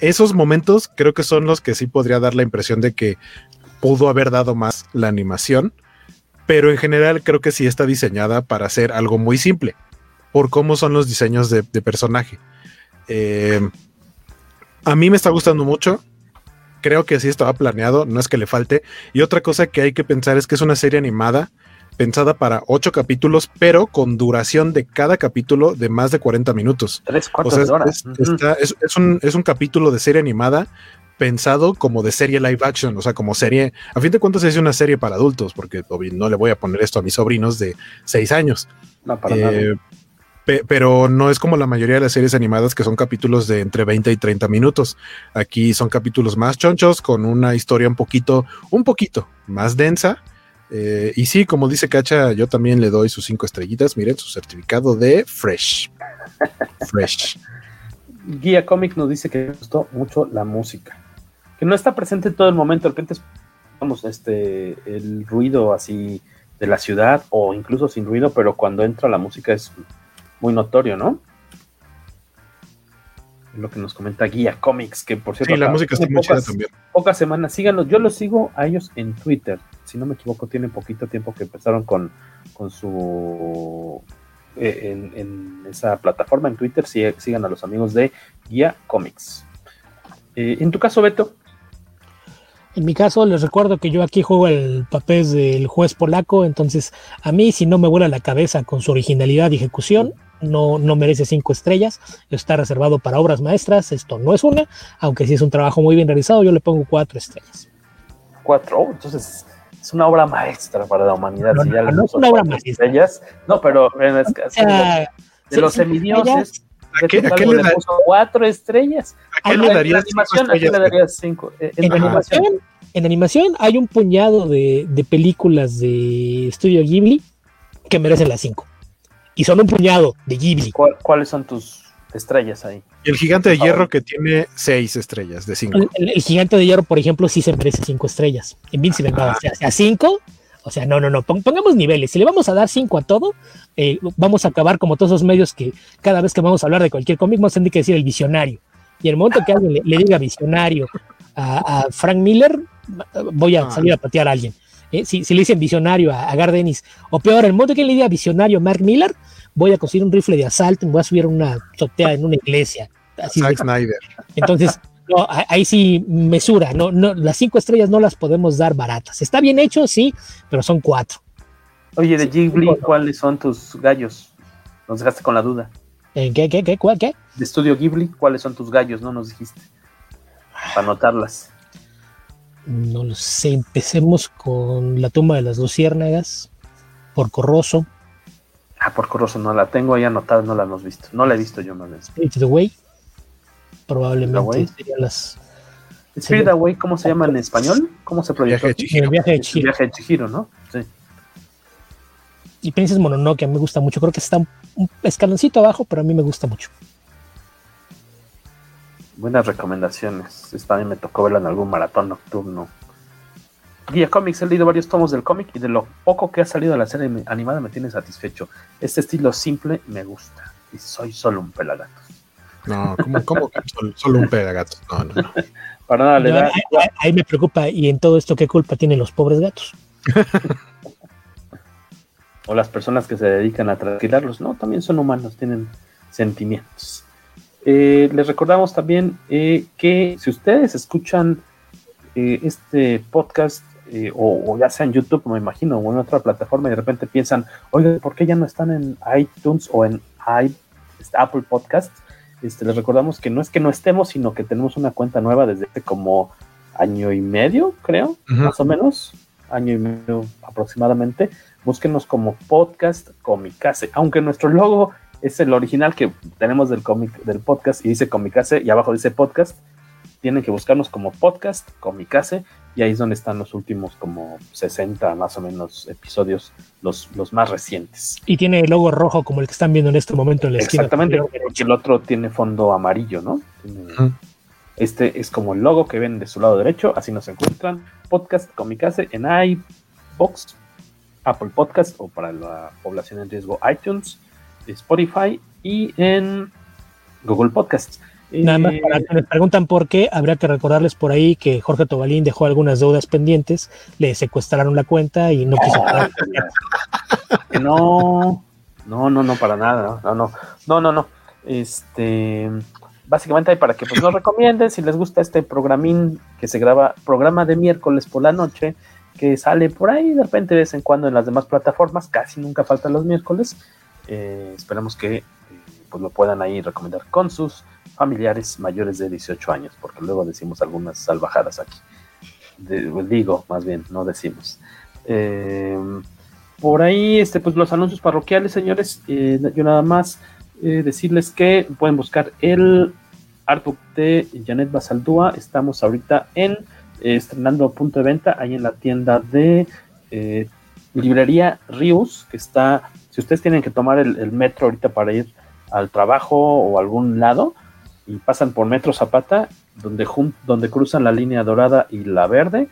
Speaker 8: esos momentos creo que son los que sí podría dar la impresión de que pudo haber dado más la animación, pero en general creo que sí está diseñada para hacer algo muy simple por cómo son los diseños de, personaje. Eh, a mí me está gustando mucho. Creo que sí estaba planeado, no es que le falte. Y otra cosa que hay que pensar es que es una serie animada pensada para ocho capítulos, pero con duración de cada capítulo de más de 40 minutos.
Speaker 7: Tres, cuatro horas.
Speaker 8: Es, un, es un capítulo de serie animada pensado como de serie live action, o sea, como serie, a fin de cuentas es una serie para adultos, porque no le voy a poner esto a mis sobrinos de seis años.
Speaker 7: No, para nada
Speaker 8: pero no es como la mayoría de las series animadas que son capítulos de entre 20 y 30 minutos. Aquí son capítulos más chonchos con una historia un poquito, un poquito más densa. Eh, y sí, como dice Cacha, yo también le doy sus cinco estrellitas. Miren su certificado de Fresh. Fresh.
Speaker 7: Guía Comic nos dice que gustó mucho la música. Que no está presente todo el momento. De repente, vamos, este, el ruido así de la ciudad o incluso sin ruido, pero cuando entra la música es muy notorio, ¿no? Lo que nos comenta Guía Comics, que por cierto.
Speaker 8: Sí, la música está muy pocas, también.
Speaker 7: Pocas semanas, síganlos. Yo los sigo a ellos en Twitter. Si no me equivoco, tienen poquito tiempo que empezaron con, con su. Eh, en, esa plataforma en Twitter. Sí, sigan a los amigos de Guía Comics. Eh, en tu caso, Beto,
Speaker 10: en mi caso, les recuerdo que yo aquí juego el papel del juez polaco, entonces a mí si no me vuela la cabeza con su originalidad y ejecución, no, no merece cinco estrellas, está reservado para obras maestras, esto no es una, aunque sí es un trabajo muy bien realizado, yo le pongo cuatro estrellas.
Speaker 7: Cuatro, oh, entonces es una obra maestra para la humanidad.
Speaker 10: No, no, es una obra maestra.
Speaker 7: Estrellas. No, pero en el caso de, los semidioses.
Speaker 8: ¿A qué, le,
Speaker 7: cuatro estrellas?
Speaker 8: ¿A qué le darías
Speaker 7: animación, ¿a qué le darías cinco?
Speaker 10: Eh, en, animación, en animación hay un puñado de, de películas de Studio Ghibli que merecen las cinco y son un puñado de Ghibli.
Speaker 7: ¿Cuáles son tus estrellas ahí?
Speaker 8: El gigante de hierro que tiene seis estrellas de cinco.
Speaker 10: El, gigante de hierro, por ejemplo, sí se merece cinco estrellas. Invincible, ah. o sea, cinco. O sea, no, no, no, pongamos niveles. Si le vamos a dar cinco a todo, eh, vamos a acabar como todos esos medios que cada vez que vamos a hablar de cualquier cómic, vamos a tener que decir el visionario. Y el momento que alguien le, diga visionario a, Frank Miller, voy a ah. salir a patear a alguien. ¿Eh? si, le dicen visionario a, Gardenis, o peor, el momento que le diga visionario a Mark Miller, voy a conseguir un rifle de asalto y me voy a subir a una azotea en una iglesia.
Speaker 8: Así Zack Snyder.
Speaker 10: Entonces, ahí sí mesura, no, no, las cinco estrellas no las podemos dar baratas. Está bien hecho, sí, pero son cuatro.
Speaker 7: Oye, de Ghibli, ¿cuáles son tus gallos? Nos dejaste con la duda.
Speaker 10: ¿En qué, qué, qué, cuál, qué?
Speaker 7: De Estudio Ghibli, ¿cuáles son tus gallos? No nos dijiste. Para anotarlas.
Speaker 10: No lo sé, empecemos con la tumba de las luciérnagas, por Corroso.
Speaker 7: Ah, por Corroso no la tengo ahí anotada, no la hemos visto. No la he visto yo, más bien.
Speaker 10: Spirit Away. Probablemente serían las.
Speaker 7: Spirit Away, ¿cómo se llama en español? ¿Cómo se proyectó?
Speaker 10: El viaje de Chihiro.
Speaker 7: El viaje de Chihiro, ¿no? Sí.
Speaker 10: Y Princess Mononoke, a mí me gusta mucho. Creo que está un, un escaloncito abajo, pero a mí me gusta mucho.
Speaker 7: Buenas recomendaciones. Esta vez me tocó verla en algún maratón nocturno. Guía Comics, he leído varios tomos del cómic y de lo poco que ha salido de la serie animada me tiene satisfecho. Este estilo simple me gusta. Y soy solo un pelagato.
Speaker 8: No, ¿cómo, que solo, un pelagato? No, no, no.
Speaker 7: Para nada, le da,
Speaker 10: ahí, me preocupa. ¿Y en todo esto qué culpa tienen los pobres gatos?
Speaker 7: o las personas que se dedican a tranquilarlos. No, también son humanos, tienen sentimientos. Eh, les recordamos también eh, que si ustedes escuchan eh, este podcast o, ya sea en YouTube, me imagino, o en otra plataforma y de repente piensan, oiga, ¿por qué ya no están en iTunes o en este, Apple Podcast? Este, les recordamos que no es que no estemos, sino que tenemos una cuenta nueva desde como año y medio, creo, más o menos, año y medio aproximadamente. Búsquenos como podcast Comicase, aunque nuestro logo es el original que tenemos del cómic del podcast y dice Comicase y abajo dice podcast. Tienen que buscarnos como podcast Comicase y ahí es donde están los últimos como 60 más o menos episodios, los, los más recientes.
Speaker 10: Y tiene el logo rojo como el que están viendo en este momento en la
Speaker 7: esquina. Exactamente, porque el otro tiene fondo amarillo, ¿no? Este es como el logo que ven de su lado derecho, así nos encuentran. Podcast Comicase en iBox, Apple Podcast o para la población en riesgo iTunes, Spotify y en Google Podcasts.
Speaker 10: Nada más para que me preguntan por qué, habrá que recordarles por ahí que Jorge Tobalín dejó algunas deudas pendientes, le secuestraron la cuenta y no quiso pagar.
Speaker 7: no, no, no, no, para nada, no, no, no, no, no. Este, básicamente hay para que pues nos recomienden si les gusta este programín que se graba, programa de miércoles por la noche, que sale por ahí de repente de vez en cuando en las demás plataformas, casi nunca falta los miércoles. Eh, esperamos que eh, pues lo puedan ahí recomendar con sus familiares mayores de 18 años, porque luego decimos algunas salvajadas aquí. Digo, más bien, no decimos. Eh, por ahí, este, pues los anuncios parroquiales, señores, eh, yo nada más decirles que pueden buscar el artbook de Janet Basaldúa. Estamos ahorita en estrenando punto de venta ahí en la tienda de librería Rius, que está, si ustedes tienen que tomar el, el metro ahorita para ir al trabajo o a algún lado, y pasan por Metro Zapata, donde, donde cruzan la línea dorada y la verde.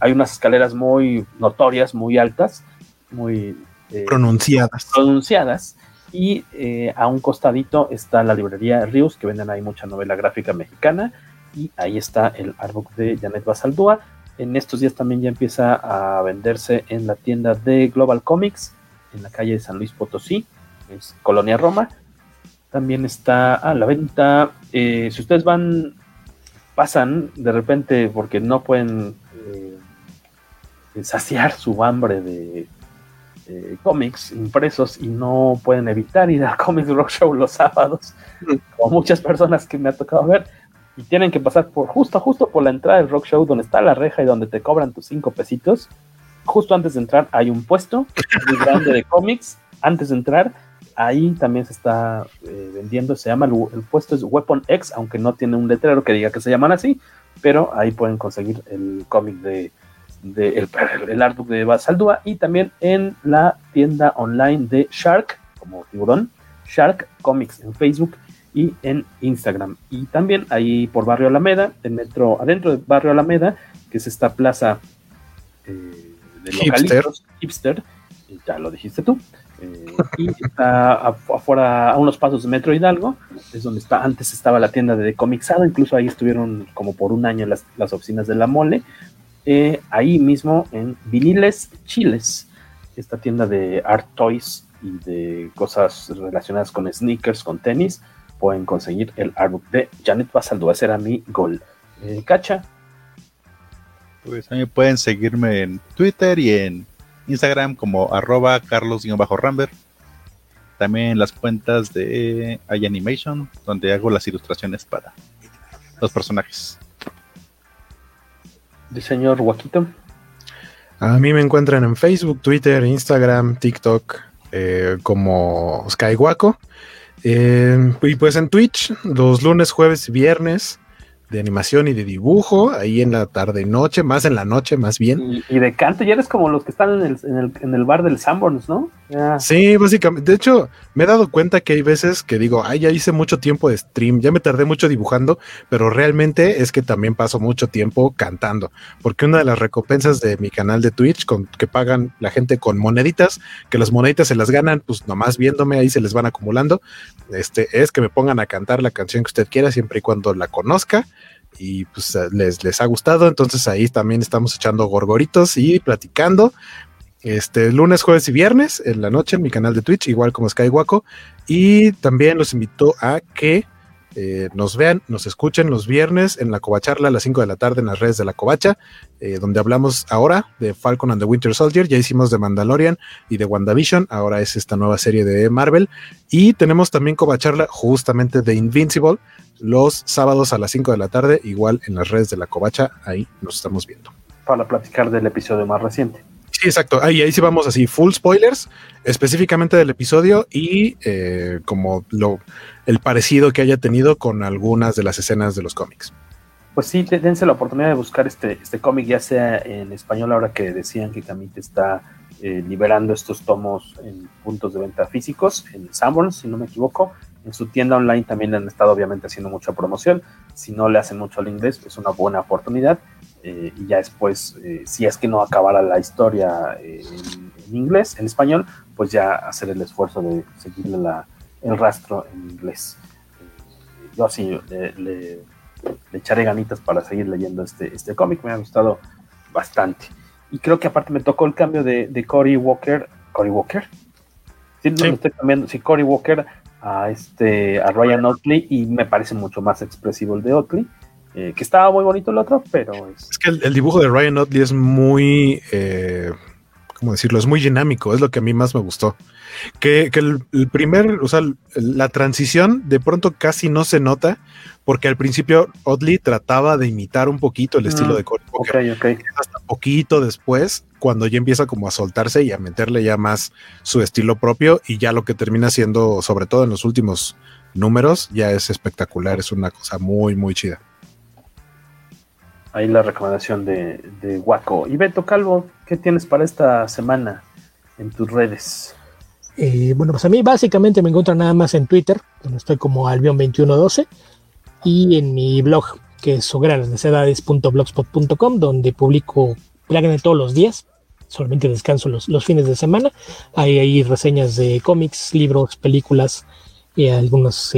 Speaker 7: hay unas escaleras muy notorias, muy altas, muy
Speaker 8: eh, pronunciadas.
Speaker 7: pronunciadas. Y eh, a un costadito está la librería Rius, que venden ahí mucha novela gráfica mexicana. Y ahí está el artbook de Janet Basaldúa. En estos días también ya empieza a venderse en la tienda de Global Comics, en la calle de San Luis Potosí, es Colonia Roma. También está a la venta. Eh, si ustedes van, pasan de repente porque no pueden eh, saciar su hambre de cómics impresos y no pueden evitar ir al Comics Rock Show los sábados, como muchas personas que me ha tocado ver, y tienen que pasar por justo, justo por la entrada del Rock Show donde está la reja y donde te cobran tus cinco pesitos. Justo antes de entrar hay un puesto muy grande de cómics. Antes de entrar ahí también se está eh, vendiendo, se llama, el, puesto es Weapon X, aunque no tiene un letrero que diga que se llaman así, pero ahí pueden conseguir el cómic de, el, el artbook de Basaldúa y también en la tienda online de Shark, como tiburón, Shark Comics en Facebook y en Instagram. Y también ahí por Barrio Alameda, en metro, adentro de Barrio Alameda, que es esta plaza eh, de localitos, hipster, ya lo dijiste tú, eh, y está afuera, a unos pasos de Metro Hidalgo, es donde está, antes estaba la tienda de Comixado, incluso ahí estuvieron como por un año las, las oficinas de la mole. Eh, ahí mismo en Viniles Chiles, esta tienda de art toys y de cosas relacionadas con sneakers, con tenis, pueden conseguir el artbook de Janet Basaldúa. Ese era mi gol. Eh, Cacha.
Speaker 9: Pues también pueden seguirme en Twitter y en Instagram como arroba carlos-ramber. También las cuentas de iAnimation, donde hago las ilustraciones para los personajes.
Speaker 7: Diseñor Waquito.
Speaker 8: A mí me encuentran en Facebook, Twitter, Instagram, TikTok eh, como Skywaco. Eh, y pues en Twitch, los lunes, jueves y viernes de animación y de dibujo, ahí en la tarde noche, más en la noche, más bien.
Speaker 7: Y, de canto, ya eres como los que están en el, en el, en el bar del Sanborns, ¿no?
Speaker 8: Sí, básicamente. De hecho, me he dado cuenta que hay veces que digo, ay, ya hice mucho tiempo de stream, ya me tardé mucho dibujando, pero realmente es que también paso mucho tiempo cantando, porque una de las recompensas de mi canal de Twitch, con, que pagan la gente con moneditas, que las moneditas se las ganan, pues nomás viéndome, ahí se les van acumulando, este, es que me pongan a cantar la canción que usted quiera, siempre y cuando la conozca y pues eh, les, les ha gustado. Entonces ahí también estamos echando gorgoritos y platicando. Este lunes, jueves y viernes en la noche en mi canal de Twitch, igual como Skywaco. Y también los invito a que eh, nos vean, nos escuchen los viernes en la Covacharla a las 5 de la tarde en las redes de la Covacha, eh, donde hablamos ahora de Falcon and the Winter Soldier. Ya hicimos de Mandalorian y de WandaVision, ahora es esta nueva serie de Marvel. Y tenemos también Covacharla justamente de Invincible, los sábados a las 5 de la tarde, igual en las redes de la Covacha, ahí nos estamos viendo.
Speaker 7: Para platicar del episodio más reciente.
Speaker 8: Sí, exacto. Ahí, ahí sí vamos así, full spoilers, específicamente del episodio y eh, como lo el parecido que haya tenido con algunas de las escenas de los cómics.
Speaker 7: pues sí, dense la oportunidad de buscar este, este cómic, ya sea en español, ahora que decían que Camite está eh, liberando estos tomos en puntos de venta físicos, en Sanborns, si no me equivoco. En su tienda online también han estado obviamente haciendo mucha promoción. Si no le hacen mucho al inglés, pues una buena oportunidad. Eh, y ya después, eh, si es que no acabara la historia en, en, inglés, en español, pues ya hacer el esfuerzo de seguirle la, el rastro en inglés. yo así le, le, le, echaré ganitas para seguir leyendo este, este cómic, me ha gustado bastante. Y creo que aparte me tocó el cambio de, de Cory Walker. ¿Cory Walker? Sí, sí. estoy cambiando. Sí, Cory Walker a, este, a Ryan Otley y me parece mucho más expresivo el de Otley. Eh, que estaba muy bonito el otro, pero es,
Speaker 8: es que el, el, dibujo de Ryan Otley es muy, eh, ¿cómo decirlo? Es muy dinámico, es lo que a mí más me gustó. Que, que el, el, primer, o sea, la transición de pronto casi no se nota, porque al principio Oddly trataba de imitar un poquito el
Speaker 7: Ah,
Speaker 8: estilo de Cory.
Speaker 7: Okay, okay.
Speaker 8: Hasta poquito después, cuando ya empieza como a soltarse y a meterle ya más su estilo propio, y ya lo que termina siendo, sobre todo en los últimos números, ya es espectacular, es una cosa muy, muy chida.
Speaker 7: Ahí la recomendación de, de Waco. Y Beto Calvo, ¿qué tienes para esta semana en tus redes?
Speaker 10: Eh, bueno, pues a mí básicamente me encuentran nada más en Twitter, donde estoy como albion2112, y en mi blog, que es sogralasnecedades.blogspot.com, donde publico prácticamente todos los días, solamente descanso los, fines de semana. Hay ahí reseñas de cómics, libros, películas, y algunos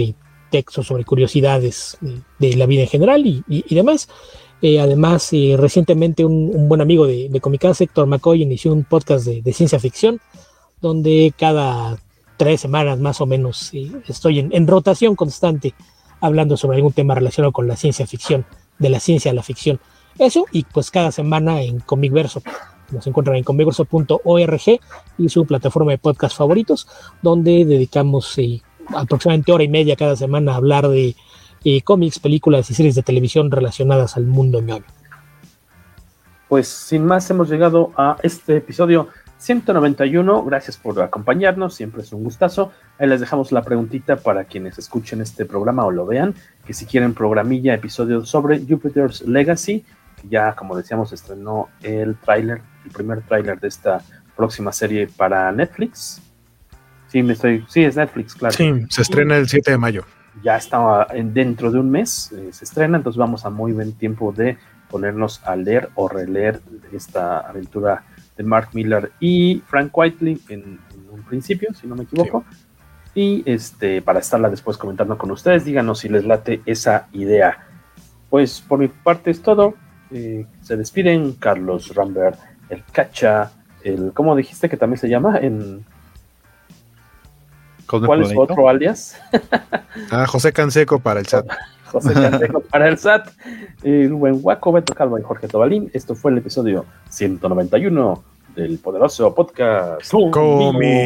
Speaker 10: textos sobre curiosidades de, de, la vida en general y demás. Eh, además, eh, recientemente un, buen amigo de, de Comicase, Héctor McCoy, inició un podcast de, ciencia ficción, donde cada tres semanas más o menos estoy en, en, rotación constante hablando sobre algún tema relacionado con la ciencia ficción, de la ciencia a la ficción. Eso, y pues cada semana en Comicverso. Nos encuentran en comicverso.org y su plataforma de podcast favoritos, donde dedicamos eh, aproximadamente hora y media cada semana a hablar de eh, cómics, películas y series de televisión relacionadas al mundo ñoño.
Speaker 7: Pues sin más hemos llegado a este episodio 191. Gracias por acompañarnos, siempre es un gustazo. Ahí les dejamos la preguntita para quienes escuchen este programa o lo vean, que si quieren programilla, episodio sobre Jupiter's Legacy, que ya como decíamos estrenó el tráiler, el primer tráiler de esta próxima serie para Netflix. Sí, me estoy, sí, es Netflix, claro.
Speaker 8: Sí, se estrena el 7 de mayo
Speaker 7: ya está dentro de un mes, eh, se estrena, entonces vamos a muy buen tiempo de ponernos a leer o releer esta aventura de Mark Miller y Frank Whiteley en, en un principio, si no me equivoco. Sí. Y este, para estarla después comentando con ustedes, díganos si les late esa idea. Pues por mi parte es todo. Eh, se despiden Carlos Rambert, el Cacha, el, ¿cómo dijiste que también se llama? En, ¿Cuál es otro alias?
Speaker 8: ah, José Canseco para el SAT.
Speaker 7: José Canseco para el SAT. El buen Guaco, Beto Calvo y Jorge Tobalín. Esto fue el episodio 191 del poderoso podcast.
Speaker 10: Comicase.